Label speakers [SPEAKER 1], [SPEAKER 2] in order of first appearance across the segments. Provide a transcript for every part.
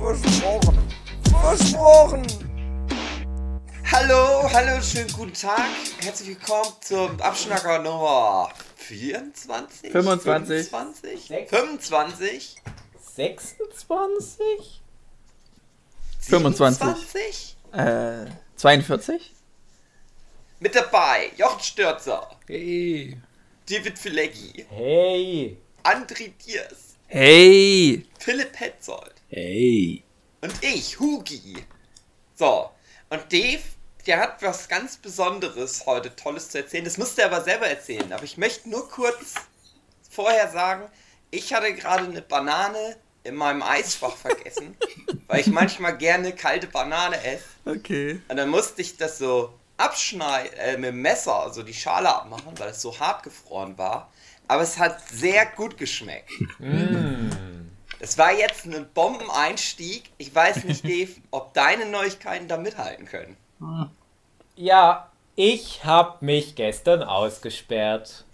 [SPEAKER 1] Versprochen. Versprochen.
[SPEAKER 2] Hallo, hallo, schönen guten Tag. Herzlich willkommen zum Abschnacker Nummer 24?
[SPEAKER 3] 25.
[SPEAKER 2] 25?
[SPEAKER 4] Sechs.
[SPEAKER 2] 25?
[SPEAKER 4] 26?
[SPEAKER 3] 25.
[SPEAKER 2] 27?
[SPEAKER 3] Äh, 42?
[SPEAKER 2] Mit dabei Jochen Stürzer,
[SPEAKER 3] Hey.
[SPEAKER 2] David Filecki,
[SPEAKER 4] Hey!
[SPEAKER 2] André Diers,
[SPEAKER 3] Hey.
[SPEAKER 2] Philipp Petzold
[SPEAKER 3] Hey.
[SPEAKER 2] und ich, Hugi. So, und Dave, der hat was ganz Besonderes heute, Tolles zu erzählen. Das müsste er aber selber erzählen. Aber ich möchte nur kurz vorher sagen, ich hatte gerade eine Banane in meinem Eisfach vergessen, weil ich manchmal gerne kalte Banane esse.
[SPEAKER 3] Okay.
[SPEAKER 2] Und dann musste ich das so abschneiden, äh, mit dem Messer, also die Schale abmachen, weil es so hart gefroren war. Aber es hat sehr gut geschmeckt. Es war jetzt ein Bombeneinstieg. Ich weiß nicht, Dave, ob deine Neuigkeiten da mithalten können.
[SPEAKER 4] Ja, ich hab mich gestern ausgesperrt.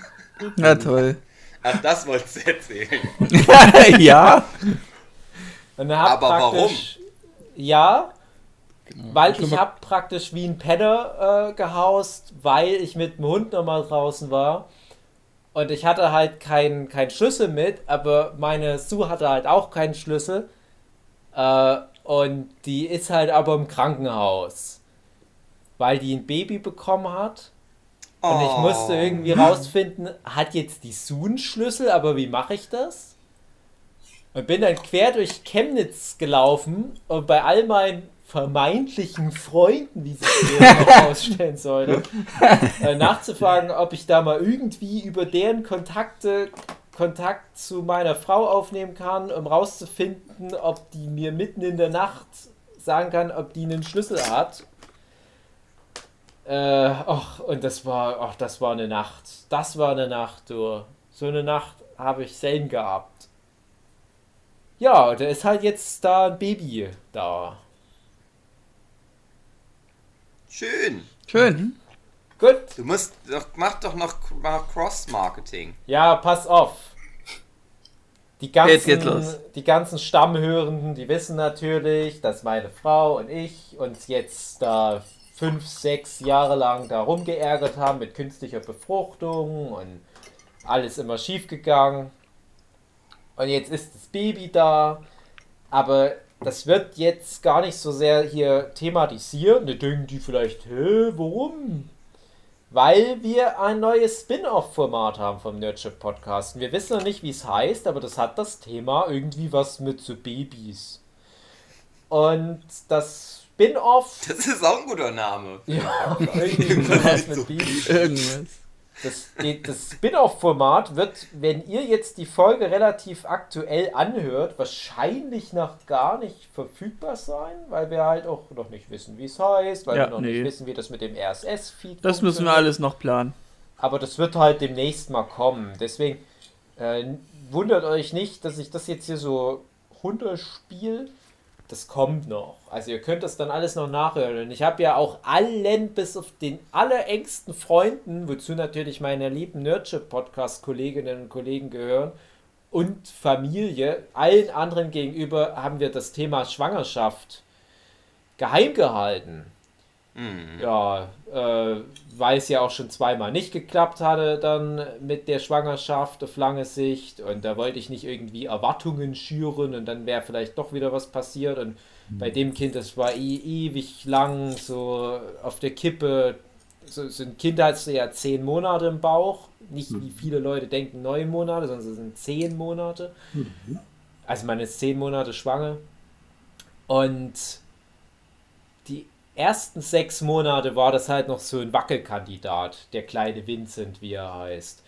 [SPEAKER 3] Na toll.
[SPEAKER 2] Ach, das wolltest du erzählen.
[SPEAKER 3] ja.
[SPEAKER 4] Und hab
[SPEAKER 2] Aber
[SPEAKER 4] praktisch, Ja, weil
[SPEAKER 3] Schon
[SPEAKER 4] ich
[SPEAKER 3] mal-
[SPEAKER 4] hab praktisch wie ein Penner äh, gehaust, weil ich mit dem Hund nochmal draußen war. Und ich hatte halt keinen kein Schlüssel mit, aber meine Sue hatte halt auch keinen Schlüssel. Äh, und die ist halt aber im Krankenhaus. Weil die ein Baby bekommen hat. Und ich
[SPEAKER 2] Oh.
[SPEAKER 4] musste irgendwie rausfinden, hat jetzt die Sue einen Schlüssel, aber wie mache ich das? Und bin dann quer durch Chemnitz gelaufen und bei all meinen vermeintlichen Freunden, wie sich das noch herausstellen sollte, äh, nachzufragen, ob ich da mal irgendwie über deren Kontakte Kontakt zu meiner Frau aufnehmen kann, um rauszufinden, ob die mir mitten in der Nacht sagen kann, ob die einen Schlüssel hat. Äh, ach, und das war, ach, das war eine Nacht. Das war eine Nacht, du. So eine Nacht habe ich selten gehabt. Ja, da ist halt jetzt da ein Baby da.
[SPEAKER 2] Schön.
[SPEAKER 3] Schön.
[SPEAKER 4] Gut.
[SPEAKER 2] Du musst doch, mach doch noch mal Cross-Marketing.
[SPEAKER 4] Ja, pass auf. Die
[SPEAKER 3] Jetzt geht's
[SPEAKER 4] ganzen,
[SPEAKER 3] los.
[SPEAKER 4] die ganzen Stammhörenden, die wissen natürlich, dass meine Frau und ich uns jetzt da fünf, sechs Jahre lang da rumgeärgert haben mit künstlicher Befruchtung und alles immer schief gegangen. Und jetzt ist das Baby da, aber das wird jetzt gar nicht so sehr hier thematisiert. Da denken die vielleicht, hä, warum? Weil wir ein neues Spin-off-Format haben vom Nerdship Podcast. Und Wir wissen noch nicht, wie es heißt, aber das hat das Thema irgendwie was mit so Babys. Und das Spin-off.
[SPEAKER 2] Das ist auch ein guter Name.
[SPEAKER 4] Ja, irgendwie was mit Babys.
[SPEAKER 3] Irgendwas.
[SPEAKER 4] Das, das Spin-off-Format wird, wenn ihr jetzt die Folge relativ aktuell anhört, wahrscheinlich noch gar nicht verfügbar sein, weil wir halt auch noch nicht wissen, wie es heißt, weil
[SPEAKER 3] Ja,
[SPEAKER 4] wir noch
[SPEAKER 3] nee.
[SPEAKER 4] nicht wissen, wie das mit dem RSS-Feed
[SPEAKER 3] Das müssen wir alles noch planen.
[SPEAKER 4] Aber das wird halt demnächst mal kommen. Deswegen äh, wundert euch nicht, dass ich das jetzt hier so runterspiele. Das kommt noch. Also ihr könnt das dann alles noch nachhören. Und ich habe ja auch allen, bis auf den allerengsten Freunden, wozu natürlich meine lieben Nerdship-Podcast-Kolleginnen und Kollegen gehören, und Familie, allen anderen gegenüber haben wir das Thema Schwangerschaft geheim gehalten. Ja, äh, weil es ja auch schon zweimal nicht geklappt hatte dann mit der Schwangerschaft auf lange Sicht und da wollte ich nicht irgendwie Erwartungen schüren und dann wäre vielleicht doch wieder was passiert und bei dem Kind, das war ewig lang so auf der Kippe. So, so ein Kind hat ja zehn Monate im Bauch, nicht wie viele Leute denken neun Monate, sondern es sind zehn Monate. Also man ist zehn Monate schwanger und die ersten sechs Monate war das halt noch so ein Wackelkandidat, der kleine Vincent, wie er heißt.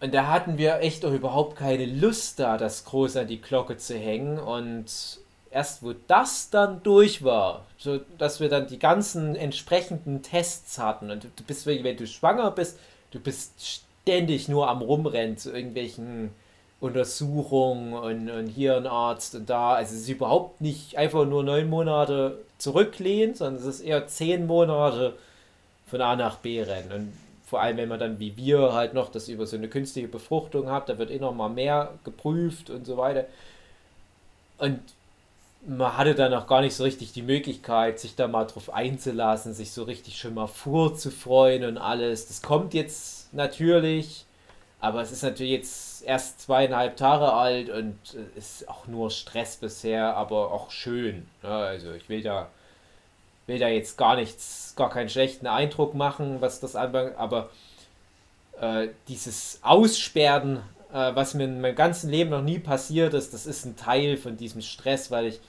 [SPEAKER 4] Und da hatten wir echt auch überhaupt keine Lust da, das groß an die Glocke zu hängen. Und erst wo das dann durch war, so dass wir dann die ganzen entsprechenden Tests hatten und du bist wenn du schwanger bist, du bist ständig nur am Rumrennen zu irgendwelchen Untersuchungen und, und hier ein Arzt und da. Also es ist überhaupt nicht einfach nur neun Monate zurücklehnen, sondern es ist eher zehn Monate von A nach B rennen. Und vor allem, wenn man dann wie wir halt noch das über so eine künstliche Befruchtung hat, da wird eh noch mal mehr geprüft und so weiter. Und man hatte dann auch gar nicht so richtig die Möglichkeit, sich da mal drauf einzulassen, sich so richtig schon mal vorzufreuen und alles. Das kommt jetzt natürlich, aber es ist natürlich jetzt erst zweieinhalb Tage alt und ist auch nur Stress bisher, aber auch schön. Ne? Also ich will da, will da jetzt gar nichts, gar keinen schlechten Eindruck machen, was das anbelangt, aber äh, dieses Aussperren äh, was mir in meinem ganzen Leben noch nie passiert ist, das ist ein Teil von diesem Stress, weil ich.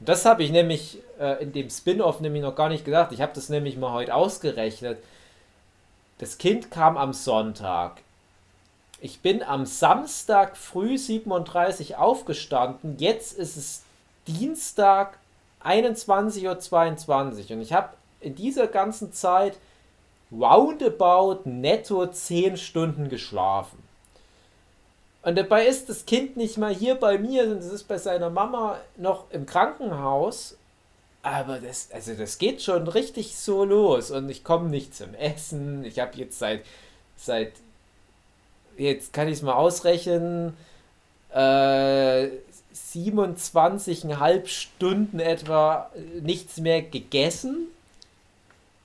[SPEAKER 4] Das habe ich nämlich äh, in dem Spin-off nämlich noch gar nicht gedacht. Ich habe das nämlich mal heute ausgerechnet. Das Kind kam am Sonntag. Ich bin am Samstag früh 37 aufgestanden. Jetzt ist es Dienstag 21.22 Uhr. Und ich habe in dieser ganzen Zeit roundabout netto 10 Stunden geschlafen. Und dabei ist das Kind nicht mal hier bei mir, sondern es ist bei seiner Mama noch im Krankenhaus. Aber das, also das geht schon richtig so los. Und ich komme nicht zum Essen. Ich habe jetzt seit, seit, jetzt kann ich es mal ausrechnen, äh, 27,5 Stunden etwa nichts mehr gegessen.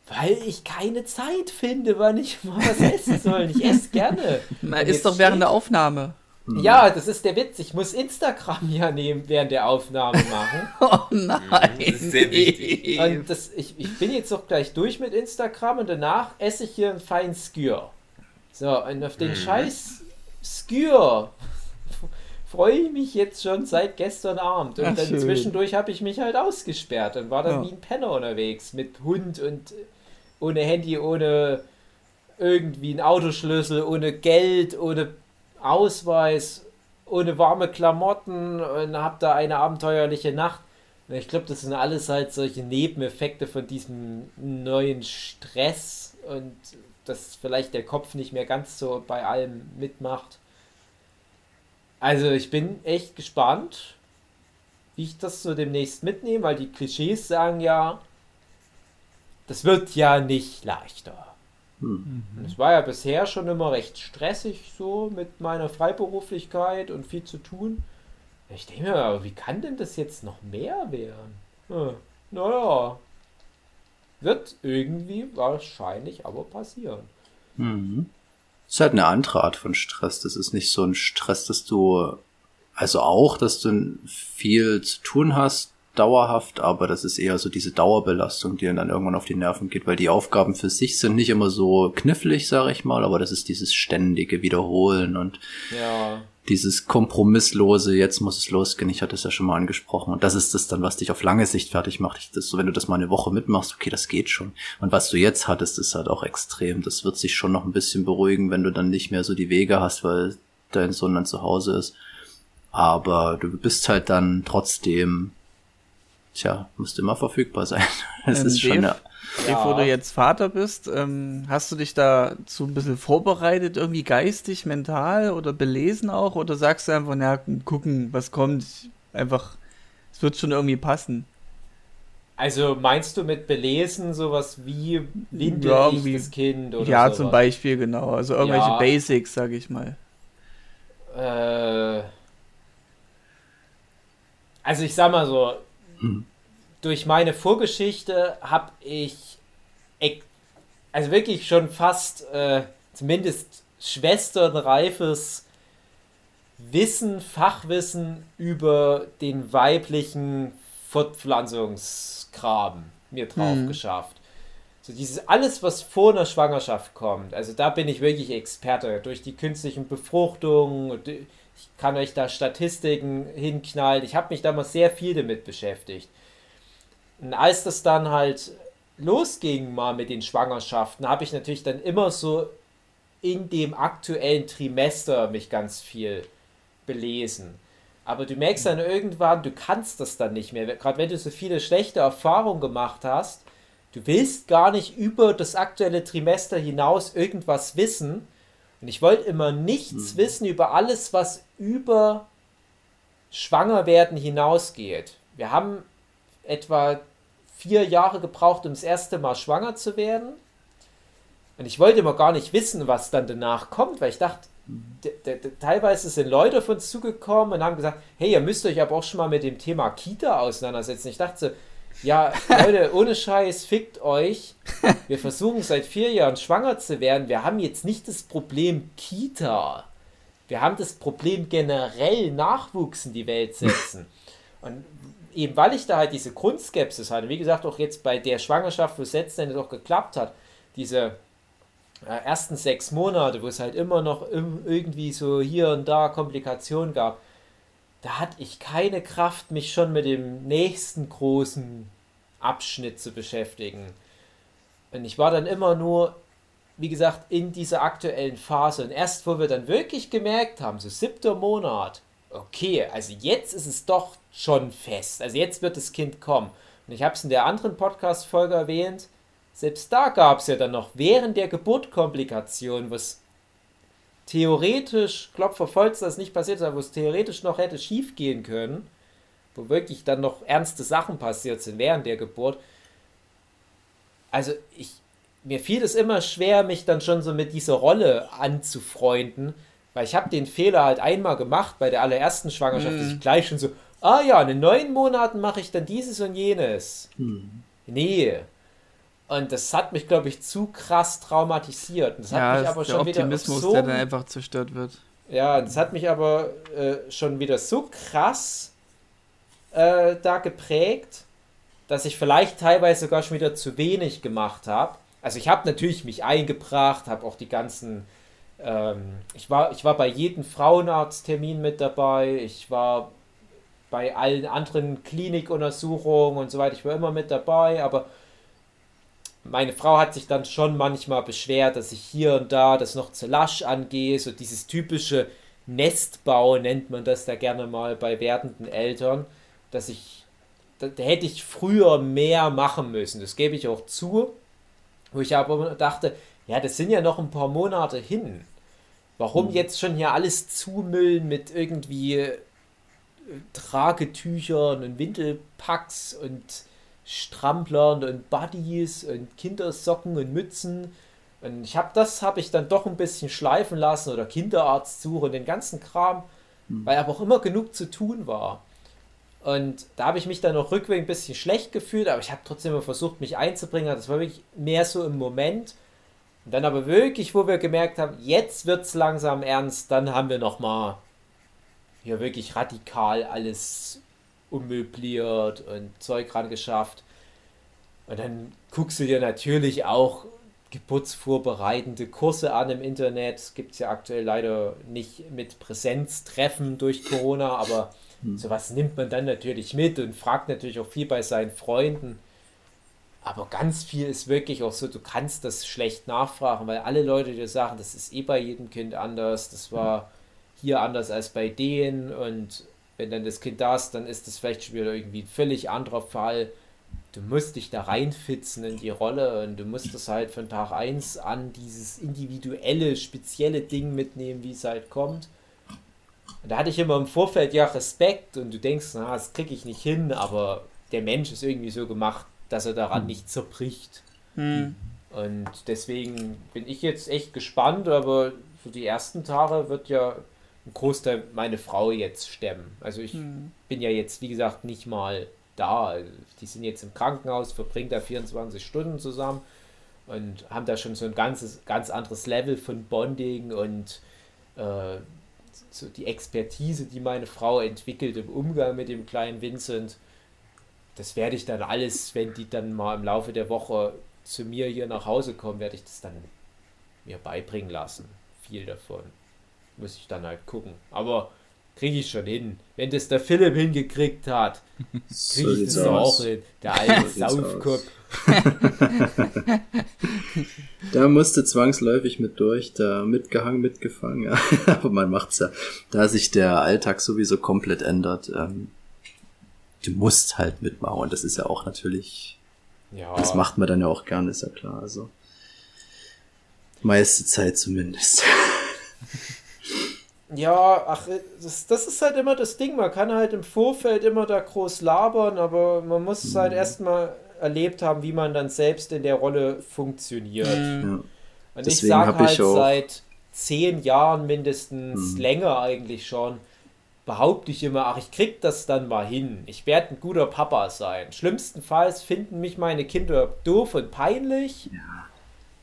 [SPEAKER 4] Weil ich keine Zeit finde, wann ich mal was essen soll. Ich esse gerne.
[SPEAKER 3] Na, ist doch während der Aufnahme.
[SPEAKER 4] Ja, das ist der Witz. Ich muss Instagram ja nehmen während der Aufnahme machen.
[SPEAKER 3] oh nein.
[SPEAKER 2] Das ist sehr wichtig.
[SPEAKER 4] Und das, ich, ich bin jetzt auch gleich durch mit Instagram und danach esse ich hier einen feinen Skür. So, und auf den
[SPEAKER 2] Mhm.
[SPEAKER 4] scheiß Skür freue ich mich jetzt schon seit gestern Abend. Und
[SPEAKER 3] Ach,
[SPEAKER 4] dann
[SPEAKER 3] schön.
[SPEAKER 4] zwischendurch habe ich mich halt ausgesperrt und war dann
[SPEAKER 3] Ja.
[SPEAKER 4] wie ein Penner unterwegs mit Hund und ohne Handy, ohne irgendwie einen Autoschlüssel, ohne Geld, ohne Ausweis, ohne warme Klamotten und habe da eine abenteuerliche Nacht. Ich glaube, das sind alles halt solche Nebeneffekte von diesem neuen Stress und dass vielleicht der Kopf nicht mehr ganz so bei allem mitmacht. Also ich bin echt gespannt, wie ich das so demnächst mitnehme, weil die Klischees sagen ja, das wird ja nicht leichter.
[SPEAKER 5] Hm.
[SPEAKER 4] Und Es war ja bisher schon immer recht stressig so mit meiner Freiberuflichkeit und viel zu tun. Ich denke mir, aber wie kann denn das jetzt noch mehr werden? Hm, naja, wird irgendwie wahrscheinlich aber passieren.
[SPEAKER 5] Mhm. Das ist halt eine andere Art von Stress. Das ist nicht so ein Stress, dass du, also auch, dass du viel zu tun hast, dauerhaft, aber das ist eher so diese Dauerbelastung, die dann irgendwann auf die Nerven geht, weil die Aufgaben für sich sind nicht immer so knifflig, sage ich mal, aber das ist dieses ständige Wiederholen und
[SPEAKER 4] Ja,
[SPEAKER 5] dieses kompromisslose, jetzt muss es losgehen, ich hatte es ja schon mal angesprochen. Und das ist das dann, was dich auf lange Sicht fertig macht. Ich, das, so, wenn du das mal eine Woche mitmachst, okay, das geht schon. Und was du jetzt hattest, ist halt auch extrem. Das wird sich schon noch ein bisschen beruhigen, wenn du dann nicht mehr so die Wege hast, weil dein Sohn dann zu Hause ist. Aber du bist halt dann trotzdem, tja, musst immer verfügbar sein. Das
[SPEAKER 3] Ähm,
[SPEAKER 5] ist schon
[SPEAKER 3] Dave?
[SPEAKER 5] eine,
[SPEAKER 3] Bevor du
[SPEAKER 4] Ja.
[SPEAKER 3] jetzt Vater bist, ähm, hast du dich da so ein bisschen vorbereitet, irgendwie geistig, mental oder belesen auch? Oder sagst du einfach, na, gucken, was kommt? Einfach, es wird schon irgendwie passen.
[SPEAKER 4] also meinst du mit belesen sowas wie windel
[SPEAKER 3] Ja,
[SPEAKER 4] das Kind oder
[SPEAKER 3] ja,
[SPEAKER 4] sowas?
[SPEAKER 3] zum Beispiel, genau. Also irgendwelche
[SPEAKER 4] Ja.
[SPEAKER 3] Basics, sag ich mal.
[SPEAKER 4] Äh, also ich sag mal so, Durch meine Vorgeschichte habe ich also wirklich schon fast äh, zumindest schwesternreifes Wissen, Fachwissen über den weiblichen Fortpflanzungsgraben mir drauf
[SPEAKER 3] Mhm.
[SPEAKER 4] geschafft. So dieses alles, was vor einer Schwangerschaft kommt, also da bin ich wirklich Experte. Durch die künstlichen Befruchtungen, ich kann euch da Statistiken hinknallen. Ich habe mich damals sehr viel damit beschäftigt. Und als das dann halt losging mal mit den Schwangerschaften, habe ich natürlich dann immer so in dem aktuellen Trimester mich ganz viel belesen. Aber du merkst dann irgendwann, du kannst das dann nicht mehr. Gerade wenn du so viele schlechte Erfahrungen gemacht hast, du willst gar nicht über das aktuelle Trimester hinaus irgendwas wissen. Und ich wollte immer nichts mhm. wissen über alles, was über Schwangerwerden hinausgeht. Wir haben etwa vier Jahre gebraucht, um das erste Mal schwanger zu werden. Und ich wollte immer gar nicht wissen, was dann danach kommt, weil ich dachte, teilweise sind Leute auf uns zugekommen und haben gesagt, hey, ihr müsst euch aber auch schon mal mit dem Thema Kita auseinandersetzen. Ich dachte so, ja, Leute, ohne Scheiß, fickt euch. Wir versuchen seit vier Jahren schwanger zu werden. Wir haben jetzt nicht das Problem Kita. Wir haben das Problem generell Nachwuchs in die Welt setzen. Und eben weil ich da halt diese Grundskepsis hatte, wie gesagt, auch jetzt bei der Schwangerschaft, wo es letztendlich auch geklappt hat, diese äh, ersten sechs Monate, wo es halt immer noch irgendwie so hier und da Komplikationen gab, da hatte ich keine Kraft, mich schon mit dem nächsten großen Abschnitt zu beschäftigen. Und ich war dann immer nur, wie gesagt, in dieser aktuellen Phase. Und erst, wo wir dann wirklich gemerkt haben, so siebter Monat, okay, also jetzt ist es doch schon fest. Also jetzt wird das Kind kommen. Und ich habe es in der anderen Podcast-Folge erwähnt, selbst da gab es ja dann noch während der Geburt Komplikationen, was theoretisch, Klopfer Volz, das nicht passiert ist, aber wo es theoretisch noch hätte schief gehen können, wo wirklich dann noch ernste Sachen passiert sind während der Geburt. Also ich, mir fiel es immer schwer, mich dann schon so mit dieser Rolle anzufreunden, weil ich habe den Fehler halt einmal gemacht bei der allerersten Schwangerschaft, mhm. dass ich gleich schon so, ah ja, in neun Monaten mache ich dann dieses und jenes. Mhm. Nee, und das hat mich, glaube ich, zu krass traumatisiert. Und das
[SPEAKER 3] ja,
[SPEAKER 4] hat
[SPEAKER 3] mich aber schon Optimismus, wieder so, der dann einfach zerstört wird.
[SPEAKER 4] Ja, das hat mich aber äh, schon wieder so krass äh, da geprägt, dass ich vielleicht teilweise sogar schon wieder zu wenig gemacht habe. Also ich habe natürlich mich eingebracht, habe auch die ganzen, ähm, ich, war, ich war bei jedem Frauenarzttermin mit dabei, ich war bei allen anderen Klinikuntersuchungen und so weiter, ich war immer mit dabei, aber meine Frau hat sich dann schon manchmal beschwert, dass ich hier und da das noch zu lasch angehe, so dieses typische Nestbau nennt man das da gerne mal bei werdenden Eltern, dass ich, da, da hätte ich früher mehr machen müssen, das gebe ich auch zu, wo ich aber dachte, ja, das sind ja noch ein paar Monate hin. Warum hm. jetzt schon hier alles zumüllen mit irgendwie äh, Tragetüchern und Windelpacks und Stramplern und Buddies und Kindersocken und Mützen. Und ich habe das habe ich dann doch ein bisschen schleifen lassen oder Kinderarztsuche und den ganzen Kram, mhm. weil aber auch immer genug zu tun war. Und da habe ich mich dann auch rückwärts ein bisschen schlecht gefühlt, aber ich habe trotzdem immer versucht, mich einzubringen. Das war wirklich mehr so im Moment. Und dann aber wirklich, wo wir gemerkt haben, jetzt wird es langsam ernst, dann haben wir nochmal hier wirklich radikal alles ummöbliert und Zeug ran geschafft. Und dann guckst du dir natürlich auch geburtsvorbereitende Kurse an im Internet. Gibt es ja aktuell leider nicht mit Präsenztreffen durch Corona, aber hm. sowas nimmt man dann natürlich mit und fragt natürlich auch viel bei seinen Freunden. Aber ganz viel ist wirklich auch so, du kannst das schlecht nachfragen, weil alle Leute dir sagen, das ist eh bei jedem Kind anders, das war hier anders als bei denen und wenn dann das Kind da ist, dann ist das vielleicht schon wieder irgendwie ein völlig anderer Fall. Du musst dich da reinfitzen in die Rolle und du musst das halt von Tag 1 an dieses individuelle, spezielle Ding mitnehmen, wie es halt kommt. Und da hatte ich immer im Vorfeld ja Respekt und du denkst, na, das kriege ich nicht hin, aber der Mensch ist irgendwie so gemacht, dass er daran hm. nicht zerbricht. Hm. Und deswegen bin ich jetzt echt gespannt, aber für die ersten Tage wird ja einen Großteil meine Frau jetzt stemmen. Also ich hm. bin ja jetzt, wie gesagt, nicht mal da. Die sind jetzt im Krankenhaus, verbringen da 24 Stunden zusammen und haben da schon so ein ganzes, ganz anderes Level von Bonding und äh, so die Expertise, die meine Frau entwickelt im Umgang mit dem kleinen Vincent. Das werde ich dann alles, wenn die dann mal im Laufe der Woche zu mir hier nach Hause kommen, werde ich das dann mir beibringen lassen. Viel davon muss ich dann halt gucken. Aber kriege ich schon hin. Wenn das der Philipp hingekriegt hat,
[SPEAKER 5] So
[SPEAKER 4] kriege ich
[SPEAKER 5] sieht's
[SPEAKER 4] das auch hin. Der alte
[SPEAKER 5] aus.
[SPEAKER 4] Saufkopf.
[SPEAKER 5] Da musste zwangsläufig mit durch, da mitgehangen, mitgefangen, ja. Aber man macht's ja. Da sich der Alltag sowieso komplett ändert, ähm, du musst halt mitmachen. Und das ist ja auch natürlich,
[SPEAKER 4] Ja,
[SPEAKER 5] das macht man dann ja auch gerne, ist ja klar. Also meiste Zeit zumindest.
[SPEAKER 4] Ja, ach, das, das ist halt immer das Ding. Man kann halt im Vorfeld immer da groß labern, aber man muss es
[SPEAKER 5] Mhm.
[SPEAKER 4] halt erstmal erlebt haben, wie man dann selbst in der Rolle funktioniert.
[SPEAKER 5] Ja.
[SPEAKER 4] Und ich
[SPEAKER 5] Deswegen
[SPEAKER 4] sage
[SPEAKER 5] ich
[SPEAKER 4] halt
[SPEAKER 5] auch-
[SPEAKER 4] seit zehn Jahren mindestens,
[SPEAKER 5] Mhm.
[SPEAKER 4] länger eigentlich schon, behaupte ich immer, ach, ich krieg das dann mal hin. Ich werde ein guter Papa sein. Schlimmstenfalls finden mich meine Kinder doof und peinlich,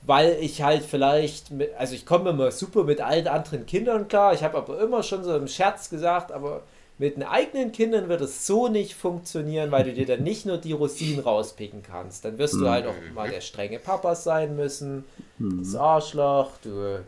[SPEAKER 4] weil ich halt vielleicht, mit, also ich komme immer super mit allen anderen Kindern klar. Ich habe aber immer schon so im Scherz gesagt, aber mit den eigenen Kindern wird es so nicht funktionieren, weil du dir dann nicht nur die Rosinen rauspicken kannst. Dann wirst du halt auch mal der strenge Papa sein müssen, das Arschloch, du,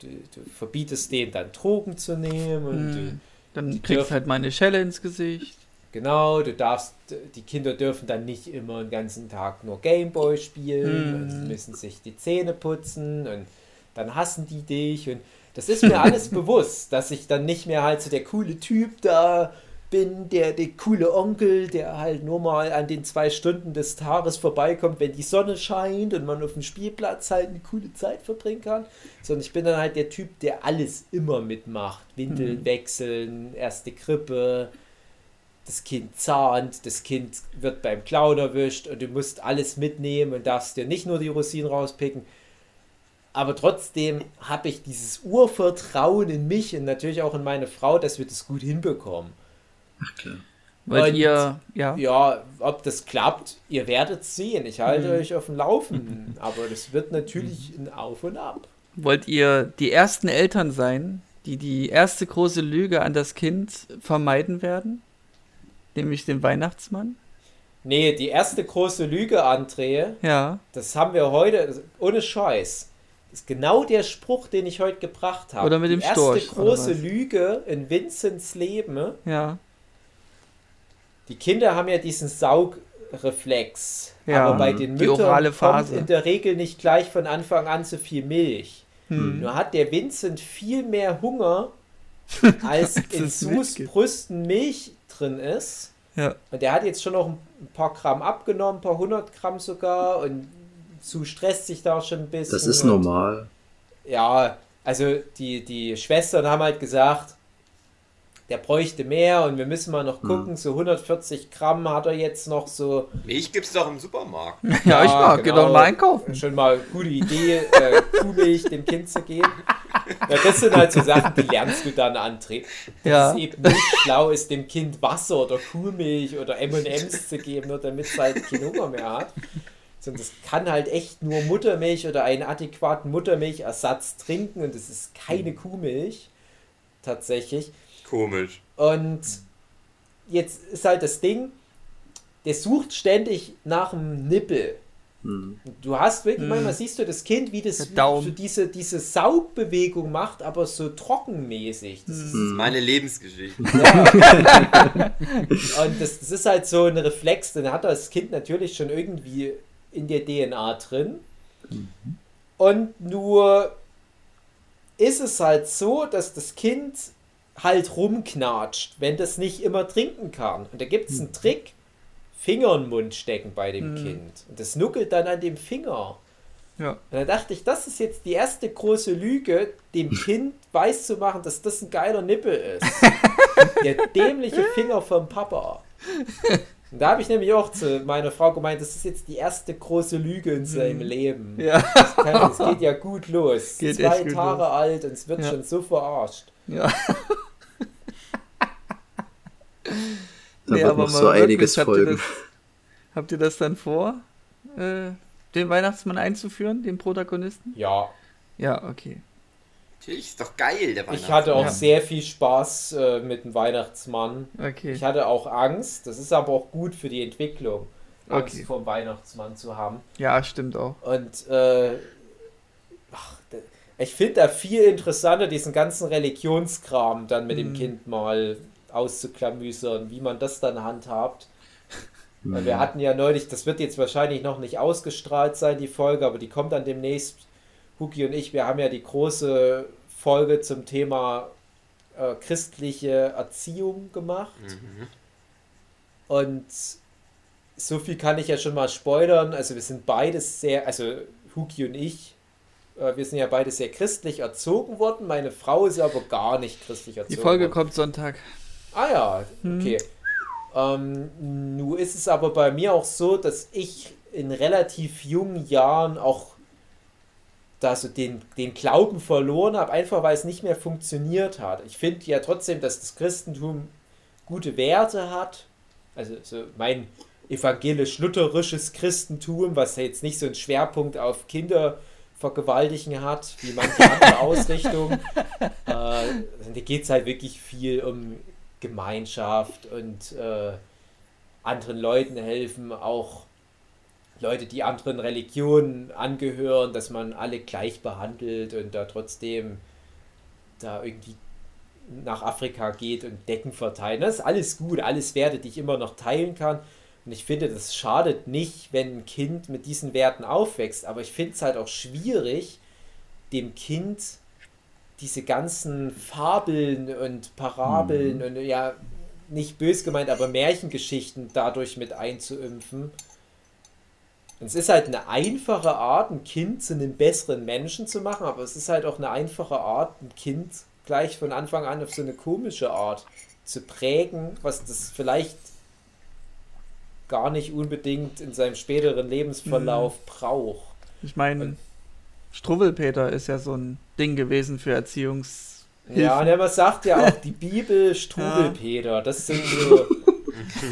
[SPEAKER 4] du, du verbietest denen dann Drogen zu nehmen und du,
[SPEAKER 3] Dann kriegst halt mal eine Schelle ins Gesicht.
[SPEAKER 4] Genau, du darfst, die Kinder dürfen dann nicht immer den ganzen Tag nur Gameboy spielen und sie müssen sich die Zähne putzen und dann hassen die dich und das ist mir alles bewusst, dass ich dann nicht mehr halt so der coole Typ da bin, der, der coole Onkel, der halt nur mal an den zwei Stunden des Tages vorbeikommt, wenn die Sonne scheint und man auf dem Spielplatz halt eine coole Zeit verbringen kann, sondern ich bin dann halt der Typ, der alles immer mitmacht. Windeln wechseln, erste Krippe, das Kind zahnt, das Kind wird beim Clown erwischt und du musst alles mitnehmen und darfst dir nicht nur die Rosinen rauspicken. Aber trotzdem habe ich dieses Urvertrauen in mich und natürlich auch in meine Frau, dass wir das gut hinbekommen.
[SPEAKER 5] Ach klar.
[SPEAKER 3] Weil
[SPEAKER 4] Und-
[SPEAKER 3] ihr, ja,
[SPEAKER 4] Ja, ob das klappt, ihr werdet sehen. Ich halte
[SPEAKER 3] Mhm.
[SPEAKER 4] euch auf dem Laufenden. Aber das wird natürlich ein Auf und Ab.
[SPEAKER 3] wollt ihr die ersten Eltern sein, die die erste große Lüge an das Kind vermeiden werden? Nämlich den Weihnachtsmann?
[SPEAKER 4] Nee, die erste große Lüge, André,
[SPEAKER 3] Ja.
[SPEAKER 4] das haben wir heute, ohne Scheiß. Das ist genau der Spruch, den ich heute gebracht habe.
[SPEAKER 3] Oder mit dem
[SPEAKER 4] die erste
[SPEAKER 3] Storch,
[SPEAKER 4] große? Lüge in Vincents Leben.
[SPEAKER 3] Ja.
[SPEAKER 4] Die Kinder haben ja diesen Saugreflex.
[SPEAKER 3] Ja,
[SPEAKER 4] aber bei den
[SPEAKER 3] die
[SPEAKER 4] Müttern
[SPEAKER 3] orale
[SPEAKER 4] kommt in der Regel nicht gleich von Anfang an so viel Milch.
[SPEAKER 3] Hm.
[SPEAKER 4] Nur hat der Vincent viel mehr Hunger, als in Sus. Brüsten Milch drin ist.
[SPEAKER 3] Ja.
[SPEAKER 4] Und der hat jetzt schon noch ein paar Gramm abgenommen, ein paar hundert Gramm sogar. Und Su stresst sich da schon ein bisschen.
[SPEAKER 5] Das ist normal.
[SPEAKER 4] Ja, also die, die Schwestern haben halt gesagt, der bräuchte mehr und wir müssen mal
[SPEAKER 5] Hm.
[SPEAKER 4] noch gucken. So 140 Gramm hat er jetzt noch so.
[SPEAKER 2] Milch gibt's doch im Supermarkt.
[SPEAKER 3] Ja, ich mag,
[SPEAKER 4] genau.
[SPEAKER 3] doch mal einkaufen.
[SPEAKER 4] Schon mal gute Idee, äh, Kuhmilch dem Kind zu geben. Ja, das sind halt so Sachen, die lernst du dann, André. Dass
[SPEAKER 3] Ja.
[SPEAKER 4] es eben nicht schlau ist, dem Kind Wasser oder Kuhmilch oder M&M's zu geben, nur damit es halt keinen Hunger mehr hat. Sondern das kann halt echt nur Muttermilch oder einen adäquaten Muttermilchersatz trinken und es ist keine Kuhmilch. Tatsächlich.
[SPEAKER 2] Komisch.
[SPEAKER 4] Und jetzt ist halt das Ding, der sucht ständig nach dem Nippel.
[SPEAKER 5] Hm.
[SPEAKER 4] Du hast wirklich, manchmal siehst du das Kind, wie das
[SPEAKER 3] Daumen.
[SPEAKER 4] so diese, diese Saugbewegung macht, aber so trockenmäßig. Das ist,
[SPEAKER 2] ist meine Lebensgeschichte.
[SPEAKER 4] und das, das ist halt so ein Reflex, den hat das Kind natürlich schon irgendwie in der DNA drin. Und nur ist es halt so, dass das Kind halt rumknatscht, wenn das nicht immer trinken kann. Und da gibt es einen Trick, Finger in den Mund stecken bei dem Kind. Und das nuckelt dann an dem Finger.
[SPEAKER 3] Ja.
[SPEAKER 4] Und da dachte ich, das ist jetzt die erste große Lüge, dem Kind weiß zu machen, dass das ein geiler Nippel ist. Der dämliche Finger vom Papa. Und da habe ich nämlich auch zu meiner Frau gemeint, das ist jetzt die erste große Lüge in seinem Leben.
[SPEAKER 3] Ja.
[SPEAKER 4] Das, kann, das geht ja gut los.
[SPEAKER 3] Geht
[SPEAKER 4] Zwei Tage alt und es wird
[SPEAKER 3] Ja.
[SPEAKER 4] schon so verarscht.
[SPEAKER 3] Ja.
[SPEAKER 5] Da
[SPEAKER 3] Nee,
[SPEAKER 5] wird
[SPEAKER 3] aber
[SPEAKER 5] noch so einiges
[SPEAKER 3] wirklich, habt ihr
[SPEAKER 5] folgen.
[SPEAKER 3] das- Habt ihr das dann vor, äh, den Weihnachtsmann einzuführen, den Protagonisten?
[SPEAKER 4] Ja,
[SPEAKER 3] Ja, okay.
[SPEAKER 2] Natürlich ist doch geil, der
[SPEAKER 4] ich
[SPEAKER 2] Weihnachtsmann.
[SPEAKER 4] hatte auch
[SPEAKER 3] Ja.
[SPEAKER 4] sehr viel Spaß äh, mit dem Weihnachtsmann.
[SPEAKER 3] Okay.
[SPEAKER 4] Ich hatte auch Angst. Das ist aber auch gut für die Entwicklung, Angst
[SPEAKER 3] Okay.
[SPEAKER 4] vor dem Weihnachtsmann zu haben.
[SPEAKER 3] Ja, stimmt auch.
[SPEAKER 4] Und äh, ach, Ich finde da viel interessanter, diesen ganzen Religionskram dann mit dem Kind mal auszuklamüsern, wie man das dann handhabt. Weil Wir hatten ja neulich, das wird jetzt wahrscheinlich noch nicht ausgestrahlt sein, die Folge, aber die kommt dann demnächst. Huki und ich, wir haben ja die große Folge zum Thema äh, christliche Erziehung gemacht. Und so viel kann ich ja schon mal spoilern. Also wir sind beides sehr, also Huki und ich, äh, wir sind ja beide sehr christlich erzogen worden. Meine Frau ist aber gar nicht christlich erzogen
[SPEAKER 3] Die Folge
[SPEAKER 4] worden.
[SPEAKER 3] kommt Sonntag.
[SPEAKER 4] Ah ja, okay. Ähm, nun ist es aber bei mir auch so, dass ich in relativ jungen Jahren auch da so den, den Glauben verloren habe, einfach weil es nicht mehr funktioniert hat. Ich finde ja trotzdem, dass das Christentum gute Werte hat. Also so mein evangelisch-lutherisches Christentum, was ja jetzt nicht so einen Schwerpunkt auf Kindervergewaltigen hat, wie manche andere Ausrichtungen. Äh, da geht es halt wirklich viel um Gemeinschaft und äh, anderen Leuten helfen, auch Leute, die anderen Religionen angehören, dass man alle gleich behandelt und da trotzdem da irgendwie nach Afrika geht und Decken verteilt. Das ist alles gut, alles Werte, die ich immer noch teilen kann. Und ich finde, das schadet nicht, wenn ein Kind mit diesen Werten aufwächst. Aber ich finde es halt auch schwierig, dem Kind diese ganzen Fabeln und Parabeln und ja, nicht bös gemeint, aber Märchengeschichten dadurch mit einzuimpfen. Und es ist halt eine einfache Art, ein Kind zu einem besseren Menschen zu machen, aber es ist halt auch eine einfache Art, ein Kind gleich von Anfang an auf so eine komische Art zu prägen, was das vielleicht gar nicht unbedingt in seinem späteren Lebensverlauf braucht.
[SPEAKER 3] Ich meine, Struwwelpeter ist ja so ein Ding gewesen für Erziehungs.
[SPEAKER 4] Ja, und er sagt ja auch die Bibel, Struwelpeter, das sind so,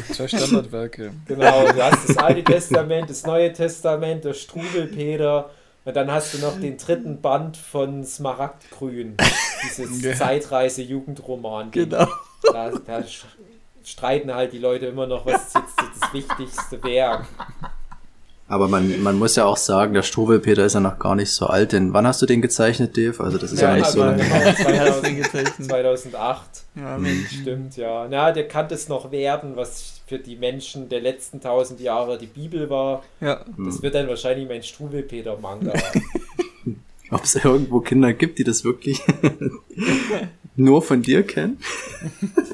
[SPEAKER 6] Zwei Standardwerke.
[SPEAKER 4] genau, du hast das Alte Testament, das Neue Testament, der Struwelpeter und dann hast du noch den dritten Band von Smaragdgrün, dieses
[SPEAKER 6] Ja.
[SPEAKER 4] Zeitreise-Jugendroman.
[SPEAKER 3] Genau.
[SPEAKER 4] Da, da streiten halt die Leute immer noch, was ist jetzt das wichtigste Werk.
[SPEAKER 5] Aber man, man muss ja auch sagen, der Struwelpeter ist ja noch gar nicht so alt, denn wann hast du den gezeichnet, Dave? Also das ist ja,
[SPEAKER 4] Ja,
[SPEAKER 5] nicht so lange
[SPEAKER 4] genau.
[SPEAKER 5] her.
[SPEAKER 3] Wer hat's
[SPEAKER 4] 2000,
[SPEAKER 3] denn gezeichnet?
[SPEAKER 4] 2008.
[SPEAKER 3] Ja, Mensch.
[SPEAKER 4] Stimmt, ja. Na, der kann es noch werden, was für die Menschen der letzten tausend Jahre die Bibel war.
[SPEAKER 3] Ja.
[SPEAKER 4] Das wird dann wahrscheinlich mein Struwelpeter-Manga.
[SPEAKER 5] Ob es irgendwo Kinder gibt, die das wirklich nur von dir kennen?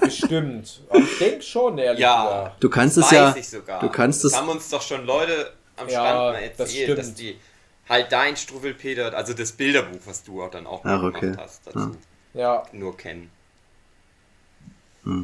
[SPEAKER 4] Bestimmt. Aber ich denke schon, ehrlich
[SPEAKER 2] Ja.
[SPEAKER 4] gesagt.
[SPEAKER 5] Du kannst
[SPEAKER 2] Das
[SPEAKER 5] es
[SPEAKER 2] weiß
[SPEAKER 5] ja,
[SPEAKER 2] ich sogar.
[SPEAKER 5] du kannst
[SPEAKER 2] das
[SPEAKER 5] es,
[SPEAKER 2] haben uns doch schon Leute am
[SPEAKER 4] Ja,
[SPEAKER 2] Stand mal
[SPEAKER 4] das
[SPEAKER 2] erzählt, dass
[SPEAKER 4] stimmt.
[SPEAKER 2] die halt dein Struwwelpeter, also das Bilderbuch, was du auch dann auch
[SPEAKER 5] Ach,
[SPEAKER 2] gemacht
[SPEAKER 5] okay.
[SPEAKER 2] hast, dazu
[SPEAKER 5] Ja.
[SPEAKER 2] Nur kennen.
[SPEAKER 5] hm.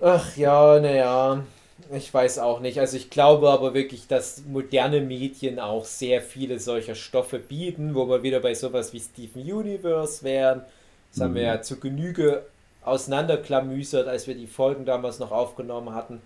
[SPEAKER 4] Ach ja, naja. Ich weiß auch nicht. Also ich glaube aber wirklich, dass moderne Medien auch sehr viele solcher Stoffe bieten, wo wir wieder bei sowas wie Steven Universe wären. Das haben wir ja zu Genüge auseinanderklamüsert, als wir die Folgen damals noch aufgenommen hatten.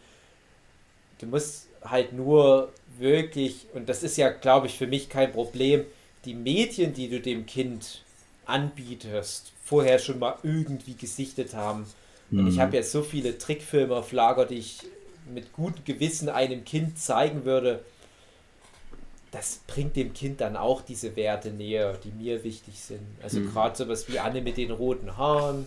[SPEAKER 4] Du musst halt nur wirklich, und das ist ja, glaube ich, für mich kein Problem, die Medien, die du dem Kind anbietest, vorher schon mal irgendwie gesichtet haben. Und ich habe jetzt so viele Trickfilme auf Lager, die ich mit gutem Gewissen einem Kind zeigen würde. Das bringt dem Kind dann auch diese Werte näher, die mir wichtig sind. Also gerade sowas wie Anne mit den roten Haaren.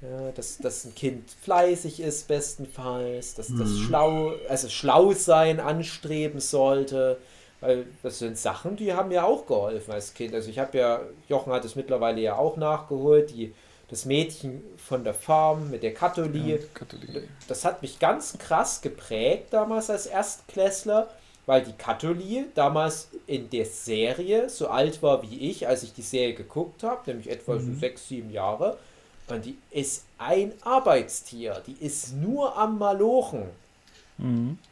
[SPEAKER 4] Ja, dass, dass ein Kind fleißig ist, bestenfalls, dass das schlau, also schlau sein anstreben sollte. Weil das sind Sachen, die haben mir auch geholfen als Kind. Also ich habe ja, Jochen hat es mittlerweile ja auch nachgeholt, die, das Mädchen von der Farm mit der Katholie.
[SPEAKER 6] Katholik.
[SPEAKER 4] Das hat mich ganz krass geprägt damals als Erstklässler, weil die Katholie damals in der Serie so alt war wie ich, als ich die Serie geguckt habe, nämlich etwa so sechs, sieben Jahre. Und die ist ein Arbeitstier. Die ist nur am Malochen.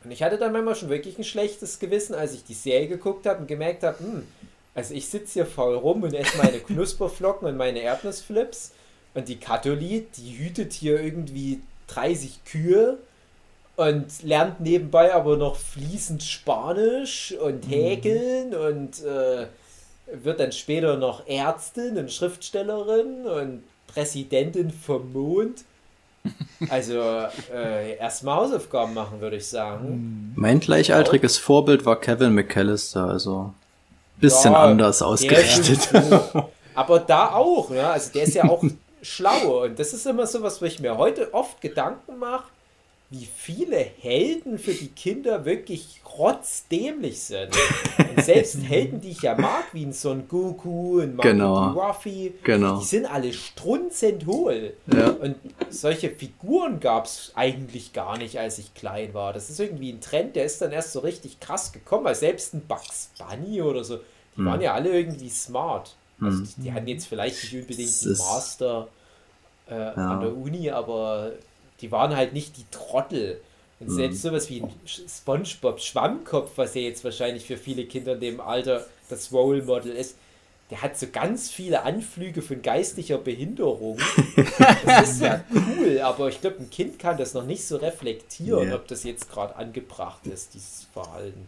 [SPEAKER 4] Und ich hatte dann manchmal schon wirklich ein schlechtes Gewissen, als ich die Serie geguckt habe und gemerkt habe, hm, also ich sitze hier faul rum und esse meine Knusperflocken und meine Erdnussflips und die Katholie, die hütet hier irgendwie 30 Kühe und lernt nebenbei aber noch fließend Spanisch und Häkeln und äh, wird dann später noch Ärztin und Schriftstellerin und Präsidentin vom Mond. Also äh, erstmal Hausaufgaben machen, würde ich sagen.
[SPEAKER 5] Mein gleichaltriges Vorbild war Kevin McAllister, also bisschen
[SPEAKER 4] Ja,
[SPEAKER 5] anders
[SPEAKER 4] der
[SPEAKER 5] ausgerichtet.
[SPEAKER 4] Aber da auch, ne? Also der ist ja auch schlau. Und das ist immer so was, wo ich mir heute oft Gedanken mache, wie viele Helden für die Kinder wirklich rotzdämlich sind. Und selbst Helden, die ich ja mag, wie ein Son Goku, ein Marty
[SPEAKER 5] Genau.
[SPEAKER 4] Ruffy,
[SPEAKER 5] Genau.
[SPEAKER 4] die sind alle strunzend hohl.
[SPEAKER 5] Ja.
[SPEAKER 4] Und solche Figuren gab es eigentlich gar nicht, als ich klein war. Das ist irgendwie ein Trend, der ist dann erst so richtig krass gekommen, weil selbst ein Bugs Bunny oder so, die
[SPEAKER 5] Hm.
[SPEAKER 4] waren ja alle irgendwie smart. Also die, die hatten jetzt vielleicht nicht unbedingt
[SPEAKER 5] ist-
[SPEAKER 4] Master äh, an der Uni, aber die waren halt nicht die Trottel. Und
[SPEAKER 5] Hm.
[SPEAKER 4] selbst sowas wie ein SpongeBob Schwammkopf, was ja jetzt wahrscheinlich für viele Kinder in dem Alter das Role Model ist, der hat so ganz viele Anflüge von geistlicher Behinderung. Das ist ja cool, aber ich glaube, ein Kind kann das noch nicht so reflektieren, ob das jetzt gerade angebracht ist, dieses Verhalten.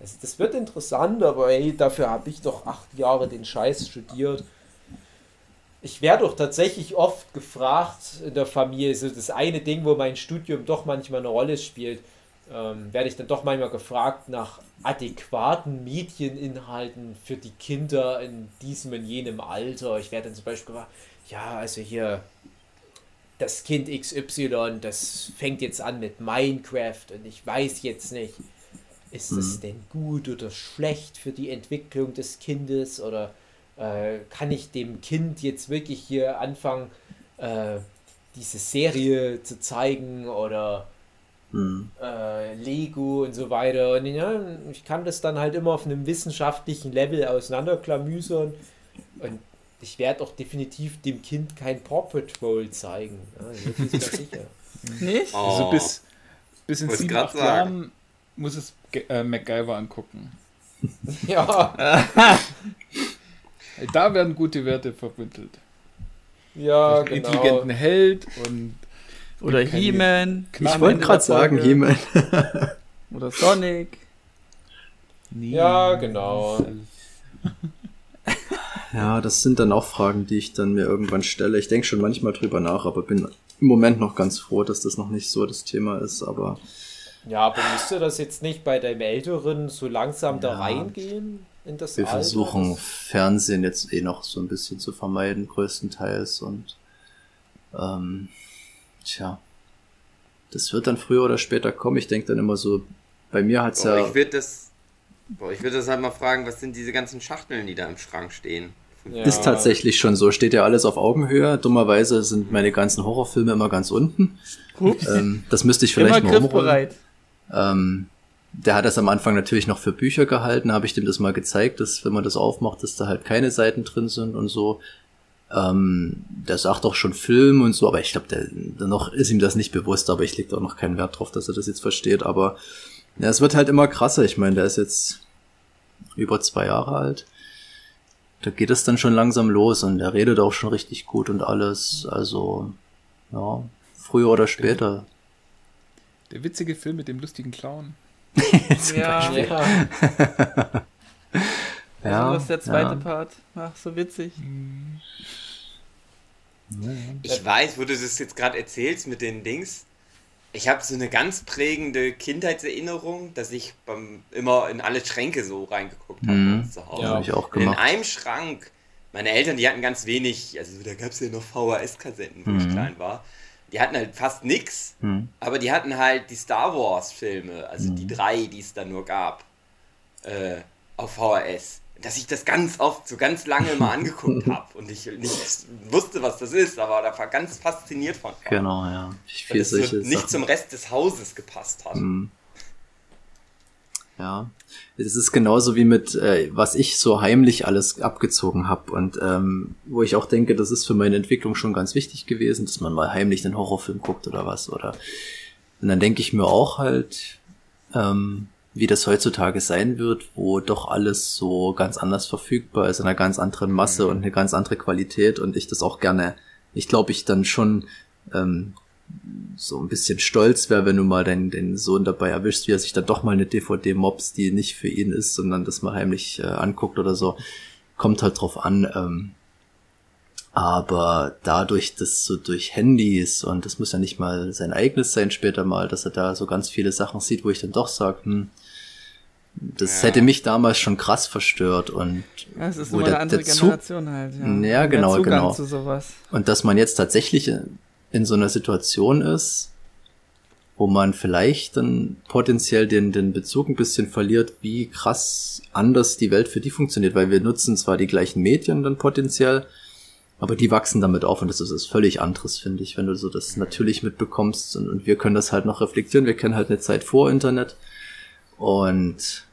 [SPEAKER 4] Also das wird interessant, aber ey, dafür habe ich doch acht Jahre den Scheiß studiert. Ich werde doch tatsächlich oft gefragt in der Familie, so das eine Ding, wo mein Studium doch manchmal eine Rolle spielt, ähm, werde ich dann doch manchmal gefragt nach adäquaten Medieninhalten für die Kinder in diesem und jenem Alter. Ich werde dann zum Beispiel gefragt, ja, also hier das Kind XY, das fängt jetzt an mit Minecraft und ich weiß jetzt nicht, ist es denn gut oder schlecht für die Entwicklung des Kindes oder äh, kann ich dem Kind jetzt wirklich hier anfangen, äh, diese Serie zu zeigen oder
[SPEAKER 5] Hm.
[SPEAKER 4] äh, Lego und so weiter. Und ja, ich kann das dann halt immer auf einem wissenschaftlichen Level auseinanderklamüsern und ich werde auch definitiv dem Kind kein Paw Patrol zeigen. Ja, das ist mir sicher.
[SPEAKER 3] Nicht?
[SPEAKER 2] Oh.
[SPEAKER 6] Also bis, bis in sieben,
[SPEAKER 2] grad
[SPEAKER 6] acht
[SPEAKER 2] sagen.
[SPEAKER 6] Jahren muss es äh, MacGyver angucken.
[SPEAKER 4] Ja,
[SPEAKER 6] Da werden gute Werte vermittelt.
[SPEAKER 4] ja, genau.
[SPEAKER 6] Intelligenten Held und
[SPEAKER 3] Oder He-Man.
[SPEAKER 5] Ich wollte gerade sagen. He-Man.
[SPEAKER 3] Oder Sonic.
[SPEAKER 6] Nee,
[SPEAKER 4] Ja, genau.
[SPEAKER 5] Ja, das sind dann auch Fragen, die ich dann mir irgendwann stelle. Ich denke schon manchmal drüber nach, aber bin im Moment noch ganz froh, dass das noch nicht so das Thema ist. Aber
[SPEAKER 4] Ja, aber müsste das jetzt nicht bei deinem Älteren so langsam da
[SPEAKER 5] Ja.
[SPEAKER 4] reingehen in das
[SPEAKER 5] wir
[SPEAKER 4] Alter?
[SPEAKER 5] versuchen Fernsehen jetzt eh noch so ein bisschen zu vermeiden, größtenteils. Und ähm, tja, das wird dann früher oder später kommen. Ich denke dann immer so, bei mir hat's
[SPEAKER 2] Boah,
[SPEAKER 5] ja.
[SPEAKER 2] ich würde das, boah, ich würde das halt mal fragen, was sind diese ganzen Schachteln, die da im Schrank stehen?
[SPEAKER 4] Ja.
[SPEAKER 5] Ist tatsächlich schon so. Steht ja alles auf Augenhöhe. Dummerweise sind meine ganzen Horrorfilme immer ganz unten.
[SPEAKER 3] Ups.
[SPEAKER 5] Ähm, das müsste ich
[SPEAKER 3] Immer
[SPEAKER 5] vielleicht mal umrollen.
[SPEAKER 3] griffbereit.
[SPEAKER 5] Ähm, der hat das am Anfang natürlich noch für Bücher gehalten, habe ich dem das mal gezeigt, dass wenn man das aufmacht, dass da halt keine Seiten drin sind und so. Ähm, der sagt auch schon Film und so, aber ich glaube, der, der noch ist ihm das nicht bewusst, aber ich leg da auch noch keinen Wert drauf, dass er das jetzt versteht. Aber ja, es wird halt immer krasser. Ich meine, der ist jetzt über zwei Jahre alt. Da geht es dann schon langsam los und er redet auch schon richtig gut und alles. Also, ja, früher oder später.
[SPEAKER 6] Der witzige Film mit dem lustigen Clown.
[SPEAKER 3] Ja,
[SPEAKER 4] Ja,
[SPEAKER 3] ja, das ist der zweite
[SPEAKER 5] ja.
[SPEAKER 3] Part. Ach, so witzig.
[SPEAKER 2] Ich weiß, wo du das jetzt gerade erzählst mit den Dings. Ich habe so eine ganz prägende Kindheitserinnerung, dass ich beim, immer in alle Schränke so reingeguckt habe
[SPEAKER 5] Mhm.
[SPEAKER 2] zu Hause.
[SPEAKER 5] Ja, habe ich auch
[SPEAKER 2] Und in
[SPEAKER 5] gemacht.
[SPEAKER 2] einem Schrank, meine Eltern, die hatten ganz wenig, also da gab es ja noch VHS-Kassetten, wo ich
[SPEAKER 5] Mhm.
[SPEAKER 2] klein war. Die hatten halt fast nix,
[SPEAKER 5] Hm.
[SPEAKER 2] aber die hatten halt die Star Wars-Filme, also
[SPEAKER 5] Mhm.
[SPEAKER 2] die drei, die es da nur gab, äh, auf VHS. Dass ich das ganz oft, so ganz lange mal angeguckt habe und ich nicht wusste, was das ist, aber da war ganz fasziniert von.
[SPEAKER 5] Genau, ja. Ich viel
[SPEAKER 2] es so nicht
[SPEAKER 5] Sachen.
[SPEAKER 2] zum Rest des Hauses gepasst hat.
[SPEAKER 5] Hm. Ja, es ist genauso wie mit, äh, was ich so heimlich alles abgezogen habe und ähm, wo ich auch denke, das ist für meine Entwicklung schon ganz wichtig gewesen, dass man mal heimlich einen Horrorfilm guckt oder was oder und dann denke ich mir auch halt, ähm, wie das heutzutage sein wird, wo doch alles so ganz anders verfügbar ist, in einer ganz anderen Masse und eine ganz andere Qualität und ich das auch gerne, ich glaube, ich dann schon ähm, so ein bisschen stolz wäre, wenn du mal deinen, deinen Sohn dabei erwischst, wie er sich dann doch mal eine DVD mobs, die nicht für ihn ist, sondern das mal heimlich äh, anguckt oder so. Kommt halt drauf an. Ähm, aber dadurch, dass so durch Handys und das muss ja nicht mal sein eigenes sein später mal, dass er da so ganz viele Sachen sieht, wo ich dann doch sage, hm, das
[SPEAKER 2] Ja.
[SPEAKER 5] hätte mich damals schon krass verstört und
[SPEAKER 3] Ja, es ist
[SPEAKER 5] wo der-
[SPEAKER 3] eine andere
[SPEAKER 5] der Zug-
[SPEAKER 3] Generation halt. Ja,
[SPEAKER 5] Ja, genau, genau. Und dass man jetzt tatsächlich in so einer Situation ist, wo man vielleicht dann potenziell den, den Bezug ein bisschen verliert, wie krass anders die Welt für die funktioniert, weil wir nutzen zwar die gleichen Medien dann potenziell, aber die wachsen damit auf und das ist was völlig anderes, finde ich, wenn du so das natürlich mitbekommst und, und wir können das halt noch reflektieren, wir kennen halt eine Zeit vor Internet und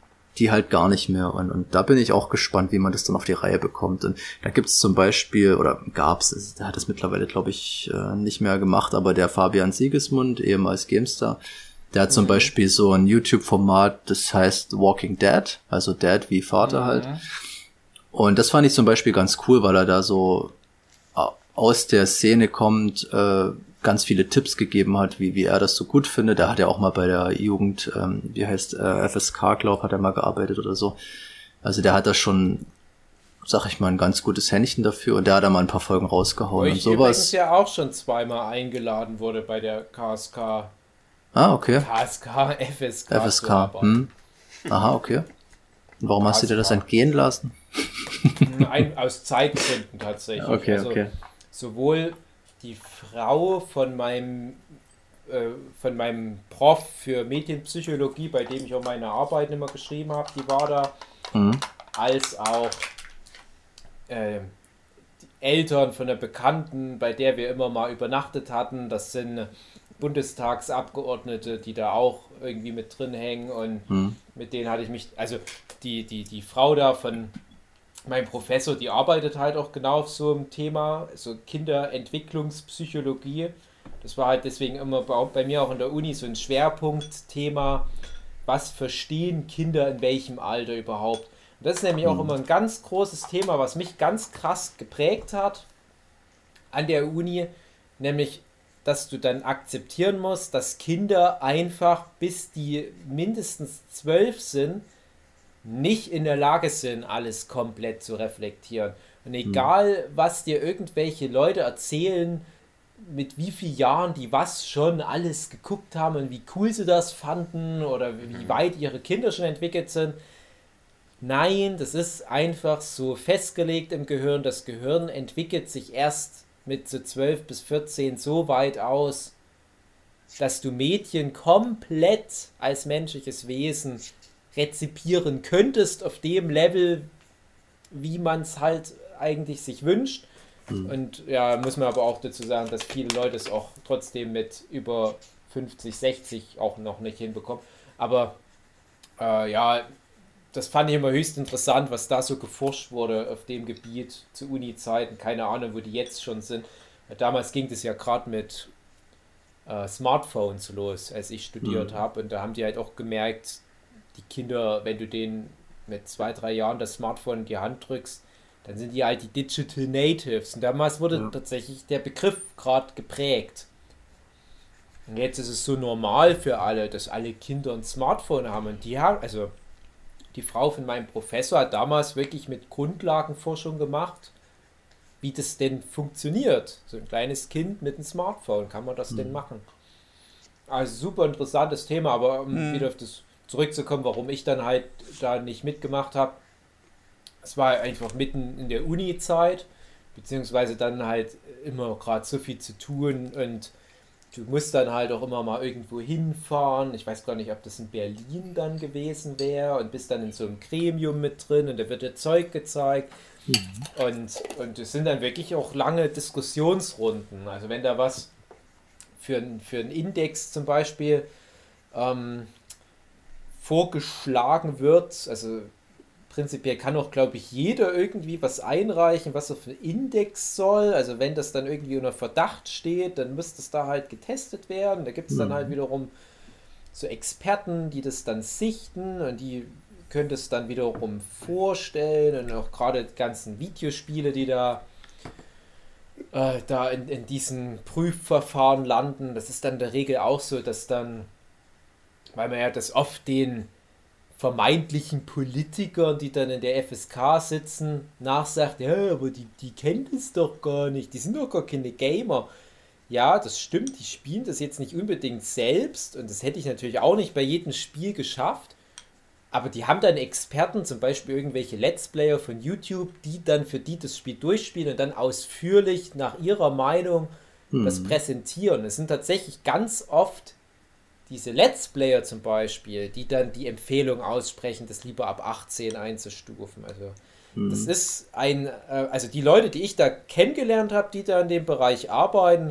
[SPEAKER 5] die halt gar nicht mehr. Und, und da bin ich auch gespannt, wie man das dann auf die Reihe bekommt. Und da gibt's zum Beispiel, oder gab's, der hat es mittlerweile, glaube ich, äh, nicht mehr gemacht, aber der Fabian Siegesmund, ehemals GameStar, der hat zum Beispiel so ein YouTube-Format, das heißt Walking Dead, also Dad wie Vater halt. Und das fand ich zum Beispiel ganz cool, weil er da so au- aus der Szene kommt, äh, ganz viele Tipps gegeben hat, wie, wie er das so gut findet. Da hat er auch mal bei der Jugend, ähm, wie heißt äh, FSK, glaub, hat er mal gearbeitet oder so. Also der hat da schon, sag ich mal, ein ganz gutes Händchen dafür und der hat da mal ein paar Folgen
[SPEAKER 4] Wo
[SPEAKER 5] rausgehauen und
[SPEAKER 4] ich übrigens
[SPEAKER 5] sowas.
[SPEAKER 4] ja auch schon zweimal eingeladen wurde bei der KSK,
[SPEAKER 5] Ah, okay.
[SPEAKER 4] KSK, FSK.
[SPEAKER 5] FSK. Hm. Aha, okay. Und warum hast du dir das entgehen lassen?
[SPEAKER 4] Ein, aus Zeitgründen tatsächlich.
[SPEAKER 5] Okay,
[SPEAKER 4] also,
[SPEAKER 5] okay.
[SPEAKER 4] sowohl die Frau von meinem äh, von meinem Prof für Medienpsychologie, bei dem ich auch meine Arbeiten immer geschrieben habe, die war da,
[SPEAKER 5] Mhm.
[SPEAKER 4] als auch äh, die Eltern von einer Bekannten, bei der wir immer mal übernachtet hatten. Das sind Bundestagsabgeordnete, die da auch irgendwie mit drin hängen und
[SPEAKER 5] Mhm.
[SPEAKER 4] mit denen hatte ich mich, also die, die, die Frau da von mein Professor, die arbeitet halt auch genau auf so einem Thema, so Kinderentwicklungspsychologie. Das war halt deswegen immer bei, bei mir auch in der Uni so ein Schwerpunktthema. Was verstehen Kinder in welchem Alter überhaupt? Und das ist nämlich auch immer ein ganz großes Thema, was mich ganz krass geprägt hat an der Uni, nämlich, dass du dann akzeptieren musst, dass Kinder einfach, bis die mindestens zwölf sind, nicht in der Lage sind, alles komplett zu reflektieren. Und egal, was dir irgendwelche Leute erzählen, mit wie vielen Jahren die was schon alles geguckt haben und wie cool sie das fanden oder wie weit ihre Kinder schon entwickelt sind. Nein, das ist einfach so festgelegt im Gehirn. Das Gehirn entwickelt sich erst mit so 12 bis 14 so weit aus, dass du Mädchen komplett als menschliches Wesen rezipieren könntest auf dem Level, wie man es halt eigentlich sich wünscht. Und ja, muss man aber auch dazu sagen, dass viele Leute es auch trotzdem mit über 50, 60 auch noch nicht hinbekommen. Aber äh, ja, das fand ich immer höchst interessant, was da so geforscht wurde auf dem Gebiet zu Uni-Zeiten. Keine Ahnung, wo die jetzt schon sind. Damals ging das ja gerade mit äh, Smartphones los, als ich studiert habe. Und da haben die halt auch gemerkt, die Kinder, wenn du denen mit zwei, drei Jahren das Smartphone in die Hand drückst, dann sind die halt die Digital Natives. Und damals wurde tatsächlich der Begriff gerade geprägt. Und jetzt ist es so normal für alle, dass alle Kinder ein Smartphone haben. Und die haben, also die Frau von meinem Professor hat damals wirklich mit Grundlagenforschung gemacht, wie das denn funktioniert. So ein kleines Kind mit einem Smartphone, kann man das denn machen? Also super interessantes Thema, aber um wieder auf das zurückzukommen, warum ich dann halt da nicht mitgemacht habe. Es war einfach mitten in der Uni-Zeit, beziehungsweise dann halt immer gerade so viel zu tun und du musst dann halt auch immer mal irgendwo hinfahren. Ich weiß gar nicht, ob das in Berlin dann gewesen wäre und bist dann in so einem Gremium mit drin und da wird dir Zeug gezeigt. Und, und es sind dann wirklich auch lange Diskussionsrunden. Also wenn da was für, für einen Index zum Beispiel ähm, vorgeschlagen wird, also prinzipiell kann auch, glaube ich, jeder irgendwie was einreichen, was er für einen Index soll. Also wenn das dann irgendwie unter Verdacht steht, dann müsste es da halt getestet werden. Da gibt es dann halt wiederum so Experten, die das dann sichten und die können es dann wiederum vorstellen und auch gerade die ganzen Videospiele, die da äh, da in, in diesen Prüfverfahren landen. Das ist dann in der Regel auch so, dass dann, weil man ja das oft den vermeintlichen Politikern, die dann in der FSK sitzen, nachsagt, ja, aber die, die kennen das doch gar nicht, die sind doch gar keine Gamer. Ja, das stimmt, die spielen das jetzt nicht unbedingt selbst und das hätte ich natürlich auch nicht bei jedem Spiel geschafft. Aber die haben dann Experten, zum Beispiel irgendwelche Let's Player von YouTube, die dann für die das Spiel durchspielen und dann ausführlich nach ihrer Meinung das präsentieren. Es sind tatsächlich ganz oft diese Let's Player zum Beispiel, die dann die Empfehlung aussprechen, das lieber ab 18 einzustufen. Also das ist ein, äh, also die Leute, die ich da kennengelernt habe, die da in dem Bereich arbeiten,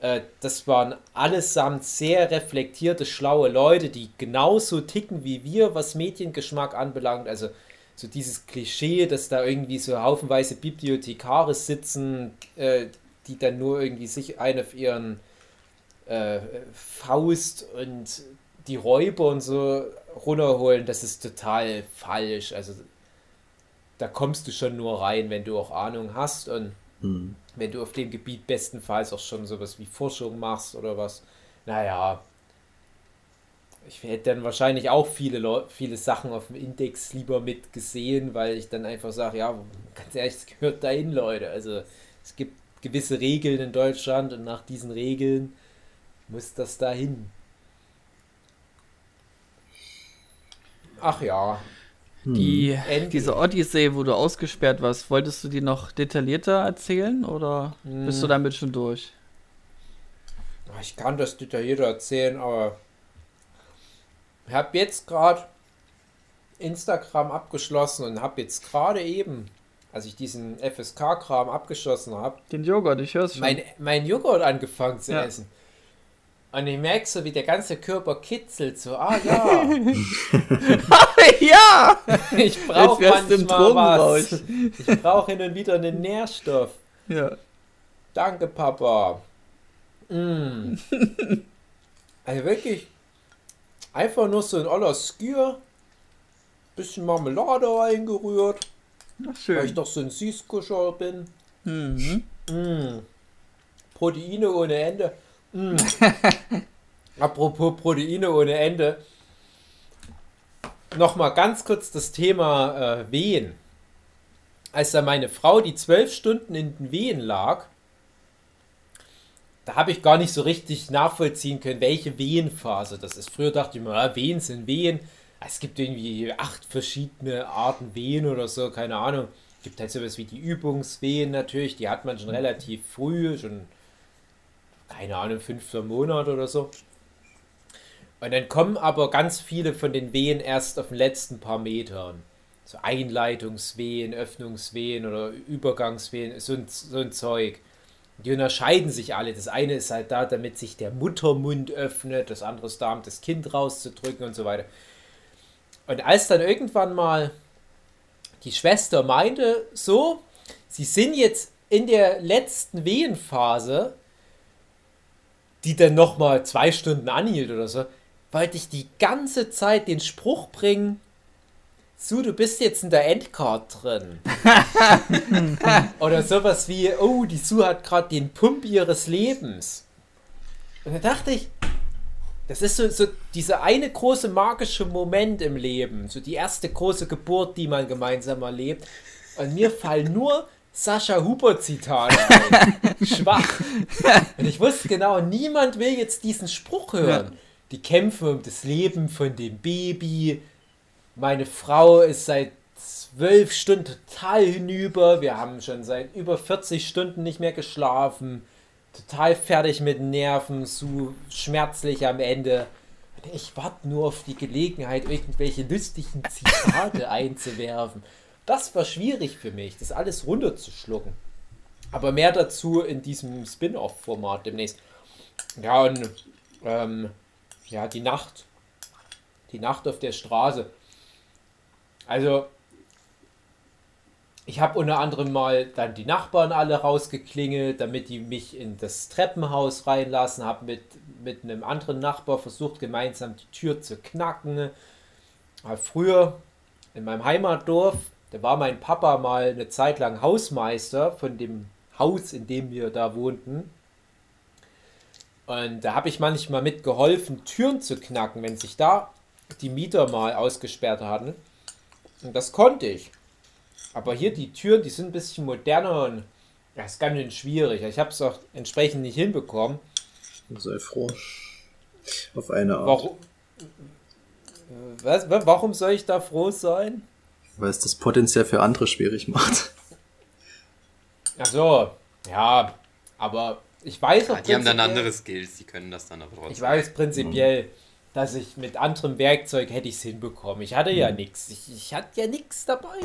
[SPEAKER 4] äh, das waren allesamt sehr reflektierte, schlaue Leute, die genauso ticken wie wir, was Mediengeschmack anbelangt. Also so dieses Klischee, dass da irgendwie so haufenweise Bibliothekare sitzen, äh, die dann nur irgendwie sich einen auf ihren äh, Faust und die Räuber und so runterholen, das ist total falsch. Also da kommst du schon nur rein, wenn du auch Ahnung hast und wenn du auf dem Gebiet bestenfalls auch schon sowas wie Forschung machst oder was. Naja, ich hätte dann wahrscheinlich auch viele, Leu viele Sachen auf dem Index lieber mitgesehen, weil ich dann einfach sage, ja, ganz ehrlich, es gehört dahin, Leute. Also es gibt gewisse Regeln in Deutschland und nach diesen Regeln muss das dahin. Ach ja,
[SPEAKER 3] Die,
[SPEAKER 4] Endlich.
[SPEAKER 3] diese Odyssey, wo du ausgesperrt warst, wolltest du die noch detaillierter erzählen oder bist du damit schon durch?
[SPEAKER 4] ich kann das detaillierter erzählen, aber ich habe jetzt gerade Instagram abgeschlossen und habe jetzt gerade eben, als ich diesen FSK-Kram abgeschlossen habe,
[SPEAKER 3] Den Joghurt, ich hör's schon.
[SPEAKER 4] mein, mein Joghurt angefangen zu
[SPEAKER 3] Ja.
[SPEAKER 4] essen. Und ich merke so, wie der ganze Körper kitzelt, so, ah ja,
[SPEAKER 3] ja!
[SPEAKER 4] ich brauche manchmal was. Ich brauche hin und wieder einen Nährstoff.
[SPEAKER 3] Ja.
[SPEAKER 4] Danke, Papa. Mm. Also wirklich einfach nur so ein oller Skür, bisschen Marmelade eingerührt,
[SPEAKER 3] Ach,
[SPEAKER 4] weil ich
[SPEAKER 3] schön.
[SPEAKER 4] doch so ein Süßkuscher bin.
[SPEAKER 3] Mhm.
[SPEAKER 4] Mm. Proteine ohne Ende. Mm. Apropos Proteine ohne Ende. Nochmal ganz kurz das Thema äh, Wehen. Als da meine Frau, die zwölf Stunden in den Wehen lag, da habe ich gar nicht so richtig nachvollziehen können, welche Wehenphase das ist. Früher dachte ich mir, ah, Wehen sind Wehen. Es gibt irgendwie acht verschiedene Arten Wehen oder so, keine Ahnung. Es gibt halt sowas wie die Übungswehen natürlich, die hat man schon relativ früh, schon, keine Ahnung, fünfter Monat oder so. Und dann kommen aber ganz viele von den Wehen erst auf den letzten paar Metern. So Einleitungswehen, Öffnungswehen oder Übergangswehen, so ein, so ein Zeug. Die unterscheiden sich alle. Das eine ist halt da, damit sich der Muttermund öffnet, das andere ist da, um das Kind rauszudrücken und so weiter. Und als dann irgendwann mal die Schwester meinte, so, sie sind jetzt in der letzten Wehenphase, die dann nochmal zwei Stunden anhielt oder so, wollte ich die ganze Zeit den Spruch bringen, Su, du bist jetzt in der Endcard drin. Oder sowas wie, oh, die Sue hat gerade den Pump ihres Lebens. Und da dachte ich, das ist so, so dieser eine große magische Moment im Leben, so die erste große Geburt, die man gemeinsam erlebt. Und mir fallen nur Sascha Huber-Zitate ein. Schwach. Und ich wusste genau, niemand will jetzt diesen Spruch hören. Die kämpfen um das Leben von dem Baby. Meine Frau ist seit zwölf Stunden total hinüber. Wir haben schon seit über 40 Stunden nicht mehr geschlafen. Total fertig mit Nerven, so schmerzlich am Ende. Und ich warte nur auf die Gelegenheit, irgendwelche lustigen Zitate einzuwerfen. Das war schwierig für mich, das alles runterzuschlucken. Aber mehr dazu in diesem Spin-off-Format demnächst. Ja, und ähm, ja, die Nacht. Die Nacht auf der Straße. Also, ich habe unter anderem mal dann die Nachbarn alle rausgeklingelt, damit die mich in das Treppenhaus reinlassen. Habe mit, mit einem anderen Nachbar versucht, gemeinsam die Tür zu knacken. Aber früher in meinem Heimatdorf, da war mein Papa mal eine Zeit lang Hausmeister von dem Haus, in dem wir da wohnten. Und da habe ich manchmal mitgeholfen, Türen zu knacken, wenn sich da die Mieter mal ausgesperrt hatten. Und das konnte ich. Aber hier die Türen, die sind ein bisschen moderner und das ist ganz schön schwierig. Ich habe es auch entsprechend nicht hinbekommen.
[SPEAKER 7] Sei froh. Auf eine Art.
[SPEAKER 4] Warum? Was, wa- warum soll ich da froh sein?
[SPEAKER 5] Weil es das potenziell für andere schwierig macht.
[SPEAKER 4] Ach so, ja, aber ich weiß auch
[SPEAKER 2] Ja, die haben dann andere Skills, die können das dann aber trotzdem.
[SPEAKER 4] Ich weiß prinzipiell, dass ich mit anderem Werkzeug hätte ich es hinbekommen. Ich hatte ja nichts. Ich, ich hatte ja nichts dabei.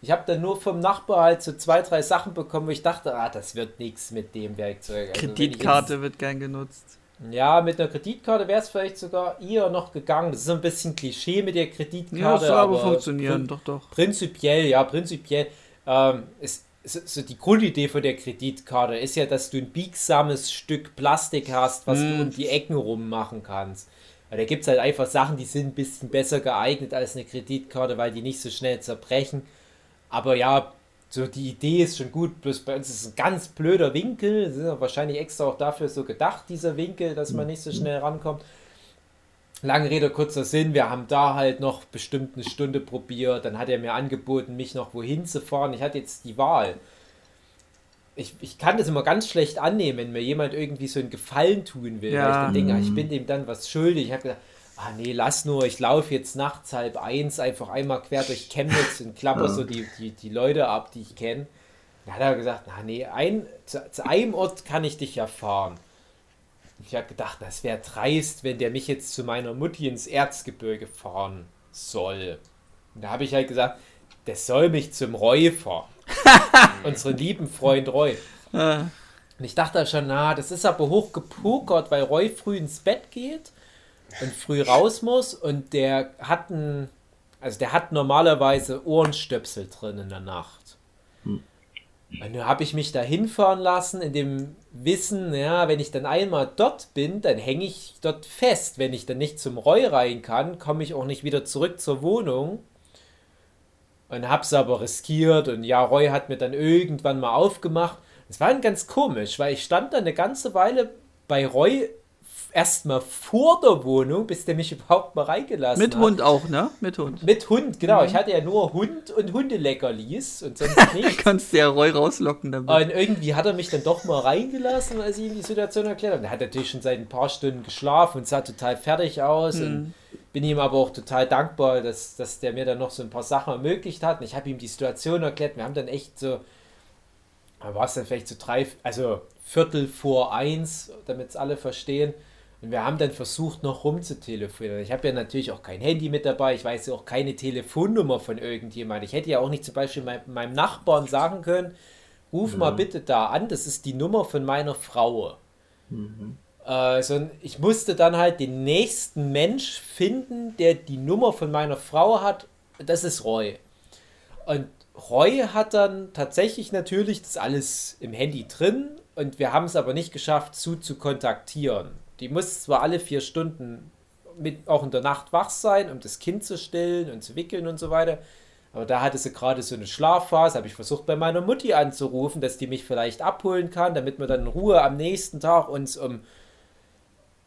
[SPEAKER 4] Ich habe dann nur vom Nachbar halt so zwei, drei Sachen bekommen, wo ich dachte, ah, das wird nichts mit dem Werkzeug. Also
[SPEAKER 3] Kreditkarte wird gern genutzt.
[SPEAKER 4] Ja, mit einer Kreditkarte wäre es vielleicht sogar eher noch gegangen. Das ist so ein bisschen Klischee mit der
[SPEAKER 3] Ja,
[SPEAKER 4] Kreditkarte.
[SPEAKER 3] soll aber
[SPEAKER 4] aber
[SPEAKER 3] funktionieren, doch, doch.
[SPEAKER 4] Prinzipiell, ja, prinzipiell. Ähm, ist, ist, so die Grundidee von der Kreditkarte ist ja, dass du ein biegsames Stück Plastik hast, was du um die Ecken rum machen kannst. Weil da gibt es halt einfach Sachen, die sind ein bisschen besser geeignet als eine Kreditkarte, weil die nicht so schnell zerbrechen. Aber ja, so die Idee ist schon gut, bloß bei uns ist es ein ganz blöder Winkel. Das ist ja wahrscheinlich extra auch dafür so gedacht, dieser Winkel, dass man nicht so schnell rankommt. Lange Rede, kurzer Sinn, wir haben da halt noch bestimmt eine Stunde probiert. Dann hat er mir angeboten, mich noch wohin zu fahren. Ich hatte jetzt die Wahl. Ich, ich kann das immer ganz schlecht annehmen, wenn mir jemand irgendwie so einen Gefallen tun will. Weil ich
[SPEAKER 3] Ja.
[SPEAKER 4] dann denke, ah, ich bin dem dann was schuldig. Ich habe gedacht, ah nee, lass nur, ich laufe jetzt nachts halb eins einfach einmal quer durch Chemnitz und klapper so die, die, die Leute ab, die ich kenne. Dann hat er gesagt, na nee, ein, zu, zu einem Ort kann ich dich ja fahren. Ich habe gedacht, das wäre dreist, wenn der mich jetzt zu meiner Mutti ins Erzgebirge fahren soll. Und da habe ich halt gesagt, der soll mich zum fahren. Unseren lieben Freund Roy. Und ich dachte schon, na, das ist aber hoch gepokert, weil Roy früh ins Bett geht und früh raus muss und der hat ein, also der hat normalerweise Ohrenstöpsel drin in der Nacht. Und nun habe ich mich da hinfahren lassen in dem Wissen, ja, wenn ich dann einmal dort bin, dann hänge ich dort fest. Wenn ich dann nicht zum Roy rein kann, komme ich auch nicht wieder zurück zur Wohnung. Und hab's aber riskiert und ja, Roy hat mir dann irgendwann mal aufgemacht. Es war dann ganz komisch, weil ich stand da eine ganze Weile bei Roy erstmal vor der Wohnung, bis der mich überhaupt mal reingelassen
[SPEAKER 3] mit
[SPEAKER 4] hat.
[SPEAKER 3] Hund auch, ne? Mit Hund.
[SPEAKER 4] Mit Hund, genau. Ich hatte ja nur Hund und Hundeleckerlis und sonst nichts.
[SPEAKER 3] Kannst du ja Roy rauslocken damit.
[SPEAKER 4] Und irgendwie hat er mich dann doch mal reingelassen, als ich ihm die Situation erklärt habe. Er hat natürlich schon seit ein paar Stunden geschlafen und sah total fertig aus. Und bin ihm aber auch total dankbar, dass, dass der mir dann noch so ein paar Sachen ermöglicht hat. Und ich habe ihm die Situation erklärt. Wir haben dann echt so, da war es dann vielleicht so drei, also Viertel vor eins, damit es alle verstehen. Und wir haben dann versucht, noch rumzutelefonieren. Ich habe ja natürlich auch kein Handy mit dabei. Ich weiß ja auch keine Telefonnummer von irgendjemand. Ich hätte ja auch nicht zum Beispiel mein, meinem Nachbarn sagen können, ruf mal bitte da an, das ist die Nummer von meiner Frau. Äh, sondern ich musste dann halt den nächsten Mensch finden, der die Nummer von meiner Frau hat. Das ist Roy. Und Roy hat dann tatsächlich natürlich das alles im Handy drin und wir haben es aber nicht geschafft, zu zu kontaktieren. Die muss zwar alle vier Stunden mit, auch in der Nacht wach sein, um das Kind zu stillen und zu wickeln und so weiter. Aber da hatte sie gerade so eine Schlafphase, habe ich versucht bei meiner Mutti anzurufen, dass die mich vielleicht abholen kann, damit wir dann in Ruhe am nächsten Tag uns um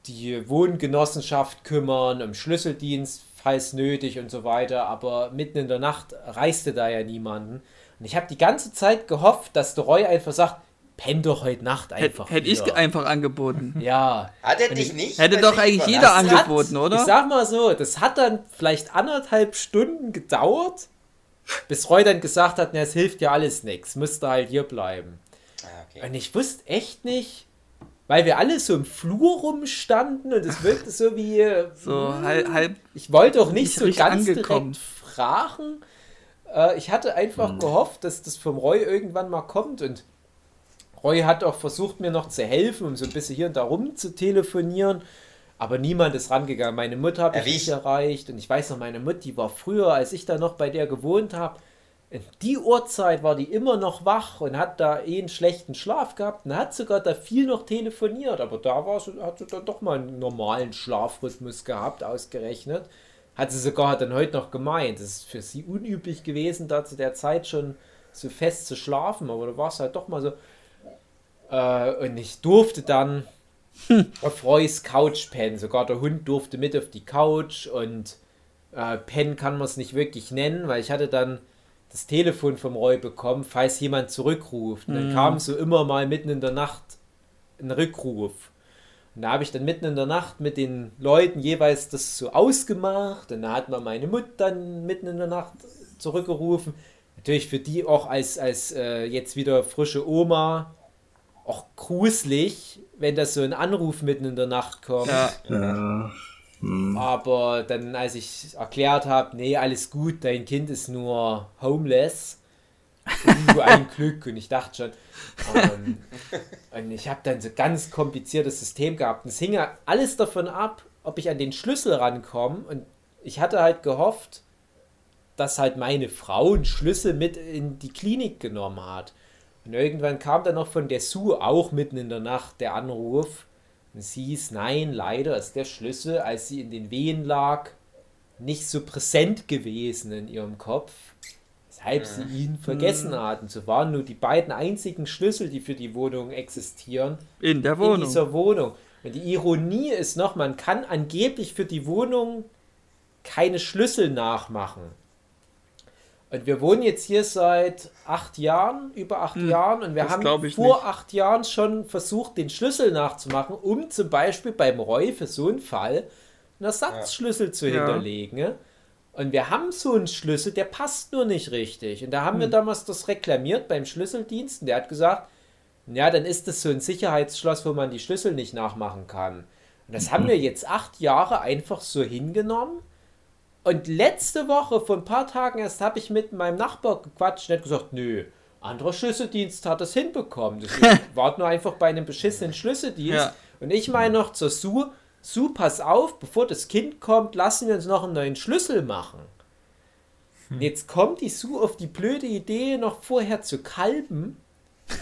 [SPEAKER 4] die Wohngenossenschaft kümmern, um Schlüsseldienst, falls nötig und so weiter. Aber mitten in der Nacht reiste da ja niemanden. Und ich habe die ganze Zeit gehofft, dass der Roy einfach sagt, penn doch heute Nacht einfach
[SPEAKER 3] Hätte ich einfach angeboten.
[SPEAKER 4] Ja.
[SPEAKER 2] Hat er dich
[SPEAKER 4] ich-
[SPEAKER 2] nicht?
[SPEAKER 3] Hätte doch eigentlich jeder angeboten,
[SPEAKER 4] hat,
[SPEAKER 3] oder?
[SPEAKER 4] Ich sag mal so, das hat dann vielleicht anderthalb Stunden gedauert, bis Roy dann gesagt hat, na, es hilft ja alles nichts, müsste halt hier bleiben.
[SPEAKER 2] Ah, okay.
[SPEAKER 4] Und ich wusste echt nicht, weil wir alle so im Flur rumstanden und es wirkte so wie, äh,
[SPEAKER 3] So halb, halb
[SPEAKER 4] ich wollte auch nicht
[SPEAKER 3] Nicht
[SPEAKER 4] so ganz
[SPEAKER 3] angekommen.
[SPEAKER 4] direkt fragen. Äh, ich hatte einfach gehofft, dass das vom Roy irgendwann mal kommt und Roy hat auch versucht, mir noch zu helfen, um so ein bisschen hier und da rum zu telefonieren. Aber niemand ist rangegangen. Meine Mutter habe ich nicht
[SPEAKER 2] ich-
[SPEAKER 4] erreicht. Und ich weiß noch, meine Mutter, die war früher, als ich da noch bei der gewohnt habe, in die Uhrzeit war die immer noch wach und hat da eh einen schlechten Schlaf gehabt und hat sogar da viel noch telefoniert. Aber da war sie, hat sie dann doch mal einen normalen Schlafrhythmus gehabt, ausgerechnet. Hat sie sogar dann heute noch gemeint. Es ist für sie unüblich gewesen, da zu der Zeit schon so fest zu schlafen. Aber da war es halt doch mal so. Äh, und ich durfte dann auf Roys Couch pennen. Sogar der Hund durfte mit auf die Couch und äh, pennen kann man es nicht wirklich nennen, weil ich hatte dann das Telefon vom Roy bekommen, falls jemand zurückruft. Und dann kam so immer mal mitten in der Nacht ein Rückruf. Und da habe ich dann mitten in der Nacht mit den Leuten jeweils das so ausgemacht. Und da hat man meine Mutter dann mitten in der Nacht zurückgerufen. Natürlich für die auch als, als äh, jetzt wieder frische Oma auch gruselig, wenn das so ein Anruf mitten in der Nacht kommt.
[SPEAKER 3] Ja.
[SPEAKER 5] Ja.
[SPEAKER 4] Aber dann, als ich erklärt habe, nee, alles gut, dein Kind ist nur homeless, du ein Glück. Und ich dachte schon, ähm, und ich habe dann so ganz kompliziertes System gehabt. Und es hing ja alles davon ab, ob ich an den Schlüssel rankomme. Und ich hatte halt gehofft, dass halt meine Frau einen Schlüssel mit in die Klinik genommen hat. Und irgendwann kam dann noch von der Sue auch mitten in der Nacht der Anruf. Und es hieß, nein, leider ist der Schlüssel, als sie in den Wehen lag, nicht so präsent gewesen in ihrem Kopf, weshalb sie ihn vergessen hatten. So waren nur die beiden einzigen Schlüssel, die für die Wohnung existieren,
[SPEAKER 3] In der
[SPEAKER 4] in
[SPEAKER 3] Wohnung.
[SPEAKER 4] dieser Wohnung. Und die Ironie ist noch, man kann angeblich für die Wohnung keine Schlüssel nachmachen. Und wir wohnen jetzt hier seit acht Jahren, über acht Jahren, und wir
[SPEAKER 3] Hm,
[SPEAKER 4] haben vor
[SPEAKER 3] nicht.
[SPEAKER 4] acht Jahren schon versucht, den Schlüssel nachzumachen, um zum Beispiel beim Roy für so einen Fall einen Ersatzschlüssel zu
[SPEAKER 3] Ja.
[SPEAKER 4] hinterlegen. ne? Und wir haben so einen Schlüssel, der passt nur nicht richtig. Und da haben wir
[SPEAKER 3] Hm.
[SPEAKER 4] damals das reklamiert beim Schlüsseldienst. Und der hat gesagt, ja, dann ist das so ein Sicherheitsschloss, wo man die Schlüssel nicht nachmachen kann. Und das haben wir jetzt acht Jahre einfach so hingenommen. Und letzte Woche, vor ein paar Tagen erst, habe ich mit meinem Nachbar gequatscht und hat gesagt, nö, anderer Schlüsseldienst hat das hinbekommen. Deswegen warten nur einfach bei einem beschissenen Schlüsseldienst.
[SPEAKER 3] Ja.
[SPEAKER 4] Und ich meine noch zur Sue, Sue, pass auf, bevor das Kind kommt, lassen wir uns noch einen neuen Schlüssel machen. Und jetzt kommt die Sue auf die blöde Idee, noch vorher zu kalben.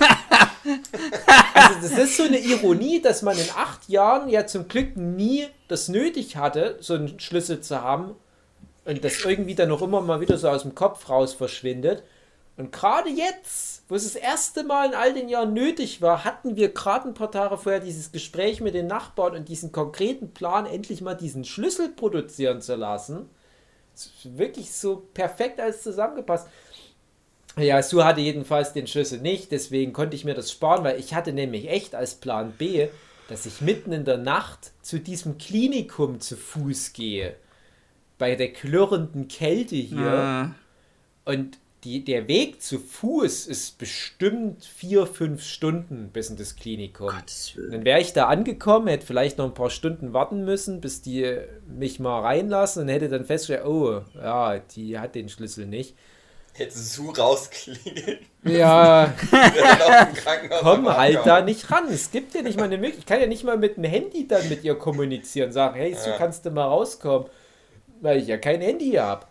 [SPEAKER 4] also das ist so eine Ironie, dass man in acht Jahren ja zum Glück nie das nötig hatte, so einen Schlüssel zu haben und das irgendwie dann noch immer mal wieder so aus dem Kopf raus verschwindet. Und gerade jetzt, wo es das erste Mal in all den Jahren nötig war, hatten wir gerade ein paar Tage vorher dieses Gespräch mit den Nachbarn und diesen konkreten Plan, endlich mal diesen Schlüssel produzieren zu lassen. Wirklich so perfekt alles zusammengepasst. Ja, Sue hatte jedenfalls den Schlüssel nicht, deswegen konnte ich mir das sparen, weil ich hatte nämlich echt als Plan B, dass ich mitten in der Nacht zu diesem Klinikum zu Fuß gehe. Bei der klirrenden Kälte hier.
[SPEAKER 3] Ja.
[SPEAKER 4] Und die, der Weg zu Fuß ist bestimmt vier, fünf Stunden bis in das Klinikum. Dann wäre ich da angekommen, hätte vielleicht noch ein paar Stunden warten müssen, bis die mich mal reinlassen und hätte dann festgestellt, oh, ja, die hat den Schlüssel nicht.
[SPEAKER 2] Hätte Sue rausklingelt.
[SPEAKER 4] Ja, komm halt da nicht ran. Es gibt ja nicht mal eine Möglichkeit. Ich kann ja nicht mal mit dem Handy dann mit ihr kommunizieren, sagen, hey, so
[SPEAKER 2] Ja.
[SPEAKER 4] kannst du mal rauskommen, weil ich ja kein Handy habe.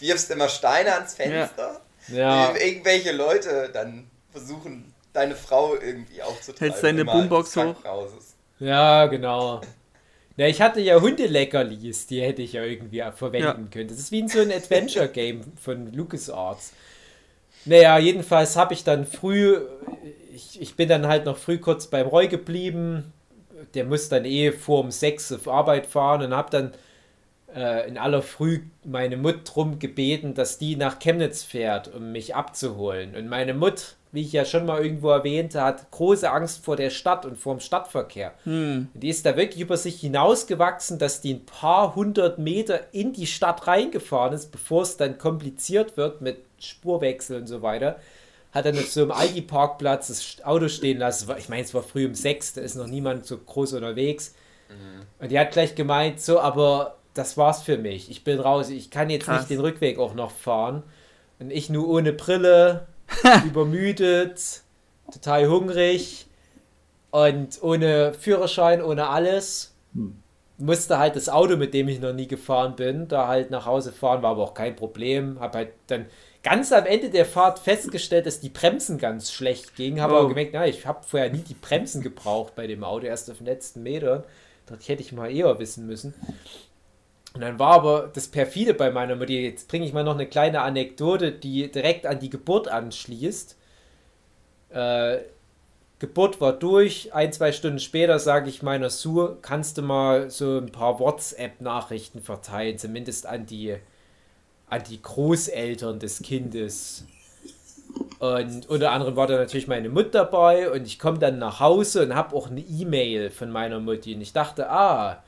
[SPEAKER 2] Wirfst immer Steine ans Fenster.
[SPEAKER 4] Ja,
[SPEAKER 2] Ir- Irgendwelche Leute dann versuchen, deine Frau irgendwie aufzutreiben.
[SPEAKER 3] Hältst deine Boombox hoch?
[SPEAKER 4] Ja, genau. Ja, ich hatte ja Hundeleckerlis, die hätte ich ja irgendwie verwenden können. Das ist wie in so ein Adventure-Game von LucasArts. Naja, jedenfalls habe ich dann früh, ich, ich bin dann halt noch früh kurz beim Roy geblieben. Der muss dann eh vor um sechs auf Arbeit fahren und habe dann äh, in aller Früh meine Mut drum gebeten, dass die nach Chemnitz fährt, um mich abzuholen. Und meine Mut, wie ich ja schon mal irgendwo erwähnte, hat große Angst vor der Stadt und vor dem Stadtverkehr. Und Die ist da wirklich über sich hinausgewachsen, dass die ein paar hundert Meter in die Stadt reingefahren ist, bevor es dann kompliziert wird mit Spurwechsel und so weiter. Hat dann auf so einem Aldi-Parkplatz das Auto stehen lassen. Ich meine, es war früh um sechs, da ist noch niemand so groß unterwegs. Und die hat gleich gemeint, so, aber das war's für mich. Ich bin raus. Ich kann jetzt
[SPEAKER 3] Krass.
[SPEAKER 4] nicht den Rückweg auch noch fahren. Und ich nur ohne Brille, übermüdet, total hungrig und ohne Führerschein, ohne alles. Musste halt das Auto, mit dem ich noch nie gefahren bin, da halt nach Hause fahren, war aber auch kein Problem. Hab halt dann ganz am Ende der Fahrt festgestellt, dass die Bremsen ganz schlecht gingen. Habe
[SPEAKER 3] Oh.
[SPEAKER 4] aber gemerkt, na, ich habe vorher nie die Bremsen gebraucht bei dem Auto, erst auf den letzten Metern. Das hätte ich mal eher wissen müssen. Und dann war aber das perfide bei meiner Mutter. Jetzt bringe ich mal noch eine kleine Anekdote, die direkt an die Geburt anschließt. Äh, Geburt war durch. Ein, zwei Stunden später sage ich meiner Sue, kannst du mal so ein paar WhatsApp-Nachrichten verteilen, zumindest an die, an die Großeltern des Kindes. Und unter anderem war da natürlich meine Mutter dabei und ich komme dann nach Hause und habe auch eine E-Mail von meiner Mutti. Und ich dachte, ah,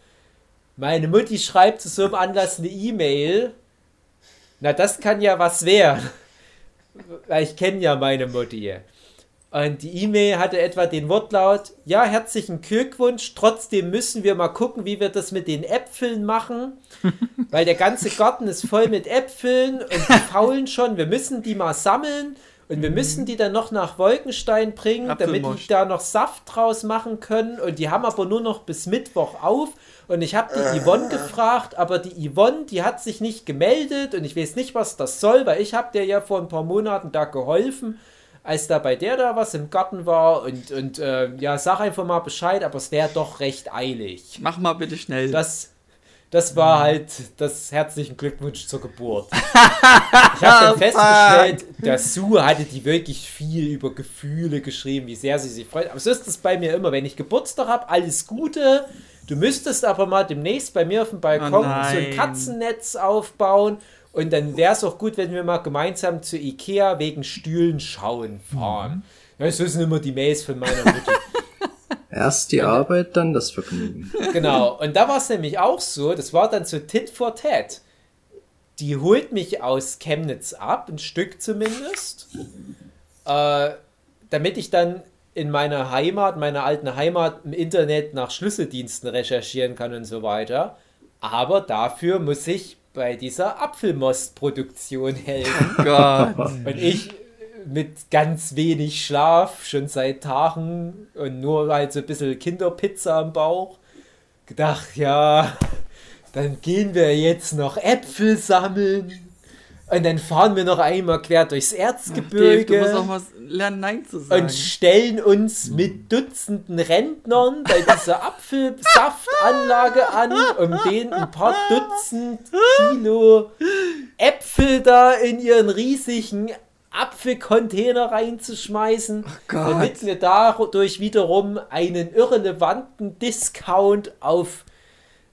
[SPEAKER 4] meine Mutti schreibt zu so einem Anlass eine E-Mail. Na, das kann ja was werden. Weil ich kenne ja meine Mutti. Und die E-Mail hatte etwa den Wortlaut, ja, herzlichen Glückwunsch, trotzdem müssen wir mal gucken, wie wir das mit den Äpfeln machen, weil der ganze Garten ist voll mit Äpfeln und die faulen schon, wir müssen die mal sammeln und wir müssen die dann noch nach Wolkenstein bringen, damit die da noch Saft draus machen können und die haben aber nur noch bis Mittwoch auf und ich habe die Yvonne gefragt, aber die Yvonne, die hat sich nicht gemeldet und ich weiß nicht, was das soll, weil ich habe der ja vor ein paar Monaten da geholfen als da bei der da was im Garten war und, und äh, ja, sag einfach mal Bescheid, aber es wäre doch recht eilig.
[SPEAKER 3] Mach mal bitte schnell.
[SPEAKER 4] Das, das war halt das herzlichen Glückwunsch zur Geburt. Ich habe dann festgestellt, der Sue hatte die wirklich viel über Gefühle geschrieben, wie sehr sie sich freut. Aber so ist es bei mir immer, wenn ich Geburtstag habe, alles Gute. Du müsstest aber mal demnächst bei mir auf dem Balkon
[SPEAKER 3] Oh
[SPEAKER 4] so ein. Katzennetz aufbauen. Und dann wäre es auch gut, wenn wir mal gemeinsam zu Ikea wegen Stühlen schauen fahren. Ja, so sind immer die Mails von meiner Mutter.
[SPEAKER 5] Erst die Arbeit, dann das Vergnügen.
[SPEAKER 4] Genau, und da war es nämlich auch so, das war dann so Tit for Tat. Die holt mich aus Chemnitz ab, ein Stück zumindest, äh, damit ich dann in meiner Heimat, meiner alten Heimat, im Internet nach Schlüsseldiensten recherchieren kann und so weiter. Aber dafür muss ich bei dieser Apfelmost-Produktion helfen.
[SPEAKER 3] Gott.
[SPEAKER 4] Und ich mit ganz wenig Schlaf, schon seit Tagen und nur halt so ein bisschen Kinderpizza am Bauch, gedacht, ja, dann gehen wir jetzt noch Äpfel sammeln und dann fahren wir noch einmal quer durchs
[SPEAKER 3] Dave, du
[SPEAKER 4] Erzgebirge
[SPEAKER 3] musst auch mal lernen, Nein zu sagen.
[SPEAKER 4] und stellen uns mit Dutzenden Rentnern bei dieser Apfelsaftanlage an, um denen ein paar Dutzend Kilo Äpfel da in ihren riesigen Apfelcontainer reinzuschmeißen,
[SPEAKER 3] Gott.
[SPEAKER 4] damit wir dadurch wiederum einen irrelevanten Discount auf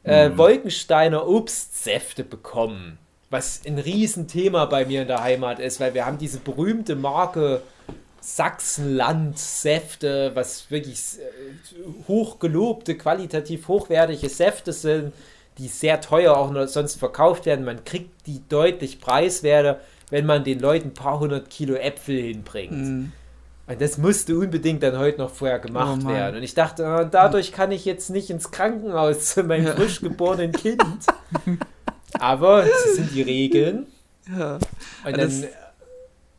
[SPEAKER 4] äh, Wolkensteiner Obstsäfte bekommen. Was ein Riesenthema bei mir in der Heimat ist, weil wir haben diese berühmte Marke Sachsenland-Säfte, was wirklich äh, hochgelobte, qualitativ hochwertige Säfte sind, die sehr teuer auch sonst verkauft werden. Man kriegt die deutlich preiswerter, wenn man den Leuten ein paar hundert Kilo Äpfel hinbringt.
[SPEAKER 3] Mhm.
[SPEAKER 4] Und das musste unbedingt dann heute noch vorher gemacht
[SPEAKER 3] Oh
[SPEAKER 4] werden. Und ich dachte, äh, dadurch kann ich jetzt nicht ins Krankenhaus zu meinem
[SPEAKER 3] Ja.
[SPEAKER 4] frisch geborenen Kind. Aber es sind die Regeln.
[SPEAKER 3] Ja.
[SPEAKER 4] Und
[SPEAKER 3] Das-
[SPEAKER 4] dann,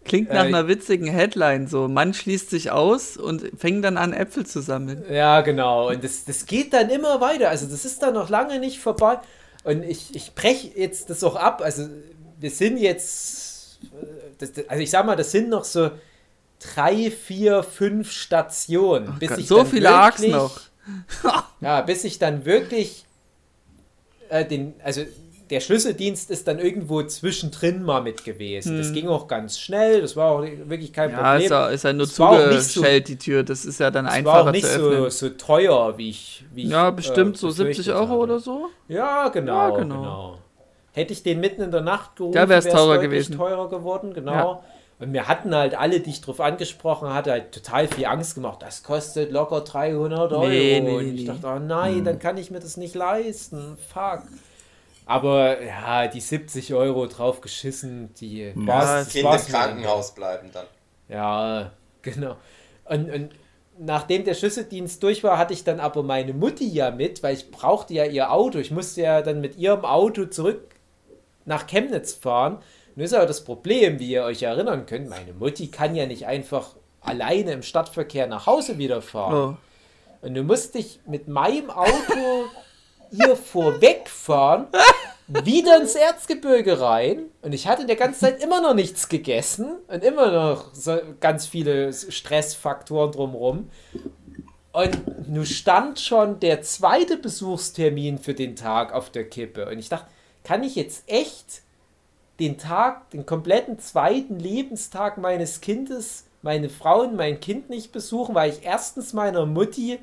[SPEAKER 3] Klingt nach
[SPEAKER 4] Äh,
[SPEAKER 3] einer witzigen Headline so. Mann schließt sich aus und fängt dann an, Äpfel zu sammeln.
[SPEAKER 4] ja, genau. Und das, das geht dann immer weiter. Also das ist dann noch lange nicht vorbei. Und ich, ich breche jetzt das auch ab. Also wir sind jetzt, äh, das, das- also ich sag mal, das sind noch so drei, vier, fünf Stationen. bis
[SPEAKER 3] Gott,
[SPEAKER 4] ich
[SPEAKER 3] so viele Arcs
[SPEAKER 4] wirklich-
[SPEAKER 3] noch.
[SPEAKER 4] Ja, bis ich dann wirklich äh, den, also der Schlüsseldienst ist dann irgendwo zwischendrin mal mit gewesen. Das ging auch ganz schnell, das war auch wirklich kein
[SPEAKER 3] Hm. Ja,
[SPEAKER 4] Problem.
[SPEAKER 3] ja, ist ja nur
[SPEAKER 4] Es nicht so-
[SPEAKER 3] zugestellt, die Tür. Das ist ja dann
[SPEAKER 4] Es war
[SPEAKER 3] einfacher
[SPEAKER 4] auch nicht
[SPEAKER 3] zu
[SPEAKER 4] so,
[SPEAKER 3] öffnen.
[SPEAKER 4] so teuer, wie ich. Wie
[SPEAKER 3] ja,
[SPEAKER 4] ich,
[SPEAKER 3] bestimmt
[SPEAKER 4] äh,
[SPEAKER 3] so 70
[SPEAKER 4] befürchtet
[SPEAKER 3] Euro
[SPEAKER 4] habe.
[SPEAKER 3] oder so.
[SPEAKER 4] Ja, genau,
[SPEAKER 3] Ja,
[SPEAKER 4] genau.
[SPEAKER 3] genau.
[SPEAKER 4] Hätte ich den mitten in der Nacht gerufen,
[SPEAKER 3] wär's
[SPEAKER 4] wär's
[SPEAKER 3] teurer gewesen.
[SPEAKER 4] teurer geworden, genau.
[SPEAKER 3] Ja.
[SPEAKER 4] Und mir hatten halt alle, die ich drauf angesprochen hatte, halt total viel Angst gemacht. Das kostet locker 300 Euro.
[SPEAKER 3] Nee, nee,
[SPEAKER 4] Und ich dachte, oh nein, dann kann ich mir das nicht leisten. Fuck. Aber ja, die 70 Euro drauf geschissen, die war's, das
[SPEAKER 2] im
[SPEAKER 4] dann.
[SPEAKER 2] Krankenhaus bleiben dann.
[SPEAKER 4] Ja, genau. Und, und nachdem der Schlüsseldienst durch war, hatte ich dann aber meine Mutti ja mit, weil ich brauchte ja ihr Auto. Ich musste ja dann mit ihrem Auto zurück nach Chemnitz fahren. Nun ist aber das Problem, wie ihr euch erinnern könnt, meine Mutti kann ja nicht einfach alleine im Stadtverkehr nach Hause wieder fahren.
[SPEAKER 3] Oh.
[SPEAKER 4] Und du musst dich mit meinem Auto ihr vorwegfahren, wieder ins Erzgebirge rein. Und ich hatte in der ganzen Zeit immer noch nichts gegessen und immer noch so ganz viele Stressfaktoren drumherum. Und nun stand schon der zweite Besuchstermin für den Tag auf der Kippe. Und ich dachte, kann ich jetzt echt den Tag, den kompletten zweiten Lebenstag meines Kindes, meine Frau und mein Kind nicht besuchen, weil ich erstens meiner Mutti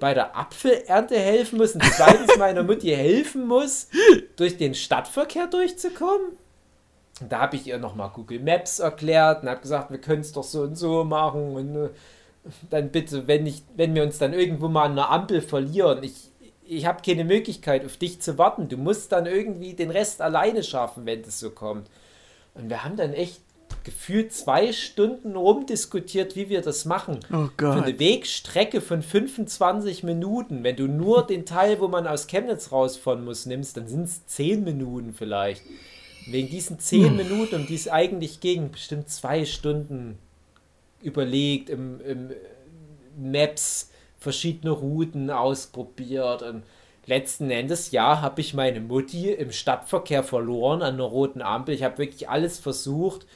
[SPEAKER 4] bei der Apfelernte helfen muss und zweitens meiner Mutti helfen muss, durch den Stadtverkehr durchzukommen? Und da habe ich ihr nochmal Google Maps erklärt und habe gesagt, wir können es doch so und so machen und äh, dann bitte, wenn, ich, wenn wir uns dann irgendwo mal an einer Ampel verlieren, ich, ich habe keine Möglichkeit, auf dich zu warten. Du musst dann irgendwie den Rest alleine schaffen, wenn das so kommt. Und wir haben dann echt gefühlt zwei Stunden rumdiskutiert, wie wir das machen.
[SPEAKER 3] Oh
[SPEAKER 4] Für
[SPEAKER 3] Gott.
[SPEAKER 4] eine Wegstrecke von 25 Minuten. Wenn du nur den Teil, wo man aus Chemnitz rausfahren muss, nimmst, dann sind es 10 Minuten vielleicht. Wegen diesen 10 Minuten, um die es eigentlich ging, bestimmt zwei Stunden überlegt, im, im Maps verschiedene Routen ausprobiert und letzten Endes, ja, habe ich meine Mutti im Stadtverkehr verloren an einer roten Ampel. Ich habe wirklich alles versucht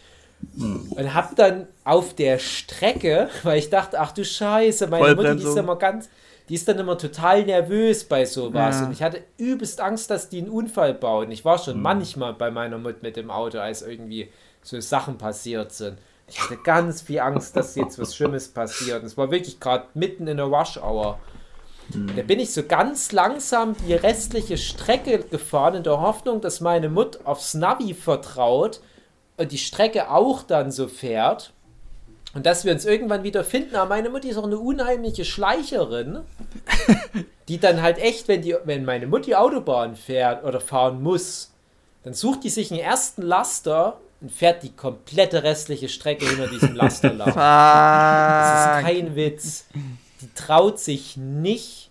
[SPEAKER 4] und habe dann auf der Strecke, weil ich dachte, ach du Scheiße, meine Mutti, die ist immer ganz, die ist dann immer total nervös bei sowas
[SPEAKER 3] Ja.
[SPEAKER 4] und ich hatte übelst Angst, dass die einen Unfall bauen. Ich war schon manchmal bei meiner Mutter mit dem Auto, als irgendwie so Sachen passiert sind. Ich hatte ganz viel Angst, dass jetzt was Schlimmes passiert. Und es war wirklich gerade mitten in der Rush Hour. Da bin ich so ganz langsam die restliche Strecke gefahren, in der Hoffnung, dass meine Mutter aufs Navi vertraut die Strecke auch dann so fährt. Und dass wir uns irgendwann wieder finden. Aber meine Mutti ist auch eine unheimliche Schleicherin, die dann halt echt, wenn, die, wenn meine Mutti Autobahn fährt oder fahren muss, dann sucht die sich einen ersten Laster und fährt die komplette restliche Strecke hinter diesem Laster lang. Das ist kein Witz. Die traut sich nicht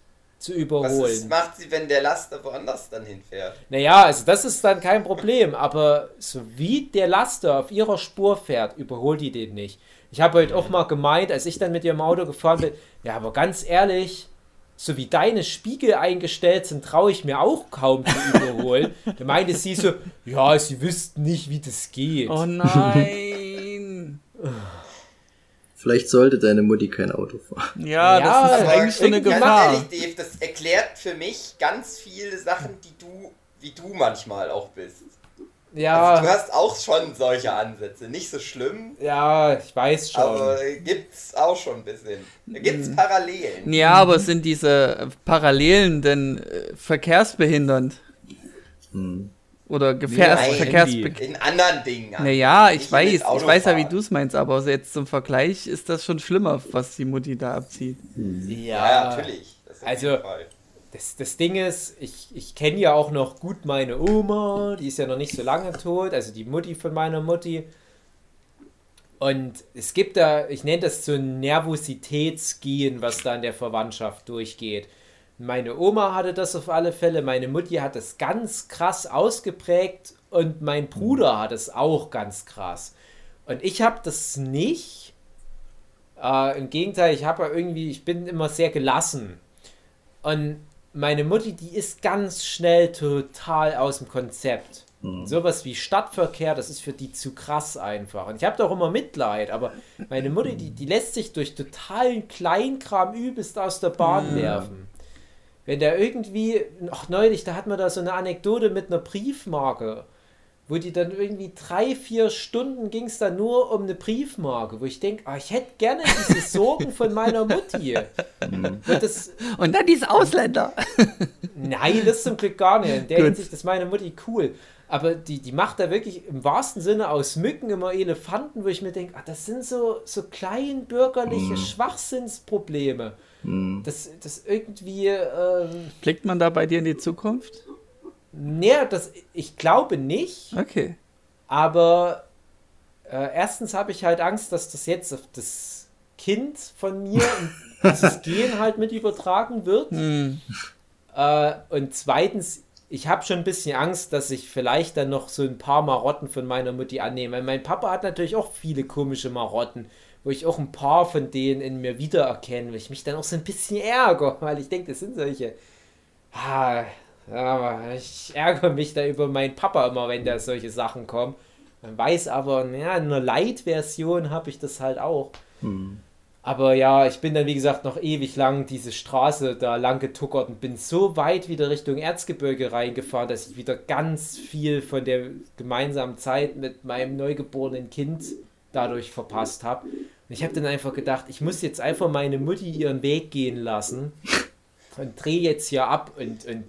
[SPEAKER 4] zu
[SPEAKER 2] Was ist,
[SPEAKER 4] überholen.
[SPEAKER 2] macht sie, wenn der Laster woanders dann hinfährt?
[SPEAKER 4] Naja, also das ist dann kein Problem, aber so wie der Laster auf ihrer Spur fährt, überholt die den nicht. Ich habe heute auch mal gemeint, als ich dann mit ihrem Auto gefahren bin, ja, aber ganz ehrlich, so wie deine Spiegel eingestellt sind, traue ich mir auch kaum zu überholen. Da meinte sie so, ja, sie wüssten nicht, wie das geht.
[SPEAKER 3] Oh nein.
[SPEAKER 5] Vielleicht sollte deine Mutti kein Auto fahren.
[SPEAKER 3] Ja,
[SPEAKER 4] Ja,
[SPEAKER 3] das ist eigentlich so eine
[SPEAKER 4] irgendwie-
[SPEAKER 2] Ganz
[SPEAKER 3] Gefahr.
[SPEAKER 2] ehrlich, Dave, das erklärt für mich ganz viele Sachen, die du, wie du manchmal auch bist.
[SPEAKER 4] ja,
[SPEAKER 2] Also, du hast auch schon solche Ansätze. Nicht so schlimm,
[SPEAKER 4] ja, ich weiß schon.
[SPEAKER 2] aber gibt's auch schon ein bisschen. Da gibt's
[SPEAKER 3] Mhm.
[SPEAKER 2] Parallelen.
[SPEAKER 3] Ja, aber sind diese Parallelen denn äh, verkehrsbehindernd? Oder Gefährs
[SPEAKER 2] Nein,
[SPEAKER 3] verkehrsbehindernd?
[SPEAKER 2] In anderen Dingen.
[SPEAKER 3] Naja, ich weiß, ich weiß ja, wie du es meinst, aber jetzt zum Vergleich ist das schon schlimmer, was die Mutti da abzieht.
[SPEAKER 2] Ja, natürlich. Das auf
[SPEAKER 4] Also-. Das, das Ding ist, ich, ich kenne ja auch noch gut meine Oma, die ist ja noch nicht so lange tot, also die Mutti von meiner Mutti. Und es gibt da, ich nenne das so ein Nervositätsgehen, was da in der Verwandtschaft durchgeht. Meine Oma hatte das auf alle Fälle, meine Mutti hat das ganz krass ausgeprägt und mein Bruder hat es auch ganz krass. Und ich habe das nicht. Äh, Im Gegenteil, ich habe ja irgendwie, ich bin immer sehr gelassen. Und meine Mutti, die ist ganz schnell total aus dem Konzept. Sowas wie Stadtverkehr, das ist für die zu krass einfach. Und ich habe doch immer Mitleid, aber meine Mutti, die, die lässt sich durch totalen Kleinkram übelst aus der Bahn werfen. Wenn der irgendwie, ach neulich, da hat man da so eine Anekdote mit einer Briefmarke, wo die dann irgendwie drei, vier Stunden ging es dann nur um eine Briefmarke, wo ich denke, ah, ich hätte gerne diese Sorgen von meiner Mutti. Wo das,
[SPEAKER 3] Und dann diese Ausländer.
[SPEAKER 4] Nein, das zum Glück gar nicht. In der
[SPEAKER 3] Gut.
[SPEAKER 4] Hinsicht ist meine Mutti cool. Aber die, die macht da wirklich im wahrsten Sinne aus Mücken immer Elefanten, wo ich mir denke, ah, das sind so, so kleinbürgerliche Schwachsinnsprobleme. Das, das irgendwie, ähm,
[SPEAKER 3] Blickt man da bei dir in die Zukunft?
[SPEAKER 4] nee, das, ich glaube nicht,
[SPEAKER 3] Okay.
[SPEAKER 4] aber äh, erstens habe ich halt Angst, dass das jetzt auf das Kind von mir dieses Gen halt mit übertragen wird.
[SPEAKER 3] Hm.
[SPEAKER 4] Äh, und zweitens, ich habe schon ein bisschen Angst, dass ich vielleicht dann noch so ein paar Marotten von meiner Mutti annehme. Weil Mein Papa hat natürlich auch viele komische Marotten, wo ich auch ein paar von denen in mir wiedererkenne, wo ich mich dann auch so ein bisschen ärgere, weil ich denke, das sind solche. Ah, ich ärgere mich da über meinen Papa immer, wenn da solche Sachen kommen. Man weiß aber, ja, in einer Light-Version habe ich das halt auch. Aber ja, ich bin dann wie gesagt noch ewig lang diese Straße da lang getuckert und bin so weit wieder Richtung Erzgebirge reingefahren, dass ich wieder ganz viel von der gemeinsamen Zeit mit meinem neugeborenen Kind dadurch verpasst habe. Und ich habe dann einfach gedacht, ich muss jetzt einfach meine Mutti ihren Weg gehen lassen und drehe jetzt hier ab und, und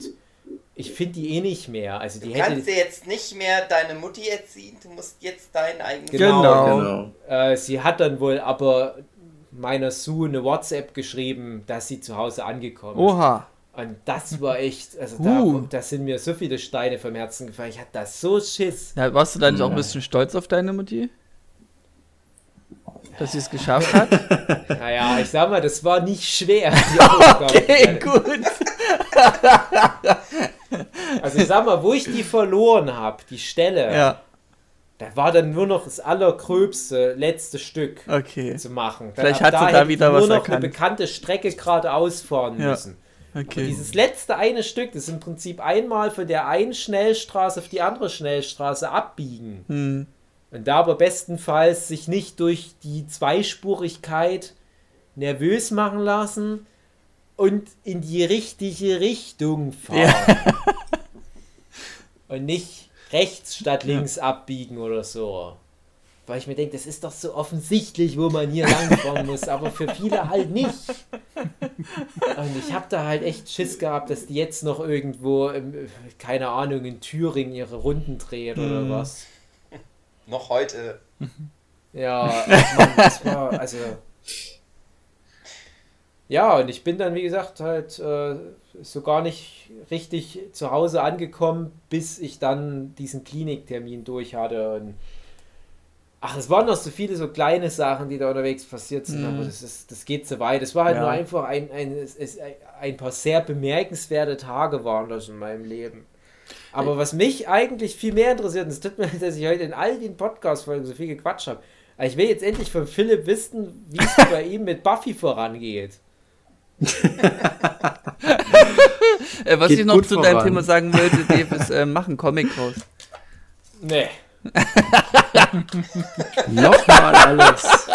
[SPEAKER 4] ich finde die eh nicht mehr. Also die
[SPEAKER 2] Du
[SPEAKER 4] hätte.
[SPEAKER 2] kannst dir jetzt nicht mehr deine Mutti erziehen, du musst jetzt deinen eigenen
[SPEAKER 4] Genau.
[SPEAKER 3] Genau.
[SPEAKER 5] Genau.
[SPEAKER 4] Äh, sie hat dann wohl aber meiner Sue eine WhatsApp geschrieben, dass sie zu Hause angekommen ist.
[SPEAKER 3] Oha.
[SPEAKER 4] Und das war echt, also
[SPEAKER 3] Uh.
[SPEAKER 4] da, da sind mir so viele Steine vom Herzen gefallen. Ich hatte da so Schiss.
[SPEAKER 3] Ja, warst du da nicht auch ein bisschen stolz auf deine Mutti? Dass sie es geschafft hat?
[SPEAKER 4] Naja, ich sag mal, das war nicht schwer, die Aufgabe.
[SPEAKER 3] okay, gut.
[SPEAKER 4] Also ich sag mal, wo ich die verloren habe, die Stelle,
[SPEAKER 3] Ja,
[SPEAKER 4] da war dann nur noch das allergröbste letzte Stück
[SPEAKER 3] okay.
[SPEAKER 4] zu machen.
[SPEAKER 3] Vielleicht
[SPEAKER 4] ab
[SPEAKER 3] hat sie da
[SPEAKER 4] hätte ich
[SPEAKER 3] wieder
[SPEAKER 4] nur
[SPEAKER 3] was
[SPEAKER 4] noch
[SPEAKER 3] erkannt.
[SPEAKER 4] eine bekannte Strecke geradeaus fahren
[SPEAKER 3] Ja.
[SPEAKER 4] müssen.
[SPEAKER 3] Okay.
[SPEAKER 4] Dieses letzte eine Stück, das ist im Prinzip einmal von der einen Schnellstraße auf die andere Schnellstraße abbiegen.
[SPEAKER 3] Hm.
[SPEAKER 4] Und da aber bestenfalls sich nicht durch die Zweispurigkeit nervös machen lassen und in die richtige Richtung fahren. Und nicht rechts statt links abbiegen oder so. Weil ich mir denke, das ist doch so offensichtlich, wo man hier langfahren muss, aber für viele halt nicht. Und ich habe da halt echt Schiss gehabt, dass die jetzt noch irgendwo, im, keine Ahnung, in Thüringen ihre Runden dreht oder was.
[SPEAKER 2] Noch heute.
[SPEAKER 4] Ja, Mann, das war, also. Ja, und ich bin dann, wie gesagt, halt äh, so gar nicht richtig zu Hause angekommen, bis ich dann diesen Kliniktermin durch hatte. Und ach, es waren noch so viele so kleine Sachen, die da unterwegs passiert sind, aber das, ist, das geht so weit. Es war halt
[SPEAKER 3] Ja.
[SPEAKER 4] nur einfach ein, ein, es, ein paar sehr bemerkenswerte Tage waren das in meinem Leben. Aber was mich eigentlich viel mehr interessiert, und es tut mir leid, dass ich heute in all den Podcast-Folgen so viel gequatscht habe, aber ich will jetzt endlich von Philipp wissen, wie es bei ihm mit Buffy vorangeht.
[SPEAKER 3] Äh, was
[SPEAKER 5] Geht
[SPEAKER 3] ich noch zu deinem
[SPEAKER 5] voran.
[SPEAKER 3] Thema sagen wollte, Dave, ist, äh, mach einen Comic raus.
[SPEAKER 4] Nee.
[SPEAKER 5] Nochmal alles.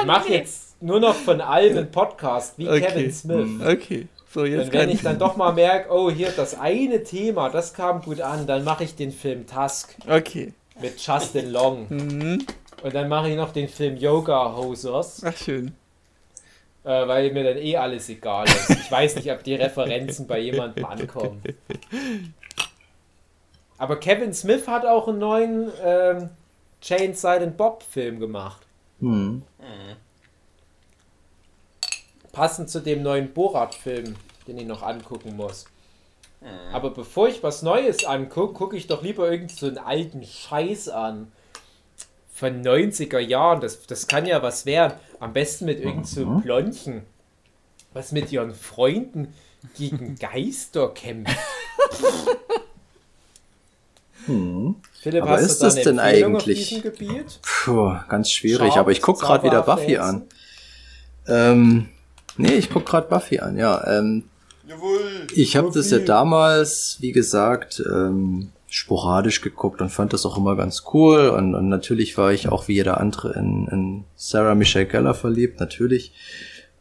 [SPEAKER 4] Ich mache jetzt nur noch von allem einen Podcast, wie
[SPEAKER 3] Okay.
[SPEAKER 4] Kevin Smith.
[SPEAKER 3] Okay, so jetzt
[SPEAKER 4] Und wenn ich dann doch mal merke, oh, hier das eine Thema, das kam gut an, dann mache ich den Film Tusk
[SPEAKER 3] Okay.
[SPEAKER 4] mit Justin Long.
[SPEAKER 3] Mhm.
[SPEAKER 4] Und dann mache ich noch den Film Yoga Hosers,
[SPEAKER 3] Ach, schön.
[SPEAKER 4] äh, weil mir dann eh alles egal ist. Ich weiß nicht, ob die Referenzen bei jemandem ankommen. Aber Kevin Smith hat auch einen neuen ähm, Jane Silent Bob Film gemacht.
[SPEAKER 5] Hm.
[SPEAKER 4] Passend zu dem neuen Borat-Film, den ich noch angucken muss. Aber bevor ich was Neues angucke, gucke ich doch lieber irgend so einen alten Scheiß an. Von 90er Jahren. Das, das kann ja was werden. Am besten mit irgend so einem Blondchen. Was mit ihren Freunden gegen Geister kämpft. Philipp,
[SPEAKER 5] Aber ist das denn
[SPEAKER 4] Empfehlung
[SPEAKER 5] eigentlich-
[SPEAKER 4] auf diesem Gebiet?
[SPEAKER 5] Puh, ganz schwierig,
[SPEAKER 4] Schaut
[SPEAKER 5] aber ich guck gerade wieder Buffy an. Ähm, nee, ich guck gerade Buffy an, ja. Ähm,
[SPEAKER 2] Jawohl.
[SPEAKER 5] ich habe das ja damals, wie gesagt, ähm, sporadisch geguckt und fand das auch immer ganz cool. Und, und natürlich war ich auch wie jeder andere in, in Sarah Michelle Gellar verliebt, natürlich.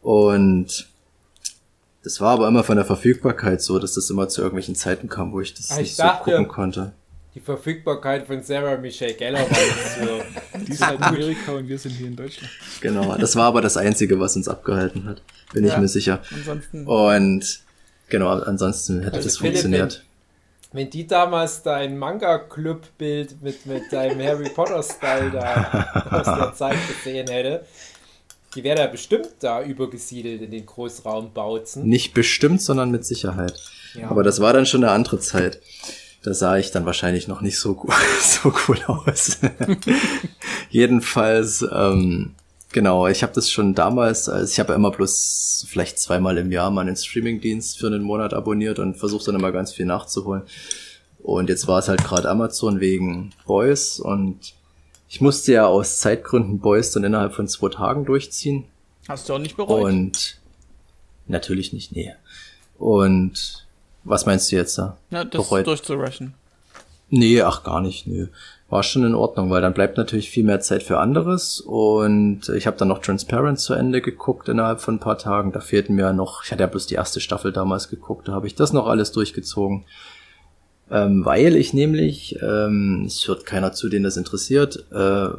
[SPEAKER 5] Und das war aber immer von der Verfügbarkeit so, dass das immer zu irgendwelchen Zeiten kam, wo ich das
[SPEAKER 4] Ah, ich
[SPEAKER 5] nicht so
[SPEAKER 4] dachte-
[SPEAKER 5] gucken konnte.
[SPEAKER 4] Die Verfügbarkeit von Sarah Michelle Gellar war jetzt so.
[SPEAKER 6] Die sind in Amerika und wir sind hier in Deutschland.
[SPEAKER 5] Genau, das war aber das Einzige, was uns abgehalten hat, bin ich
[SPEAKER 3] Ja.
[SPEAKER 5] mir sicher.
[SPEAKER 3] Ansonsten.
[SPEAKER 5] Und genau, ansonsten hätte
[SPEAKER 4] Also
[SPEAKER 5] das
[SPEAKER 4] Philipp,
[SPEAKER 5] funktioniert.
[SPEAKER 4] Wenn die damals dein Manga-Club-Bild mit, mit deinem Harry Potter-Style da aus der Zeit gesehen hätte, die wäre da bestimmt da übergesiedelt in den Großraumbautzen.
[SPEAKER 5] Nicht bestimmt, sondern mit Sicherheit.
[SPEAKER 4] Ja.
[SPEAKER 5] Aber das war dann schon eine andere Zeit. Da sah ich dann wahrscheinlich noch nicht so, so cool aus. Jedenfalls, ähm, genau, ich habe das schon damals, also ich habe ja immer bloß vielleicht zweimal im Jahr mal einen Streamingdienst für einen Monat abonniert und versuche dann immer ganz viel nachzuholen. Und jetzt war es halt gerade Amazon wegen Boys und ich musste ja aus Zeitgründen Boys dann innerhalb von zwei Tagen durchziehen.
[SPEAKER 3] Hast du auch nicht bereut?
[SPEAKER 5] Und natürlich nicht, nee. Und was meinst du jetzt da?
[SPEAKER 3] ja, das
[SPEAKER 5] bereut.
[SPEAKER 3] durchzurushen.
[SPEAKER 5] Nee, ach gar nicht, nee. War schon in Ordnung, weil dann bleibt natürlich viel mehr Zeit für anderes. Und ich habe dann noch Transparent zu Ende geguckt innerhalb von ein paar Tagen. Da fehlten mir noch, ich hatte ja bloß die erste Staffel damals geguckt, da habe ich das noch alles durchgezogen. Ähm, weil ich nämlich, ähm, es hört keiner zu, den das interessiert, äh,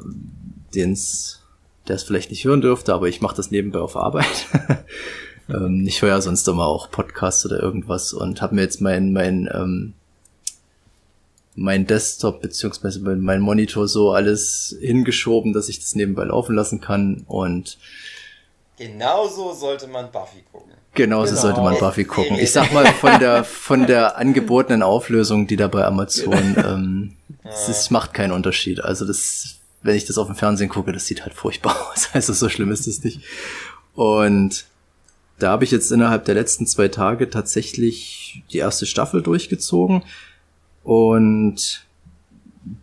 [SPEAKER 5] den's, der es vielleicht nicht hören dürfte, aber ich mache das nebenbei auf Arbeit. ähm, ich höre ja sonst immer auch Podcasts oder irgendwas und habe mir jetzt mein, mein, ähm, mein Desktop beziehungsweise mein, Monitor so alles hingeschoben, dass ich das nebenbei laufen lassen kann und
[SPEAKER 2] Genauso sollte man Buffy gucken.
[SPEAKER 5] Genauso
[SPEAKER 4] Genau.
[SPEAKER 5] sollte man Buffy gucken. Ich sag mal, von der, von der angebotenen Auflösung, die da bei Amazon, ähm, es ist, macht keinen Unterschied. Also das, wenn ich das auf dem Fernsehen gucke, das sieht halt furchtbar aus. Also so schlimm ist es nicht. Und da habe ich jetzt innerhalb der letzten zwei Tage tatsächlich die erste Staffel durchgezogen. Und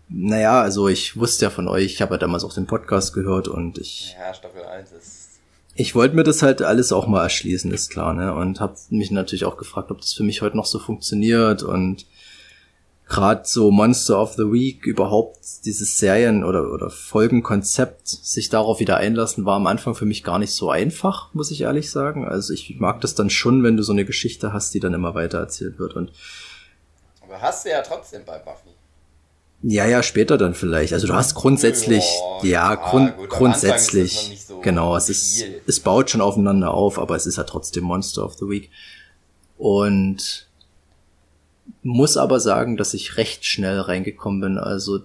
[SPEAKER 5] naja, also ich wusste ja von euch, ich habe ja damals auch den Podcast gehört und ich
[SPEAKER 2] Ja, Staffel 1 ist.
[SPEAKER 5] ich wollte mir das halt alles auch mal erschließen, ist klar, ne? Und habe mich natürlich auch gefragt, ob das für mich heute noch so funktioniert und gerade so Monster of the Week überhaupt dieses Serien- oder, oder Folgenkonzept sich darauf wieder einlassen, war am Anfang für mich gar nicht so einfach, muss ich ehrlich sagen. Also ich mag das dann schon, wenn du so eine Geschichte hast, die dann immer weiter erzählt wird und
[SPEAKER 2] Aber hast du ja trotzdem bei Buffy.
[SPEAKER 5] ja, ja, später dann vielleicht. Also du hast grundsätzlich,
[SPEAKER 2] Ja,
[SPEAKER 5] ja, grund,
[SPEAKER 2] gut,
[SPEAKER 5] grundsätzlich,
[SPEAKER 2] so
[SPEAKER 5] genau, es ist, es baut schon aufeinander auf, aber es ist ja trotzdem Monster of the Week. Und muss aber sagen, dass ich recht schnell reingekommen bin. Also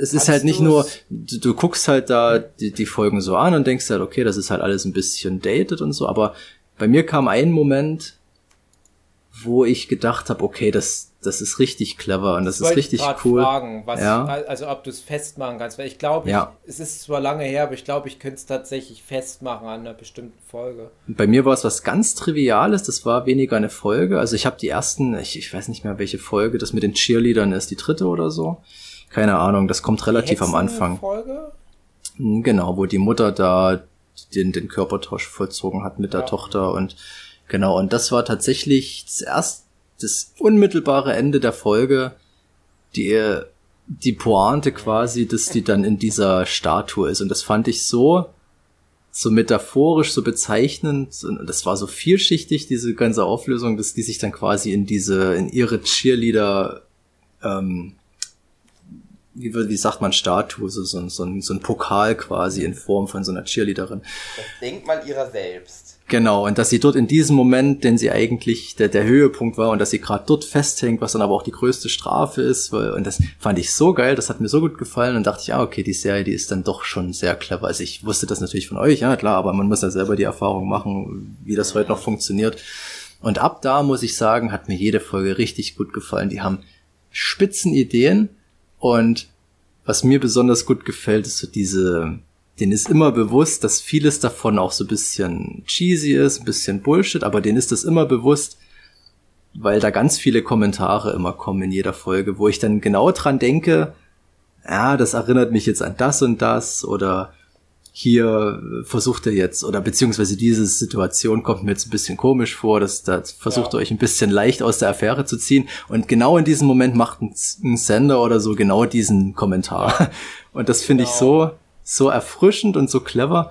[SPEAKER 5] es ist
[SPEAKER 4] Hast
[SPEAKER 5] halt nicht
[SPEAKER 4] du's-
[SPEAKER 5] nur, du, du guckst halt da die, die Folgen so an und denkst halt, okay, das ist halt alles ein bisschen dated und so, aber bei mir kam ein Moment, wo ich gedacht habe, okay, das, das ist richtig clever und das ist
[SPEAKER 4] wollte ich
[SPEAKER 5] richtig cool.
[SPEAKER 4] Fragen, was,
[SPEAKER 5] Ja.
[SPEAKER 4] Also ob du es festmachen kannst, weil ich glaube,
[SPEAKER 5] Ja.
[SPEAKER 4] es ist zwar lange her, aber ich glaube, ich könnte es tatsächlich festmachen an einer bestimmten Folge.
[SPEAKER 5] Bei mir war es was ganz Triviales, das war weniger eine Folge. Also ich habe die ersten, ich, ich weiß nicht mehr, welche Folge das mit den Cheerleadern ist, die dritte oder so. Keine Ahnung, das kommt relativ am Anfang.
[SPEAKER 4] Folge?
[SPEAKER 5] Hm, Genau, wo die Mutter da den, den Körpertausch vollzogen hat mit der
[SPEAKER 4] Ja.
[SPEAKER 5] Tochter und genau, und das war tatsächlich zuerst das unmittelbare Ende der Folge, die, die Pointe quasi, dass die dann in dieser Statue ist. Und das fand ich so, so metaphorisch, so bezeichnend. Und das war so vielschichtig, diese ganze Auflösung, dass die sich dann quasi in diese, in ihre Cheerleader, ähm, wie, wie sagt man, Statue, so, so, so, ein, so ein Pokal quasi in Form von so einer Cheerleaderin.
[SPEAKER 2] Das Denkmal ihrer selbst.
[SPEAKER 5] Genau, und dass sie dort in diesem Moment, den sie eigentlich der, der Höhepunkt war und dass sie gerade dort festhängt, was dann aber auch die größte Strafe ist, weil, und das fand ich so geil, das hat mir so gut gefallen und dachte ich, ah, okay, die Serie, die ist dann doch schon sehr clever. Also ich wusste das natürlich von euch, ja klar, aber man muss ja selber die Erfahrung machen, wie das heute noch funktioniert. Und ab da muss ich sagen, hat mir jede Folge richtig gut gefallen. Die haben spitzen Ideen und was mir besonders gut gefällt, ist so diese, denen ist immer bewusst, dass vieles davon auch so ein bisschen cheesy ist, ein bisschen Bullshit, aber denen ist das immer bewusst, weil da ganz viele Kommentare immer kommen in jeder Folge, wo ich dann genau dran denke, ja, das erinnert mich jetzt an das und das oder hier versucht er jetzt oder beziehungsweise diese Situation kommt mir jetzt ein bisschen komisch vor, dass da versucht
[SPEAKER 4] Ja.
[SPEAKER 5] er euch ein bisschen leicht aus der Affäre zu ziehen. Und genau in diesem Moment macht ein, ein Sender oder so genau diesen Kommentar. Und das finde ich so so erfrischend und so clever,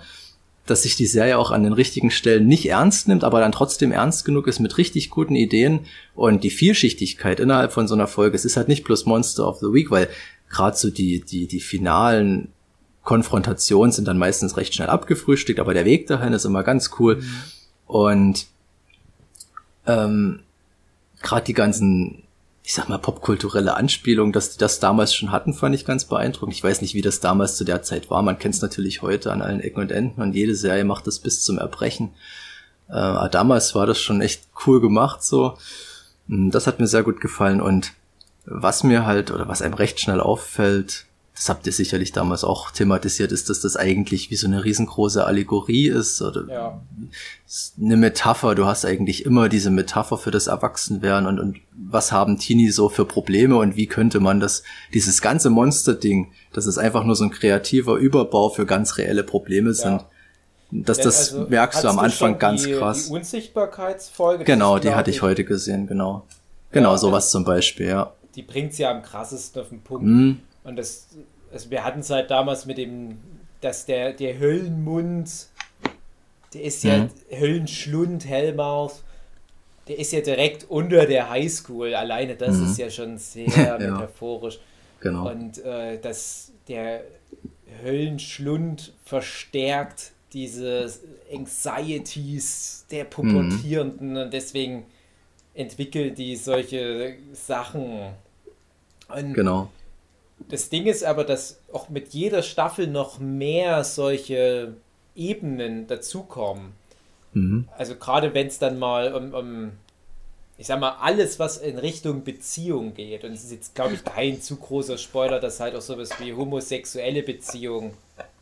[SPEAKER 5] dass sich die Serie auch an den richtigen Stellen nicht ernst nimmt, aber dann trotzdem ernst genug ist mit richtig guten Ideen und die Vielschichtigkeit innerhalb von so einer Folge. Es ist halt nicht bloß Monster of the Week, weil gerade so die, die, die finalen Konfrontationen sind dann meistens recht schnell abgefrühstückt, aber der Weg dahin ist immer ganz cool. Und ähm, gerade die ganzen, ich sag mal, popkulturelle Anspielungen, dass die das damals schon hatten, fand ich ganz beeindruckend. Ich weiß nicht, wie das damals zu der Zeit war. Man kennt es natürlich heute an allen Ecken und Enden und jede Serie macht das bis zum Erbrechen. Äh, aber damals war das schon echt cool gemacht so. Mm, Das hat mir sehr gut gefallen und was mir halt oder was einem recht schnell auffällt, das habt ihr sicherlich damals auch thematisiert, ist, dass das eigentlich wie so eine riesengroße Allegorie ist oder
[SPEAKER 4] Ja.
[SPEAKER 5] eine Metapher. Du hast eigentlich immer diese Metapher für das Erwachsenwerden und, und was haben Teenie so für Probleme und wie könnte man das, dieses ganze Monster-Ding, das ist einfach nur so ein kreativer Überbau für ganz reelle Probleme sind. Das, das
[SPEAKER 4] Also,
[SPEAKER 5] merkst du am Anfang
[SPEAKER 4] schon
[SPEAKER 5] ganz
[SPEAKER 4] die,
[SPEAKER 5] krass.
[SPEAKER 4] Die Unsichtbarkeitsfolge.
[SPEAKER 5] genau, die hatte ich heute gesehen, genau. Genau,
[SPEAKER 4] Ja,
[SPEAKER 5] sowas zum Beispiel, ja.
[SPEAKER 4] Die bringt's ja am krassesten auf den Punkt.
[SPEAKER 5] Mhm.
[SPEAKER 4] Und das, also wir hatten es halt damals mit dem, dass der, der Höllenmund, der ist ja
[SPEAKER 5] Mhm.
[SPEAKER 4] Höllenschlund, Hellmouth, der ist ja direkt unter der Highschool. Alleine das
[SPEAKER 5] Mhm.
[SPEAKER 4] ist ja schon sehr
[SPEAKER 5] Ja.
[SPEAKER 4] metaphorisch.
[SPEAKER 5] Genau.
[SPEAKER 4] Und äh, dass der Höllenschlund verstärkt diese Anxieties der Pubertierenden und deswegen entwickeln die solche Sachen. Und
[SPEAKER 5] Genau.
[SPEAKER 4] Das Ding ist aber, dass auch mit jeder Staffel noch mehr solche Ebenen dazukommen.
[SPEAKER 5] Mhm.
[SPEAKER 4] Also gerade wenn es dann mal um, um, ich sag mal, alles, was in Richtung Beziehung geht, und es ist jetzt, glaube ich, kein zu großer Spoiler, dass halt auch sowas wie homosexuelle Beziehung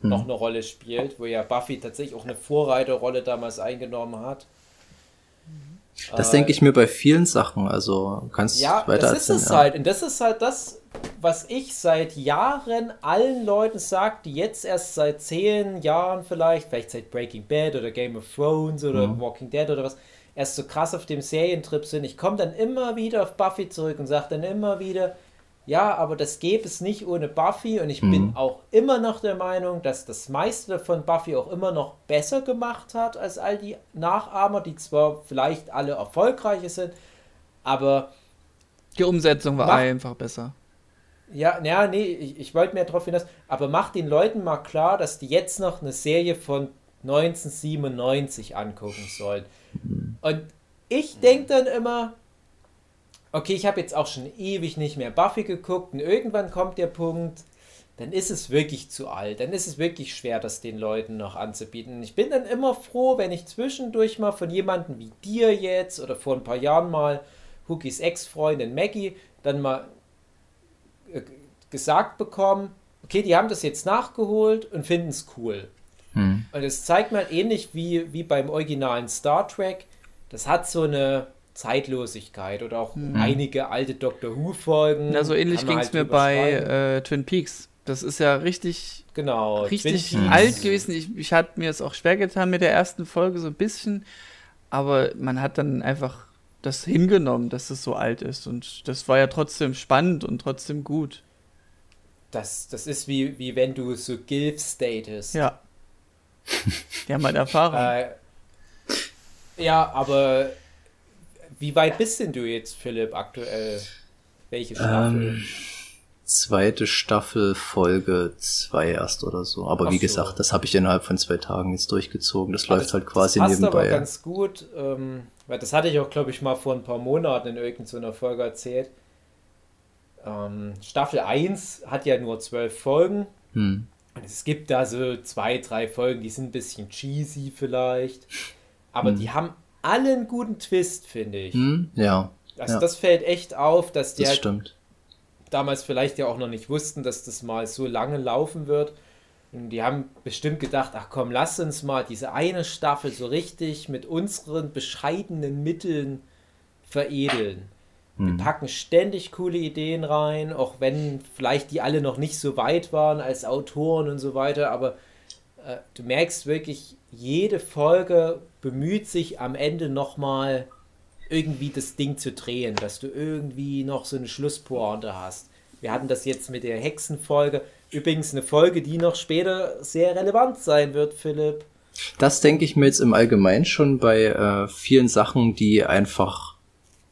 [SPEAKER 4] noch eine Rolle spielt, wo ja Buffy tatsächlich auch eine Vorreiterrolle damals eingenommen hat.
[SPEAKER 5] Das
[SPEAKER 4] Äh,
[SPEAKER 5] denke ich mir bei vielen Sachen. Also kannst
[SPEAKER 4] Ja,
[SPEAKER 5] weiter
[SPEAKER 4] das ist es
[SPEAKER 5] ja.
[SPEAKER 4] halt. Und das ist halt das, was ich seit Jahren allen Leuten sage, die jetzt erst seit zehn Jahren vielleicht, vielleicht seit Breaking Bad oder Game of Thrones oder
[SPEAKER 5] Mhm.
[SPEAKER 4] Walking Dead oder was, erst so krass auf dem Serientrip sind. Ich komme dann immer wieder auf Buffy zurück und sage dann immer wieder, ja, aber das gäbe es nicht ohne Buffy und ich
[SPEAKER 5] Mhm.
[SPEAKER 4] bin auch immer noch der Meinung, dass das meiste davon Buffy auch immer noch besser gemacht hat als all die Nachahmer, die zwar vielleicht alle erfolgreicher sind, aber
[SPEAKER 3] Die Umsetzung war einfach besser.
[SPEAKER 4] Ja, naja, nee, ich, ich wollte mehr darauf hinaus, aber macht den Leuten mal klar, dass die jetzt noch eine Serie von 1997 angucken sollen. Und ich denke dann immer, okay, ich habe jetzt auch schon ewig nicht mehr Buffy geguckt und irgendwann kommt der Punkt, dann ist es wirklich zu alt, dann ist es wirklich schwer, das den Leuten noch anzubieten. Ich bin dann immer froh, wenn ich zwischendurch mal von jemandem wie dir jetzt oder vor ein paar Jahren mal Hookies Ex-Freundin Maggie dann mal gesagt bekommen, okay, die haben das jetzt nachgeholt und finden es cool.
[SPEAKER 5] Hm.
[SPEAKER 4] Und es zeigt mal ähnlich wie, wie beim originalen Star Trek, das hat so eine Zeitlosigkeit oder auch einige alte Doctor Who-Folgen.
[SPEAKER 3] Ja, so ähnlich ging es
[SPEAKER 4] halt
[SPEAKER 3] mir bei äh, Twin Peaks. Das ist ja richtig,
[SPEAKER 4] genau,
[SPEAKER 3] richtig alt gewesen. Ich, ich hatte mir es auch schwer getan mit der ersten Folge so ein bisschen, aber man hat dann einfach das hingenommen, dass es so alt ist und das war ja trotzdem spannend und trotzdem gut.
[SPEAKER 4] Das, das ist wie, wie wenn du so Gilf-Status.
[SPEAKER 3] Ja. Die haben halt Erfahrung.
[SPEAKER 4] Äh, ja, aber wie weit bist denn du jetzt, Philipp, aktuell? Welche Staffel?
[SPEAKER 5] Ähm, zweite Staffel, Folge 2 erst oder so. Aber
[SPEAKER 4] Ach
[SPEAKER 5] wie
[SPEAKER 4] so.
[SPEAKER 5] gesagt, das habe ich innerhalb von zwei Tagen jetzt durchgezogen. Das
[SPEAKER 4] Ah,
[SPEAKER 5] läuft
[SPEAKER 4] das-
[SPEAKER 5] halt quasi
[SPEAKER 4] das passt aber
[SPEAKER 5] nebenbei.
[SPEAKER 4] ganz gut, ähm, weil das hatte ich auch, glaube ich, mal vor ein paar Monaten in irgendeiner Folge erzählt. Ähm, Staffel 1 hat ja nur zwölf Folgen.
[SPEAKER 5] Hm.
[SPEAKER 4] Und es gibt da so zwei, drei Folgen, die sind ein bisschen cheesy vielleicht. Aber die haben alle einen guten Twist, finde ich.
[SPEAKER 5] Hm? Ja,
[SPEAKER 4] Also
[SPEAKER 5] ja.
[SPEAKER 4] das fällt echt auf, dass die
[SPEAKER 5] das
[SPEAKER 4] halt damals vielleicht ja auch noch nicht wussten, dass das mal so lange laufen wird. Und die haben bestimmt gedacht, ach komm, lass uns mal diese eine Staffel so richtig mit unseren bescheidenen Mitteln veredeln. Wir packen ständig coole Ideen rein, auch wenn vielleicht die alle noch nicht so weit waren als Autoren und so weiter, aber äh, du merkst wirklich, jede Folge bemüht sich am Ende nochmal irgendwie das Ding zu drehen, dass du irgendwie noch so eine Schlusspointe hast. Wir hatten das jetzt mit der Hexenfolge. Übrigens eine Folge, die noch später sehr relevant sein wird, Philipp.
[SPEAKER 5] Das denke ich mir jetzt im Allgemeinen schon bei äh, vielen Sachen, die einfach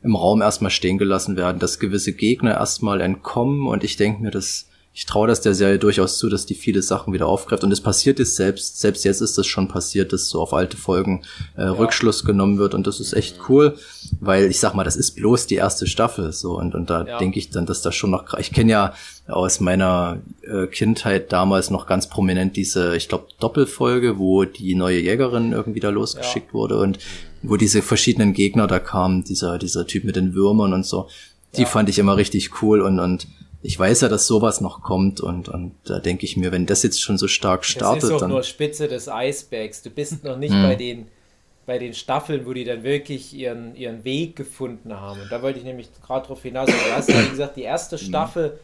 [SPEAKER 5] im Raum erstmal stehen gelassen werden, dass gewisse Gegner erstmal entkommen. Und ich denke mir, dass ich traue das der Serie durchaus zu, dass die viele Sachen wieder aufgreift. Und es passiert ist selbst, selbst jetzt ist das schon passiert, dass so auf alte Folgen äh, Rückschluss genommen wird. Und das ist echt cool, weil ich sag mal, das ist bloß die erste Staffel so. Und, und da
[SPEAKER 4] Ja.
[SPEAKER 5] denke ich dann, dass das schon noch, ich kenne ja aus meiner äh, Kindheit damals noch ganz prominent diese, ich glaube, Doppelfolge, wo die neue Jägerin irgendwie da losgeschickt wurde. Und wo diese verschiedenen Gegner da kamen, dieser, dieser Typ mit den Würmern und so. Die
[SPEAKER 4] Ja.
[SPEAKER 5] fand ich immer richtig cool und, und ich weiß ja, dass sowas noch kommt und, und da denke ich mir, wenn das jetzt schon so stark
[SPEAKER 4] Das
[SPEAKER 5] startet,
[SPEAKER 4] ist auch
[SPEAKER 5] dann.
[SPEAKER 4] nur Spitze des Eisbergs. Du bist noch nicht
[SPEAKER 5] Hm.
[SPEAKER 4] bei den bei den Staffeln, wo die dann wirklich ihren, ihren Weg gefunden haben. Und da wollte ich nämlich gerade drauf hinaus. Du hast ja, wie gesagt, die erste
[SPEAKER 5] Hm.
[SPEAKER 4] Staffel,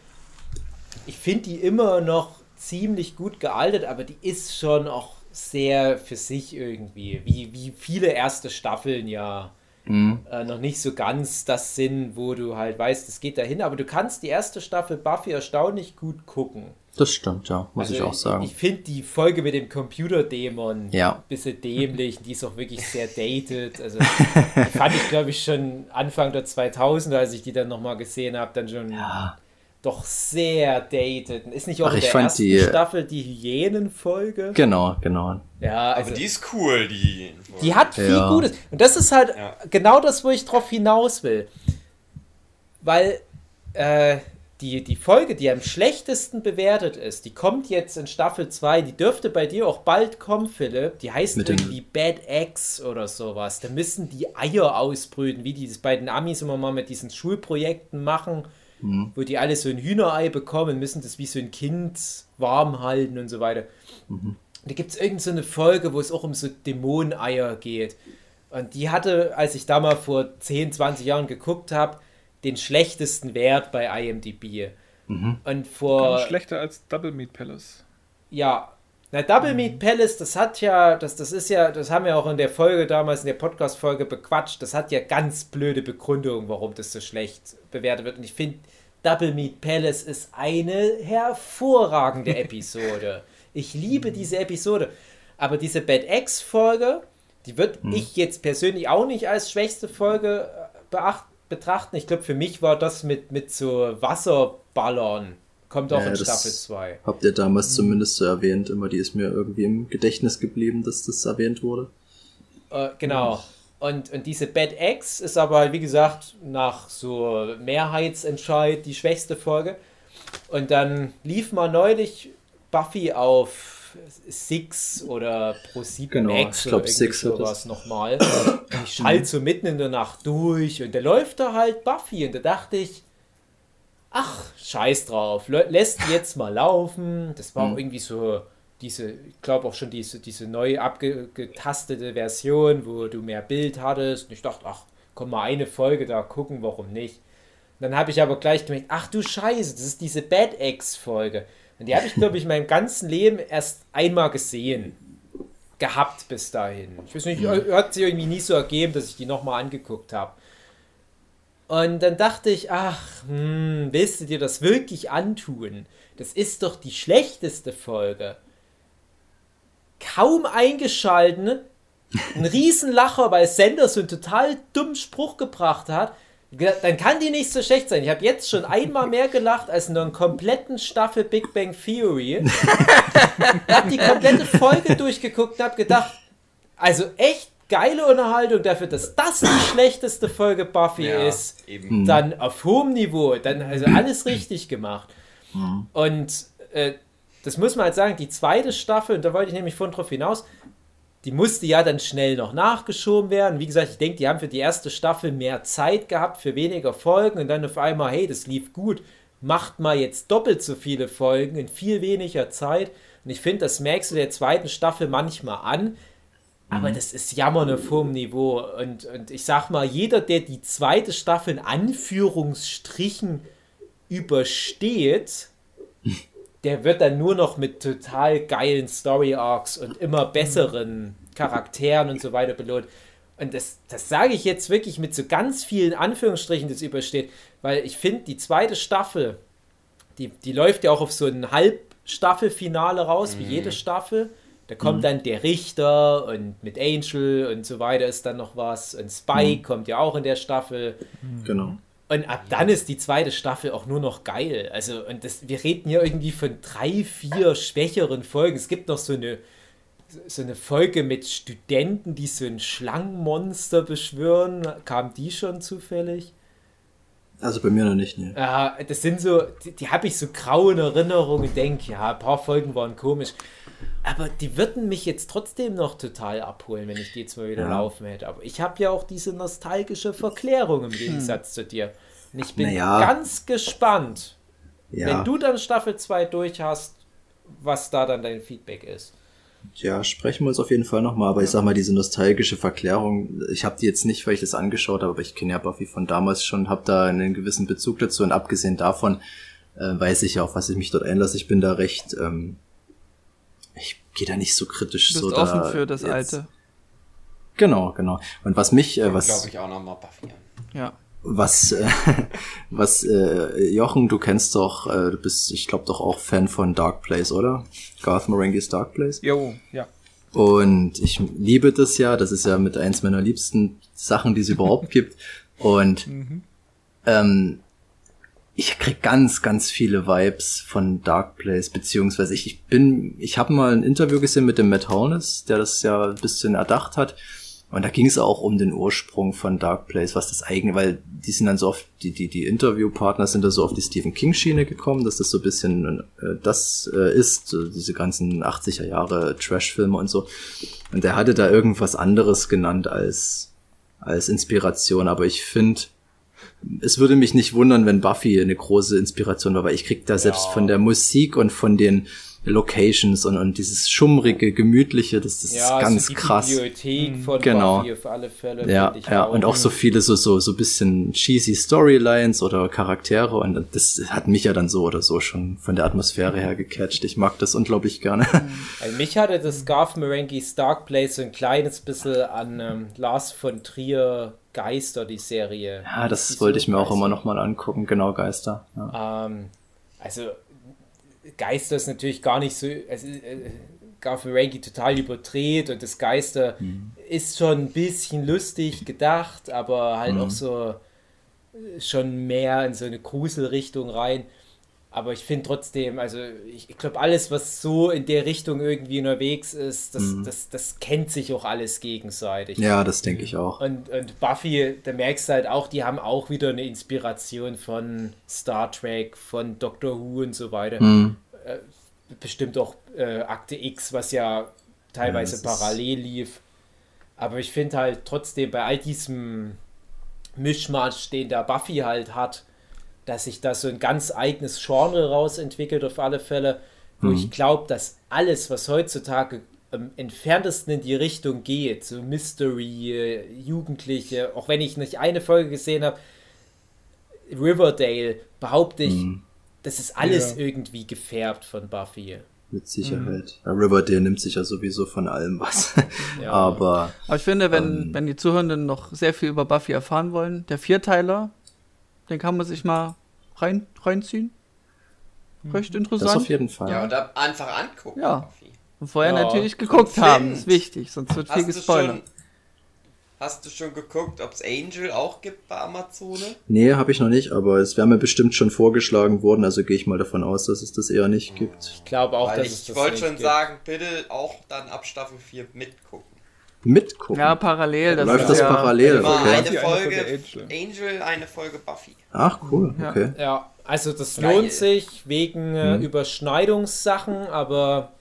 [SPEAKER 4] ich finde die immer noch ziemlich gut gealtert, aber die ist schon auch sehr für sich irgendwie. Wie, wie viele erste Staffeln ja
[SPEAKER 5] Mhm.
[SPEAKER 4] äh, noch nicht so ganz das sind, wo du halt weißt, es geht dahin. Aber du kannst die erste Staffel Buffy erstaunlich gut gucken.
[SPEAKER 5] Das stimmt, ja, muss
[SPEAKER 4] Also
[SPEAKER 5] ich auch sagen.
[SPEAKER 4] Ich finde die Folge mit dem Computerdämon
[SPEAKER 5] Ja.
[SPEAKER 4] ein bisschen dämlich. Die ist auch wirklich sehr dated. Also die fand ich, glaube ich, schon Anfang der 2000er, als ich die dann nochmal gesehen habe, dann schon
[SPEAKER 5] ja,
[SPEAKER 4] doch sehr dated. Ist nicht auch
[SPEAKER 5] Ach,
[SPEAKER 4] in
[SPEAKER 5] ich
[SPEAKER 4] der
[SPEAKER 5] fand
[SPEAKER 4] ersten
[SPEAKER 5] die-
[SPEAKER 4] Staffel die Hyänenfolge?
[SPEAKER 5] Genau, genau.
[SPEAKER 4] Ja,
[SPEAKER 2] Aber
[SPEAKER 4] also
[SPEAKER 2] die ist cool, die.
[SPEAKER 4] die hat viel
[SPEAKER 5] Ja.
[SPEAKER 4] Gutes. Und das ist halt
[SPEAKER 2] Ja.
[SPEAKER 4] genau das, wo ich drauf hinaus will. Weil äh, die, die Folge, die am schlechtesten bewertet ist, die kommt jetzt in Staffel 2, die dürfte bei dir auch bald kommen, Philipp. Die heißt
[SPEAKER 5] Mit
[SPEAKER 4] irgendwie Bad Eggs oder sowas. Da müssen die Eier ausbrüten, wie die das bei den Amis immer mal mit diesen Schulprojekten machen,
[SPEAKER 5] Mhm.
[SPEAKER 4] wo die alle so ein Hühnerei bekommen, müssen das wie so ein Kind warm halten und so weiter.
[SPEAKER 5] Mhm.
[SPEAKER 4] Da gibt es irgendeine so eine Folge, wo es auch um so Dämoneneier geht. Und die hatte, als ich da mal vor 10, 20 Jahren geguckt habe, den schlechtesten Wert bei IMDb.
[SPEAKER 5] Mhm.
[SPEAKER 4] Und vor,
[SPEAKER 6] Schlechter als Double Meat Palace.
[SPEAKER 4] ja, na, Double Meat Palace, das hat ja, das, das ist ja, das haben wir auch in der Folge damals, in der Podcast-Folge bequatscht, das hat ja ganz blöde Begründungen, warum das so schlecht bewertet wird. Und ich finde, Double Meat Palace ist eine hervorragende Episode. ich liebe diese Episode. Aber diese Bad X-Folge, die wird ich jetzt persönlich auch nicht als schwächste Folge äh, beacht, betrachten. Ich glaube, für mich war das mit, mit so Wasserballern, kommt auch
[SPEAKER 5] Ja,
[SPEAKER 4] in
[SPEAKER 5] das-
[SPEAKER 4] Staffel 2.
[SPEAKER 5] Habt ihr damals zumindest so erwähnt, immer die ist mir irgendwie im Gedächtnis geblieben, dass das erwähnt wurde.
[SPEAKER 4] Äh, genau. Und, und diese Bad X ist aber, wie gesagt, nach so Mehrheitsentscheid die schwächste Folge. Und dann lief mal neulich Buffy auf Six oder Pro 7
[SPEAKER 5] Genau,
[SPEAKER 4] Max
[SPEAKER 5] ich glaub,
[SPEAKER 4] oder
[SPEAKER 5] Six
[SPEAKER 4] sowas nochmal. Und ich schalte so mitten in der Nacht durch und da läuft da halt Buffy und da dachte ich, ach, scheiß drauf, lä- lässt die jetzt mal laufen. Das war auch irgendwie so diese, ich glaube auch schon diese, diese neu abgetastete Version, wo du mehr Bild hattest. Und ich dachte, ach, komm mal eine Folge da gucken, warum nicht. Und dann habe ich aber gleich gemerkt, ach du Scheiße, das ist diese Bad X-Folge. Und die habe ich, glaube ich, in meinem ganzen Leben erst einmal gesehen. Gehabt bis dahin. Ich weiß nicht, hat sich irgendwie nie so ergeben, dass ich die nochmal angeguckt habe. Und dann dachte ich, ach, hm, willst du dir das wirklich antun? Das ist doch die schlechteste Folge. Kaum eingeschalten, ein Riesenlacher, weil Sender so einen total dummen Spruch gebracht hat. Dann kann die nicht so schlecht sein. Ich habe jetzt schon einmal mehr gelacht als in einer kompletten Staffel Big Bang Theory. Ich habe die komplette Folge durchgeguckt und habe gedacht, also echt geile Unterhaltung dafür, dass das die schlechteste Folge Buffy
[SPEAKER 2] Ja,
[SPEAKER 4] ist
[SPEAKER 2] eben.
[SPEAKER 4] dann auf hohem Niveau, dann also alles richtig gemacht. Und äh, das muss man halt sagen, die zweite Staffel, und da wollte ich nämlich von drauf hinaus, die musste ja dann schnell noch nachgeschoben werden. Wie gesagt, ich denke, die haben für die erste Staffel mehr Zeit gehabt, für weniger Folgen und dann auf einmal, hey, das lief gut, macht mal jetzt doppelt so viele Folgen in viel weniger Zeit. Und ich finde, das merkst du der zweiten Staffel manchmal an, aber das ist Jammern auf hohem Niveau. Und, und ich sag mal, jeder, der die zweite Staffel in Anführungsstrichen übersteht, der wird dann nur noch mit total geilen Story Arcs und immer besseren Charakteren und so weiter belohnt. Und das, das sage ich jetzt wirklich mit so ganz vielen Anführungsstrichen, das übersteht, weil ich finde, die zweite Staffel, die, die läuft ja auch auf so ein Halbstaffelfinale raus, wie jede Staffel. Da kommt dann der Richter und mit Angel und so weiter ist dann noch was. Und Spike kommt ja auch in der Staffel.
[SPEAKER 5] Genau.
[SPEAKER 4] Und ab dann ist die zweite Staffel auch nur noch geil. Also, und das, wir reden hier irgendwie von drei, vier schwächeren Folgen. Es gibt noch so eine, so eine Folge mit Studenten, die so ein Schlangenmonster beschwören. Kam die schon zufällig?
[SPEAKER 5] Also bei mir noch nicht, ne.
[SPEAKER 4] Ja, das sind so, die, die habe ich so grau in Erinnerung und denke, ja, ein paar Folgen waren komisch. Aber die würden mich jetzt trotzdem noch total abholen, wenn ich die jetzt mal wieder
[SPEAKER 5] Ja.
[SPEAKER 4] laufen hätte. Aber ich habe ja auch diese nostalgische Verklärung im Gegensatz zu dir. Und ich bin
[SPEAKER 5] Naja.
[SPEAKER 4] ganz gespannt,
[SPEAKER 5] Ja,
[SPEAKER 4] wenn du dann Staffel 2 durch hast, was da dann dein Feedback ist.
[SPEAKER 5] ja, sprechen wir uns auf jeden Fall nochmal, aber ich sag mal, diese nostalgische Verklärung, ich habe die jetzt nicht, weil ich das angeschaut habe, aber ich kenne ja Buffy von damals schon, habe da einen gewissen Bezug dazu und abgesehen davon äh, weiß ich ja, auf was ich mich dort einlasse. Ich bin da recht, ähm, ich gehe da nicht so kritisch
[SPEAKER 3] Du
[SPEAKER 5] so
[SPEAKER 3] bist
[SPEAKER 5] da
[SPEAKER 3] offen für das
[SPEAKER 5] jetzt-
[SPEAKER 3] Alte.
[SPEAKER 5] Genau, genau. Und was mich, äh, was
[SPEAKER 2] Glaube ich auch nochmal Buffy an.
[SPEAKER 3] Ja.
[SPEAKER 5] Was, äh, was, äh, Jochen, du kennst doch, äh, du bist, ich glaube doch auch Fan von Dark Place, oder? Garth Marenghi's Dark Place.
[SPEAKER 6] Jo, ja.
[SPEAKER 5] Und ich liebe das ja, das ist ja mit eins meiner liebsten Sachen, die es überhaupt gibt. Und ähm, ich krieg ganz, ganz viele Vibes von Dark Place, beziehungsweise ich, ich bin, ich habe mal ein Interview gesehen mit dem Matt Hornes, der das ja ein bisschen erdacht hat. Und da ging es auch um den Ursprung von Dark Place, was das eigene, weil die sind dann so oft, die, die, die Interviewpartner sind da so auf die Stephen King-Schiene gekommen, dass das so ein bisschen äh, das äh, ist, so diese ganzen 80er Jahre Trash-Filme und so. Und der hatte da irgendwas anderes genannt als, als Inspiration, aber ich finde, es würde mich nicht wundern, wenn Buffy eine große Inspiration war, weil ich krieg da selbst
[SPEAKER 4] Ja.
[SPEAKER 5] von der Musik und von den Locations und, und dieses schummrige, gemütliche, das, das ist ganz
[SPEAKER 4] also die
[SPEAKER 5] krass.
[SPEAKER 4] Bibliothek von
[SPEAKER 5] Genau.
[SPEAKER 4] Buffy auf alle Fälle.
[SPEAKER 5] Ja, ja, und auch so viele so, so, so bisschen cheesy Storylines oder Charaktere und das hat mich ja dann so oder so schon von der Atmosphäre her gecatcht. Ich mag das unglaublich gerne.
[SPEAKER 4] Also mich hatte das Garth Marenghi's Dark Place so ein kleines bisschen an ähm, Lars von Trier Geister, die Serie.
[SPEAKER 5] Ja, das
[SPEAKER 4] die
[SPEAKER 5] wollte ich mir auch immer noch mal angucken. Genau, Geister. Ja.
[SPEAKER 4] Ähm, also Geister ist natürlich gar nicht so. Also, äh, Garth Marenghi total überdreht und das Geister
[SPEAKER 5] Mhm.
[SPEAKER 4] ist schon ein bisschen lustig gedacht, aber halt
[SPEAKER 5] Mhm.
[SPEAKER 4] auch so äh, schon mehr in so eine Gruselrichtung rein. Aber ich finde trotzdem, also ich, ich glaube, alles, was so in der Richtung irgendwie unterwegs ist, das, das, das kennt sich auch alles gegenseitig.
[SPEAKER 5] Mhm. ja, das denke ich auch.
[SPEAKER 4] Und, und Buffy, da merkst du halt auch, die haben auch wieder eine Inspiration von Star Trek, von Doctor Who und so weiter.
[SPEAKER 5] Mhm.
[SPEAKER 4] Bestimmt auch äh, Akte X, was ja teilweise
[SPEAKER 5] Ja,
[SPEAKER 4] parallel lief. Aber ich finde halt trotzdem bei all diesem Mischmasch, den der Buffy halt hat, dass sich da so ein ganz eigenes Genre rausentwickelt auf alle Fälle, wo
[SPEAKER 5] Mhm.
[SPEAKER 4] ich glaube, dass alles, was heutzutage am entferntesten in die Richtung geht, so Mystery, äh, Jugendliche, auch wenn ich nicht eine Folge gesehen habe, Riverdale, behaupte ich,
[SPEAKER 5] Mhm.
[SPEAKER 4] das ist alles
[SPEAKER 6] Ja.
[SPEAKER 4] irgendwie gefärbt von Buffy.
[SPEAKER 5] Mit Sicherheit. Ja, Riverdale nimmt sich ja sowieso von allem was.
[SPEAKER 4] Ja.
[SPEAKER 5] Aber
[SPEAKER 3] Aber ich finde, wenn,
[SPEAKER 5] Ähm.
[SPEAKER 3] wenn die Zuhörenden noch sehr viel über Buffy erfahren wollen, der Vierteiler, den kann man sich mal rein, reinziehen. Recht
[SPEAKER 5] das
[SPEAKER 3] interessant.
[SPEAKER 5] auf jeden Fall.
[SPEAKER 2] Ja, oder einfach angucken.
[SPEAKER 3] Ja. Und vorher
[SPEAKER 4] Ja.
[SPEAKER 3] natürlich geguckt
[SPEAKER 2] Und
[SPEAKER 3] haben, ist wichtig, sonst wird viel
[SPEAKER 2] Hast du,
[SPEAKER 3] gespoilert.
[SPEAKER 2] schon, hast du schon geguckt, ob es Angel auch gibt bei Amazon?
[SPEAKER 5] Nee, habe ich noch nicht, aber es wäre mir bestimmt schon vorgeschlagen worden, also gehe ich mal davon aus, dass es das eher nicht gibt.
[SPEAKER 4] Ich glaube auch,
[SPEAKER 2] Weil
[SPEAKER 4] dass es
[SPEAKER 2] ich
[SPEAKER 4] das
[SPEAKER 2] wollte schon
[SPEAKER 4] gibt.
[SPEAKER 2] sagen, bitte auch dann ab Staffel 4 mitgucken.
[SPEAKER 5] Mitgucken.
[SPEAKER 3] Ja, parallel. Das
[SPEAKER 5] Läuft
[SPEAKER 3] ist
[SPEAKER 5] das
[SPEAKER 3] ja,
[SPEAKER 5] parallel?
[SPEAKER 2] Immer
[SPEAKER 5] Okay.
[SPEAKER 2] eine Folge Angel. eine Folge Buffy.
[SPEAKER 5] Ach, cool,
[SPEAKER 3] Ja.
[SPEAKER 5] okay.
[SPEAKER 4] Ja, also das
[SPEAKER 2] Geil.
[SPEAKER 4] lohnt sich wegen
[SPEAKER 5] Mhm.
[SPEAKER 4] Überschneidungssachen, aber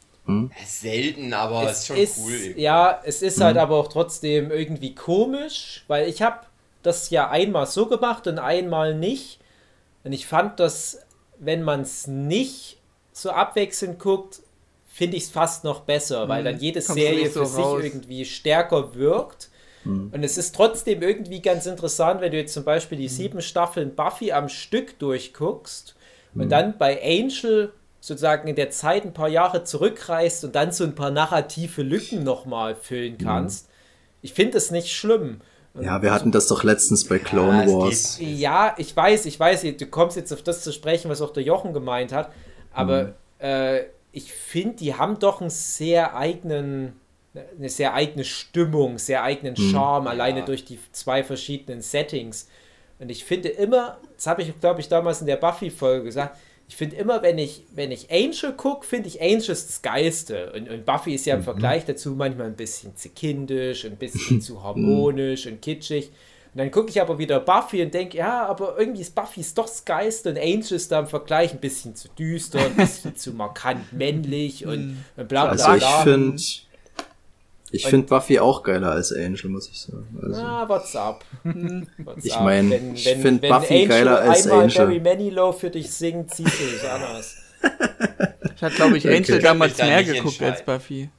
[SPEAKER 2] Selten, aber
[SPEAKER 4] es
[SPEAKER 2] ist schon
[SPEAKER 4] ist,
[SPEAKER 2] cool. irgendwie.
[SPEAKER 4] ja, es ist halt
[SPEAKER 5] Mhm.
[SPEAKER 4] aber auch trotzdem irgendwie komisch, weil ich habe das ja einmal so gemacht und einmal nicht. Und ich fand das, wenn man es nicht so abwechselnd guckt, finde ich es fast noch besser, weil dann jede
[SPEAKER 3] Kommst
[SPEAKER 4] Serie
[SPEAKER 3] so
[SPEAKER 4] für sich
[SPEAKER 3] raus.
[SPEAKER 4] irgendwie stärker wirkt. Und es ist trotzdem irgendwie ganz interessant, wenn du jetzt zum Beispiel die sieben Staffeln Buffy am Stück durchguckst und dann bei Angel sozusagen in der Zeit ein paar Jahre zurückreist und dann so ein paar narrative Lücken nochmal füllen kannst. Ich finde es nicht schlimm.
[SPEAKER 5] Ja, wir hatten das doch letztens bei Clone
[SPEAKER 2] es
[SPEAKER 5] Wars.
[SPEAKER 2] geht.
[SPEAKER 4] Ja, ich weiß, ich weiß, du kommst jetzt auf das zu sprechen, was auch der Jochen gemeint hat, aber äh, ich finde, die haben doch einen sehr eigenen, eine sehr eigene Stimmung, sehr eigenen Charme, alleine
[SPEAKER 2] Ja.
[SPEAKER 4] durch die zwei verschiedenen Settings. Und ich finde immer, das habe ich, glaube ich, damals in der Buffy-Folge gesagt, ich finde immer, wenn ich, wenn ich Angel gucke, finde ich Angel ist das Geilste. Und, und Buffy ist ja im Vergleich dazu manchmal ein bisschen zu kindisch, ein bisschen zu harmonisch und kitschig. Und dann gucke ich aber wieder Buffy und denke, ja, aber irgendwie ist Buffy ist doch das Geilste und Angel ist da im Vergleich ein bisschen zu düster, ein bisschen zu markant männlich und, und bla bla
[SPEAKER 5] Also ich
[SPEAKER 4] bla.
[SPEAKER 5] finde ich
[SPEAKER 4] Und-
[SPEAKER 5] finde Buffy auch geiler als Angel, muss ich sagen. Also,
[SPEAKER 4] Ah, what's up? What's
[SPEAKER 5] Ich
[SPEAKER 4] up?
[SPEAKER 5] mein,
[SPEAKER 4] Wenn-
[SPEAKER 5] ich
[SPEAKER 4] wenn-
[SPEAKER 5] find
[SPEAKER 4] wenn
[SPEAKER 5] Buffy
[SPEAKER 4] Angel
[SPEAKER 5] geiler als
[SPEAKER 4] einmal
[SPEAKER 5] Angel.
[SPEAKER 4] Barry Manilow für dich singt, ziehst du dich anders.
[SPEAKER 3] Ich hatte, glaube ich,
[SPEAKER 5] Okay.
[SPEAKER 3] Angel
[SPEAKER 5] Ich
[SPEAKER 2] kann
[SPEAKER 3] damals mehr geguckt als. Buffy.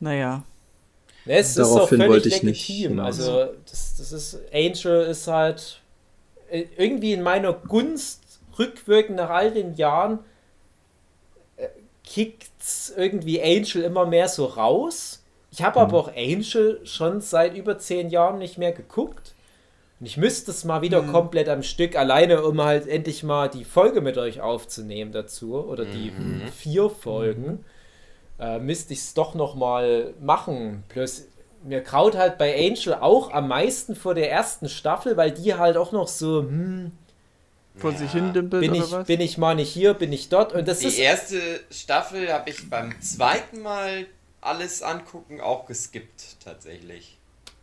[SPEAKER 3] Naja.
[SPEAKER 4] Ne, Es ist
[SPEAKER 5] Daraufhin
[SPEAKER 4] völlig
[SPEAKER 5] wollte ich nicht
[SPEAKER 4] legitim.
[SPEAKER 5] hinaus.
[SPEAKER 4] Also, das, das ist, Angel ist halt äh, irgendwie in meiner Gunst rückwirkend nach all den Jahren äh, kickt's irgendwie Angel immer mehr so raus. Ich habe
[SPEAKER 5] Mhm.
[SPEAKER 4] aber auch Angel schon seit über zehn Jahren nicht mehr geguckt. Und ich müsste es mal
[SPEAKER 5] Mhm.
[SPEAKER 4] wieder komplett am Stück, alleine um halt endlich mal die Folge mit euch aufzunehmen dazu. Oder die
[SPEAKER 5] Mhm.
[SPEAKER 4] vier Folgen. Äh, müsste ich es doch noch mal machen. Plus, mir kraut halt bei Angel auch am meisten vor der ersten Staffel, weil die halt auch noch so, hm,
[SPEAKER 3] vor sich hin dümpelt
[SPEAKER 4] Bin
[SPEAKER 3] oder
[SPEAKER 4] ich,
[SPEAKER 3] was?
[SPEAKER 4] bin ich mal nicht hier, bin ich dort. Und das
[SPEAKER 2] Die
[SPEAKER 4] ist.
[SPEAKER 2] erste Staffel habe ich beim zweiten Mal alles angucken auch geskippt, tatsächlich.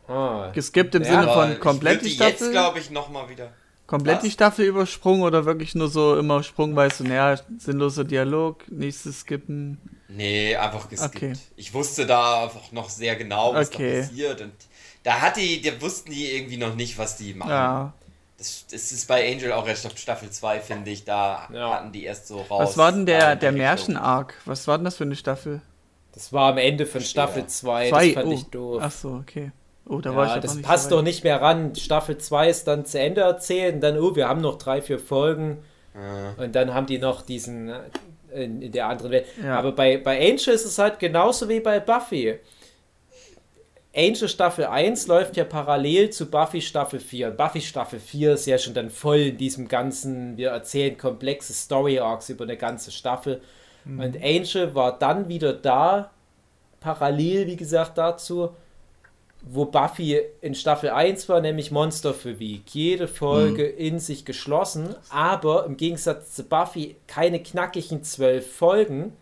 [SPEAKER 4] Ah,
[SPEAKER 3] Geskippt im
[SPEAKER 4] Ja,
[SPEAKER 3] Sinne von komplett
[SPEAKER 2] ich
[SPEAKER 3] die
[SPEAKER 2] die jetzt,
[SPEAKER 3] Staffel?
[SPEAKER 2] glaube ich, nochmal wieder.
[SPEAKER 3] Komplett die
[SPEAKER 2] was?
[SPEAKER 3] Staffel übersprungen oder wirklich nur so immer sprungweise, naja, sinnloser Dialog, nächstes skippen.
[SPEAKER 2] Nee, einfach geskippt.
[SPEAKER 3] Okay.
[SPEAKER 2] Ich wusste da einfach noch sehr genau, was
[SPEAKER 3] Okay.
[SPEAKER 2] da passiert. Und da hat die, da wussten die irgendwie noch nicht, was die machen.
[SPEAKER 3] Ja.
[SPEAKER 2] Das, das ist bei Angel auch erst ab Staffel 2, finde ich. Da
[SPEAKER 4] Ja.
[SPEAKER 2] hatten die erst so raus.
[SPEAKER 3] Was war denn der, der. Märchen-Arc? Was war denn das für eine Staffel?
[SPEAKER 4] das war am Ende von Staffel 2. Das
[SPEAKER 3] Zwei.
[SPEAKER 4] fand
[SPEAKER 3] oh.
[SPEAKER 4] ich doof.
[SPEAKER 3] Ach so, okay. Oh, da war ich
[SPEAKER 4] Ja,
[SPEAKER 3] ja
[SPEAKER 4] das passt
[SPEAKER 3] so
[SPEAKER 4] doch nicht mehr ran. Staffel 2 ist dann zu Ende erzählt und dann, oh, wir haben noch drei, vier Folgen. Und dann haben die noch diesen äh, in, in der anderen Welt.
[SPEAKER 3] Ja.
[SPEAKER 4] Aber bei, bei Angel ist es halt genauso wie bei Buffy. Angel Staffel 1 läuft ja parallel zu Buffy Staffel 4. Und Buffy Staffel 4 ist ja schon dann voll in diesem ganzen, wir erzählen komplexe Story Arcs über eine ganze Staffel. Und Angel war dann wieder da, parallel, wie gesagt, dazu, wo Buffy in Staffel 1 war, nämlich Monster für Week. Jede Folge in sich geschlossen, aber im Gegensatz zu Buffy keine knackigen zwölf Folgen,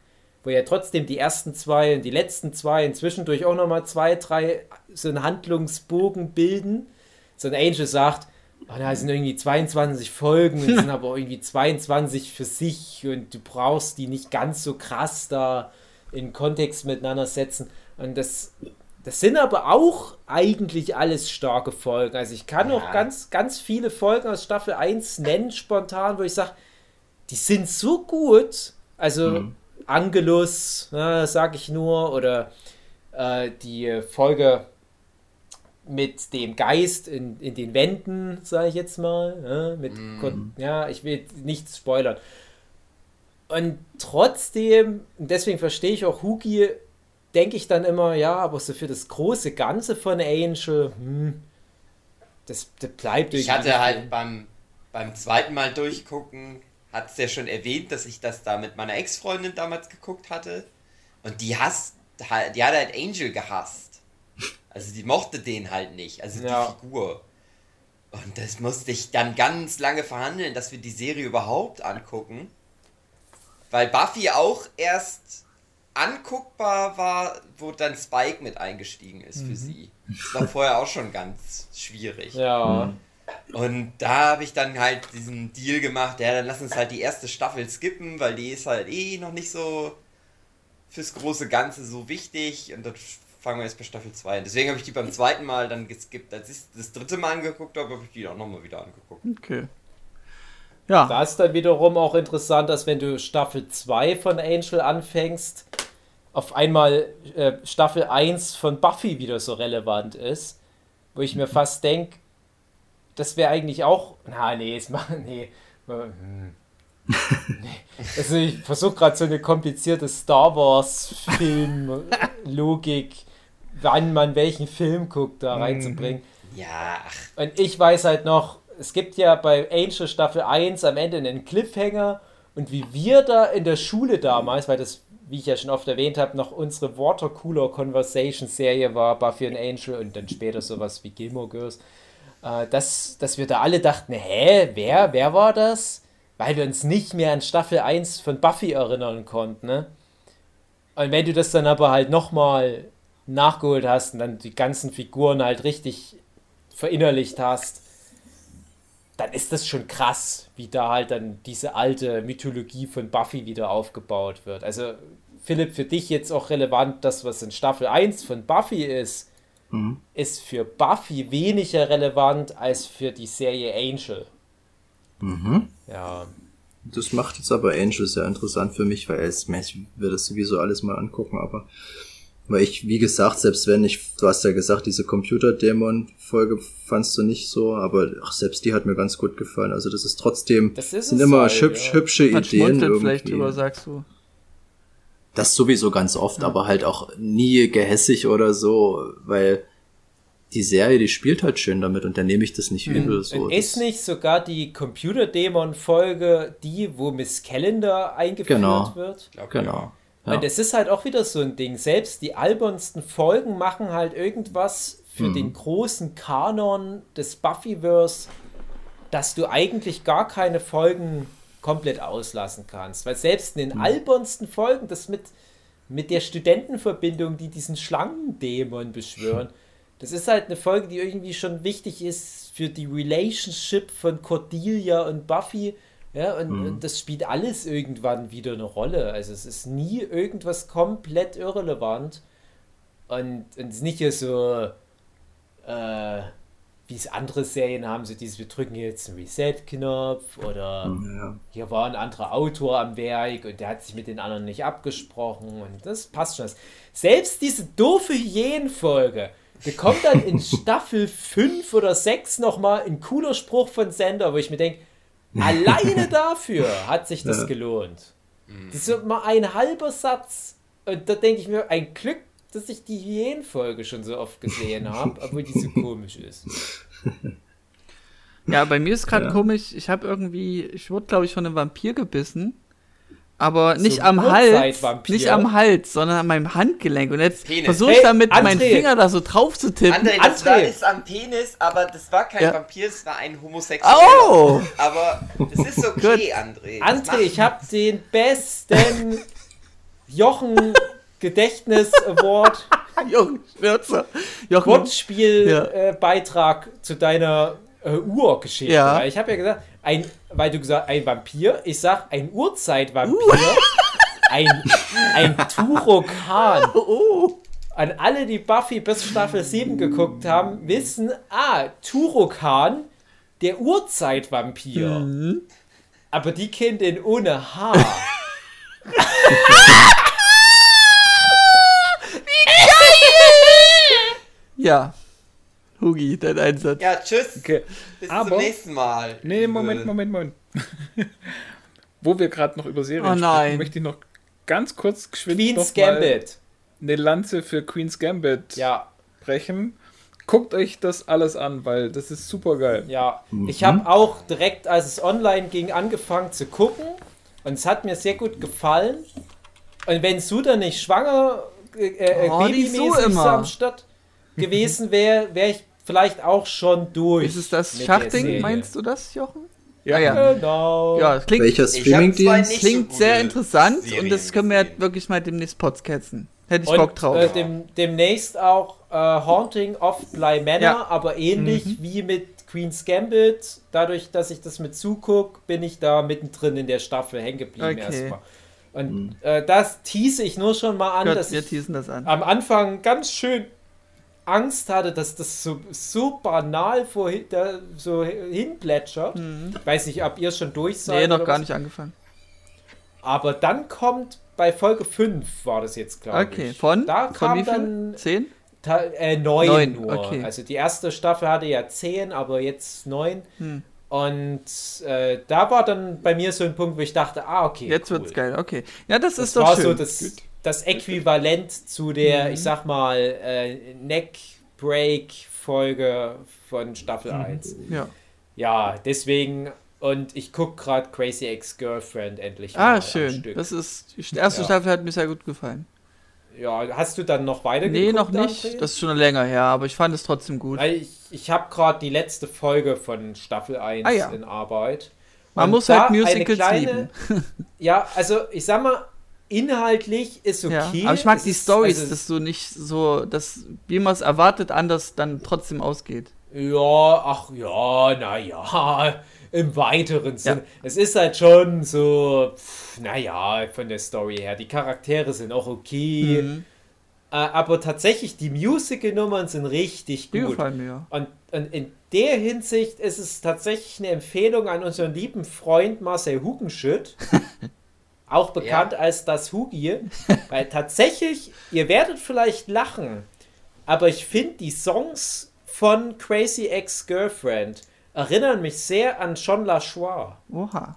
[SPEAKER 4] wo ja trotzdem die ersten zwei und die letzten zwei und zwischendurch auch nochmal zwei, drei so einen Handlungsbogen bilden. So ein Angel sagt, oh, da sind irgendwie 22 Folgen, und sind aber irgendwie 22 für sich und du brauchst die nicht ganz so krass da in Kontext miteinander setzen. Und das, das sind aber auch eigentlich alles starke Folgen. Also ich kann auch ganz, ganz viele Folgen aus Staffel 1 nennen, spontan, wo ich sage, die sind so gut. Also Angelus, ne, sag ich nur, oder äh, die Folge mit dem Geist in, in den Wänden, sage ich jetzt mal. Ne, mit Kon ja, ich will nichts spoilern. Und trotzdem, und deswegen verstehe ich auch Hugi, denke ich dann immer, ja, aber so für das große Ganze von Angel, hm, das, das bleibt
[SPEAKER 2] Ich hatte halt beim, beim zweiten Mal durchgucken, hat es ja schon erwähnt, dass ich das da mit meiner Ex-Freundin damals geguckt hatte. Und die hasst, die hat halt Angel gehasst. Also die mochte den halt nicht, also
[SPEAKER 4] Ja.
[SPEAKER 2] die Figur. Und das musste ich dann ganz lange verhandeln, dass wir die Serie überhaupt angucken. Weil Buffy auch erst anguckbar war, wo dann Spike mit eingestiegen ist für sie. Das war vorher auch schon ganz schwierig.
[SPEAKER 4] Ja,
[SPEAKER 2] Und da habe ich dann halt diesen Deal gemacht, ja, dann lass uns halt die erste Staffel skippen, weil die ist halt eh noch nicht so fürs große Ganze so wichtig. Und dann fangen wir jetzt bei Staffel 2 an. Deswegen habe ich die beim zweiten Mal dann geskippt. Als ich das dritte Mal angeguckt habe, habe ich die auch nochmal wieder angeguckt.
[SPEAKER 3] Okay. Ja,
[SPEAKER 4] Da ist dann wiederum auch interessant, dass wenn du Staffel 2 von Angel anfängst, auf einmal äh, Staffel 1 von Buffy wieder so relevant ist, wo ich mir fast denke, das wäre eigentlich auch. Na, nee, es machen. Nee. Hm. nee. Also ich versuche gerade so eine komplizierte Star Wars-Film-Logik, wann man welchen Film guckt, da reinzubringen.
[SPEAKER 2] Ja,
[SPEAKER 4] Und ich weiß halt noch, es gibt ja bei Angel Staffel 1 am Ende einen Cliffhanger und wie wir da in der Schule damals, weil das, wie ich ja schon oft erwähnt habe, noch unsere Watercooler Conversation Serie war, Buffy und Angel und dann später sowas wie Gilmore Girls, äh, dass, dass wir da alle dachten, hä, wer, wer war das? Weil wir uns nicht mehr an Staffel 1 von Buffy erinnern konnten, ne? Und wenn du das dann aber halt nochmal nachgeholt hast und dann die ganzen Figuren halt richtig verinnerlicht hast, dann ist das schon krass, wie da halt dann diese alte Mythologie von Buffy wieder aufgebaut wird. Also, Philipp, für dich jetzt auch relevant, das, was in Staffel 1 von Buffy ist, ist für Buffy weniger relevant als für die Serie Angel. Ja.
[SPEAKER 5] Das macht jetzt aber Angel sehr interessant für mich, weil es, ich will das sowieso alles mal angucken, aber weil ich, wie gesagt, selbst wenn ich, du hast ja gesagt, diese Computer-Dämon-Folge fandst du nicht so, aber ach, selbst die hat mir ganz gut gefallen. Also das ist trotzdem,
[SPEAKER 4] Das ist
[SPEAKER 5] sind immer
[SPEAKER 4] halt,
[SPEAKER 5] hübsch,
[SPEAKER 4] ja.
[SPEAKER 5] hübsche
[SPEAKER 3] man
[SPEAKER 5] Ideen
[SPEAKER 3] vielleicht
[SPEAKER 5] irgendwie.
[SPEAKER 3] drüber, sagst du.
[SPEAKER 5] Das sowieso ganz oft, aber halt auch nie gehässig oder so, weil die Serie, die spielt halt schön damit und dann nehme ich das nicht übel. So.
[SPEAKER 4] Und ist nicht sogar die Computer-Dämon-Folge die, wo Miss Calendar eingeführt
[SPEAKER 5] Genau.
[SPEAKER 4] wird?
[SPEAKER 5] Genau. Ja.
[SPEAKER 4] Und es ist halt auch wieder so ein Ding. Selbst die albernsten Folgen machen halt irgendwas für
[SPEAKER 5] Mhm.
[SPEAKER 4] den großen Kanon des Buffyverse dass du eigentlich gar keine Folgen komplett auslassen kannst. Weil selbst in den albernsten Folgen, das mit, mit der Studentenverbindung, die diesen Schlangendämon beschwören, das ist halt eine Folge, die irgendwie schon wichtig ist für die Relationship von Cordelia und Buffy. Ja, und, und das spielt alles irgendwann wieder eine Rolle. Also es ist nie irgendwas komplett irrelevant. Und, und es ist nicht hier so, äh, wie es andere Serien haben, so dieses, wir drücken jetzt einen Reset-Knopf oder
[SPEAKER 5] Ja.
[SPEAKER 4] hier war ein anderer Autor am Werk und der hat sich mit den anderen nicht abgesprochen und das passt schon. Selbst diese doofe Hyänen-Folge bekommt dann in Staffel 5 oder 6 nochmal ein cooler Spruch von Sender, wo ich mir denke, alleine dafür hat sich das
[SPEAKER 5] Ja.
[SPEAKER 4] gelohnt. Das ist mal ein halber Satz und da denke ich mir, ein Glück, dass ich die Hyänen-Folge schon so oft gesehen habe, obwohl die so komisch ist.
[SPEAKER 3] Ja, bei mir ist gerade
[SPEAKER 5] Ja.
[SPEAKER 3] komisch, ich habe irgendwie, ich wurde glaube ich von einem Vampir gebissen, aber nicht
[SPEAKER 4] einem
[SPEAKER 3] am Hals, nicht am Hals, sondern an meinem Handgelenk und jetzt versuche ich
[SPEAKER 4] Hey,
[SPEAKER 3] damit meinen
[SPEAKER 4] André.
[SPEAKER 3] Finger da so drauf zu tippen.
[SPEAKER 2] André, das war,
[SPEAKER 4] André.
[SPEAKER 2] ist am Penis, aber das war kein
[SPEAKER 3] Ja.
[SPEAKER 2] Vampir, es war ein Homosexueller.
[SPEAKER 3] Oh!
[SPEAKER 2] Aber das ist okay, André. Das
[SPEAKER 4] André, ich habe den besten Jochen Gedächtnis Award
[SPEAKER 3] Jochen Schwärzer. Jochen,
[SPEAKER 4] Wortspiel
[SPEAKER 3] Ja.
[SPEAKER 4] äh, Beitrag zu deiner äh, Urgeschichte.
[SPEAKER 3] Ja.
[SPEAKER 4] Weil Ich habe ja gesagt, ein, weil du gesagt ein Vampir, ich sag ein Urzeitvampir, ein, ein Turokan.
[SPEAKER 3] oh,
[SPEAKER 4] An alle, die Buffy bis Staffel 7 geguckt haben, wissen, ah, Turokan, der Urzeitvampir.
[SPEAKER 3] Mhm.
[SPEAKER 4] Aber die kennen den ohne Haar.
[SPEAKER 3] ja. Hugi, dein Einsatz.
[SPEAKER 2] Ja, tschüss.
[SPEAKER 6] Okay.
[SPEAKER 2] Bis
[SPEAKER 6] Aber-
[SPEAKER 2] zum nächsten Mal.
[SPEAKER 6] Nee, Moment, Moment, Moment. Wo wir gerade noch über Serien
[SPEAKER 3] Oh nein.
[SPEAKER 6] sprechen, möchte ich noch ganz kurz geschwind
[SPEAKER 4] Queen's Gambit.
[SPEAKER 6] eine Lanze für Queen's Gambit
[SPEAKER 4] Ja,
[SPEAKER 6] brechen. Guckt euch das alles an, weil das ist super geil.
[SPEAKER 4] ja. Ich habe auch direkt, als es online ging, angefangen zu gucken. Und es hat mir sehr gut gefallen. Und wenn Suda nicht schwanger, äh, äh,
[SPEAKER 3] Oh,
[SPEAKER 4] babymäßig so am Start gewesen wäre, wäre ich vielleicht auch schon durch.
[SPEAKER 3] Ist es das Schachding, meinst du das, Jochen?
[SPEAKER 6] Ja,
[SPEAKER 3] Ah, ja.
[SPEAKER 4] Genau.
[SPEAKER 3] Ja, das klingt,
[SPEAKER 5] Welcher Streamingdienst?
[SPEAKER 3] klingt
[SPEAKER 2] so
[SPEAKER 3] sehr interessant und
[SPEAKER 2] Serien
[SPEAKER 3] das können wir ja wirklich mal demnächst podcasten. Hätte ich
[SPEAKER 4] Und
[SPEAKER 3] Bock drauf.
[SPEAKER 4] Äh, dem, demnächst auch äh, Haunting of Bly Manor,
[SPEAKER 3] Ja.
[SPEAKER 4] aber ähnlich
[SPEAKER 3] Mhm.
[SPEAKER 4] wie mit Queen's Gambit. Dadurch, dass ich das mit zuguck, bin ich da mittendrin in der Staffel hängen geblieben
[SPEAKER 3] Okay.
[SPEAKER 4] erstmal. Und äh, das tease ich nur schon mal an,
[SPEAKER 3] Gott,
[SPEAKER 4] dass
[SPEAKER 3] wir
[SPEAKER 4] ich
[SPEAKER 3] teasen das an.
[SPEAKER 4] am Anfang ganz schön Angst hatte, dass das so, so banal vorhin, da, so hinplätschert. Ich weiß nicht, ob ihr schon durch seid.
[SPEAKER 3] Mhm. Nee, noch gar
[SPEAKER 4] was.
[SPEAKER 3] nicht angefangen.
[SPEAKER 4] Aber dann kommt bei Folge 5 war das jetzt, glaube
[SPEAKER 3] Okay,
[SPEAKER 4] ich.
[SPEAKER 3] von?
[SPEAKER 4] Da
[SPEAKER 3] von
[SPEAKER 4] kam
[SPEAKER 3] wie viel?
[SPEAKER 4] dann
[SPEAKER 3] Zehn?
[SPEAKER 4] Ta äh, neun,
[SPEAKER 3] Neun,
[SPEAKER 4] nur.
[SPEAKER 3] okay.
[SPEAKER 4] Also die erste Staffel hatte ja zehn, aber jetzt neun.
[SPEAKER 3] Hm.
[SPEAKER 4] Und äh, da war dann bei mir so ein Punkt, wo ich dachte, ah, okay.
[SPEAKER 3] Jetzt
[SPEAKER 4] cool.
[SPEAKER 3] wird's geil, okay. Ja, das,
[SPEAKER 4] Das
[SPEAKER 3] ist doch
[SPEAKER 4] war
[SPEAKER 3] schön.
[SPEAKER 4] so das, das Äquivalent zu der,
[SPEAKER 3] Mhm.
[SPEAKER 4] ich sag mal, äh, Neck-Break-Folge von Staffel 1.
[SPEAKER 3] ja.
[SPEAKER 4] Ja, deswegen. Und ich gucke gerade Crazy Ex-Girlfriend endlich
[SPEAKER 3] Ah, schön.
[SPEAKER 4] Stück.
[SPEAKER 3] Das ist, die erste
[SPEAKER 4] Ja.
[SPEAKER 3] Staffel hat mir sehr gut gefallen.
[SPEAKER 4] Ja, hast du dann noch weiter
[SPEAKER 3] Nee, noch nicht.
[SPEAKER 4] André?
[SPEAKER 3] Das ist schon länger her, aber ich fand es trotzdem gut.
[SPEAKER 4] Weil ich, ich habe gerade die letzte Folge von Staffel 1
[SPEAKER 3] Ah, ja.
[SPEAKER 4] in Arbeit.
[SPEAKER 3] Man
[SPEAKER 4] Und
[SPEAKER 3] muss halt Musicals
[SPEAKER 4] kleine-
[SPEAKER 3] lieben.
[SPEAKER 4] Ja, also ich sag mal, inhaltlich ist
[SPEAKER 3] Ja.
[SPEAKER 4] okay.
[SPEAKER 3] Aber ich mag
[SPEAKER 4] Es
[SPEAKER 3] die Stories,
[SPEAKER 4] also,
[SPEAKER 3] dass du nicht so, dass, wie man es erwartet, anders dann trotzdem ausgeht.
[SPEAKER 4] Ja, ach ja, naja, im weiteren Sinne. Es ist halt schon so, naja, von der Story her. Die Charaktere sind auch okay.
[SPEAKER 3] Mhm.
[SPEAKER 4] Äh, aber tatsächlich, die Musical-Nummern sind richtig
[SPEAKER 3] Die
[SPEAKER 4] gut.
[SPEAKER 3] gefallen mir, ja.
[SPEAKER 4] Und, und in der Hinsicht ist es tatsächlich eine Empfehlung an unseren lieben Freund Marcel Hugenschütt, auch bekannt als das Hugi, weil tatsächlich, ihr werdet vielleicht lachen, aber ich finde die Songs von Crazy Ex-Girlfriend erinnern mich sehr an John LaCroix.
[SPEAKER 3] Oha.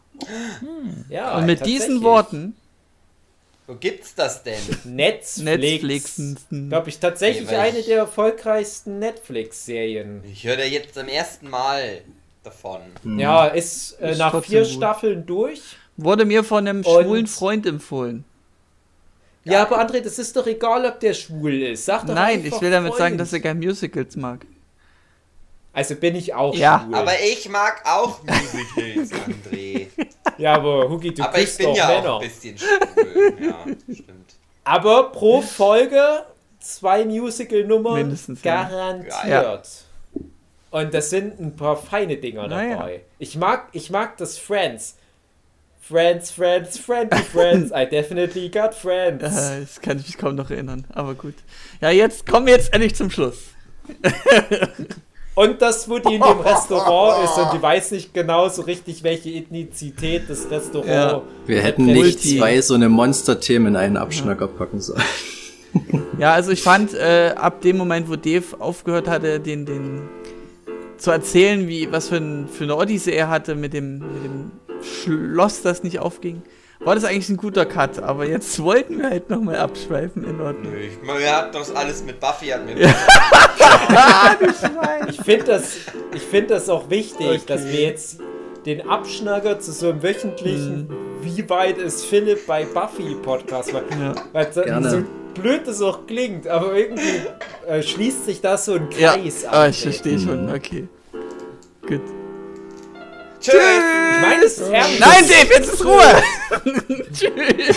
[SPEAKER 4] Ja,
[SPEAKER 3] Und mit diesen. Worten,
[SPEAKER 2] Wo gibt's das denn?
[SPEAKER 4] Netflix,
[SPEAKER 3] Netflix.
[SPEAKER 4] glaube ich, tatsächlich
[SPEAKER 2] weil
[SPEAKER 4] eine
[SPEAKER 2] ich-
[SPEAKER 4] der erfolgreichsten Netflix-Serien.
[SPEAKER 2] Ich höre da jetzt zum ersten Mal davon.
[SPEAKER 4] Ja, ist, äh,
[SPEAKER 3] Ist
[SPEAKER 4] nach vier
[SPEAKER 3] gut.
[SPEAKER 4] Staffeln durch.
[SPEAKER 3] Wurde mir von einem
[SPEAKER 4] Und-
[SPEAKER 3] schwulen Freund empfohlen.
[SPEAKER 4] Ja, aber André, das ist doch egal, ob der schwul ist. Sag doch
[SPEAKER 3] Nein, ich will damit sagen,
[SPEAKER 4] Freund.
[SPEAKER 3] dass er gerne Musicals mag.
[SPEAKER 4] Also bin ich auch
[SPEAKER 3] Ja.
[SPEAKER 4] schwul.
[SPEAKER 2] Aber ich mag auch Musicals, André.
[SPEAKER 4] ja, aber Hugi, du
[SPEAKER 2] Aber ich
[SPEAKER 4] küsst
[SPEAKER 2] bin
[SPEAKER 4] doch
[SPEAKER 2] ja
[SPEAKER 4] Männer.
[SPEAKER 2] auch ein bisschen schwul. Ja, stimmt.
[SPEAKER 4] Aber pro Folge zwei Musical-Nummern
[SPEAKER 3] Mindestens, ja.
[SPEAKER 4] garantiert. Und das sind ein paar feine Dinger
[SPEAKER 3] Naja.
[SPEAKER 4] dabei. Ich mag, ich mag das Friends. Friends, Friends, Friendly Friends. I definitely got friends.
[SPEAKER 3] Äh, das kann ich mich kaum noch erinnern, aber gut. Ja, jetzt kommen wir jetzt endlich zum Schluss.
[SPEAKER 4] Und dass Woody in dem Restaurant ist und die weiß nicht genau so richtig, welche Ethnizität das Restaurant.
[SPEAKER 3] Ja.
[SPEAKER 5] Wir hätten
[SPEAKER 4] Multi.
[SPEAKER 5] nicht zwei so eine Monster-Themen in einen Abschnacker packen sollen.
[SPEAKER 3] Ja, also ich fand, äh, ab dem Moment, wo Dave aufgehört hatte, den, den zu erzählen, wie, was für, ein, für eine Odyssee er hatte mit dem, mit dem Schloss, das nicht aufging, war das eigentlich ein guter Cut. Aber jetzt wollten wir halt nochmal abschweifen in Ordnung.
[SPEAKER 2] Nö, ich meine, er hat das alles mit Buffy, hat mir
[SPEAKER 4] Ich finde das, ich find das auch wichtig,
[SPEAKER 3] Okay.
[SPEAKER 4] dass wir jetzt den Abschnacker zu so einem wöchentlichen Wie weit ist Philipp bei Buffy Podcast machen.
[SPEAKER 3] Ja.
[SPEAKER 4] Weil so,
[SPEAKER 5] Gerne.
[SPEAKER 4] so blöd das auch klingt, aber irgendwie äh, schließt sich da so ein
[SPEAKER 3] Ja,
[SPEAKER 4] Kreis
[SPEAKER 3] ah,
[SPEAKER 4] an.
[SPEAKER 3] ich verstehe schon, okay. Gut.
[SPEAKER 2] Tschüss!
[SPEAKER 4] Ich meine es ernst.
[SPEAKER 3] Nein, Dave, jetzt ist Ruhe! Tschüss!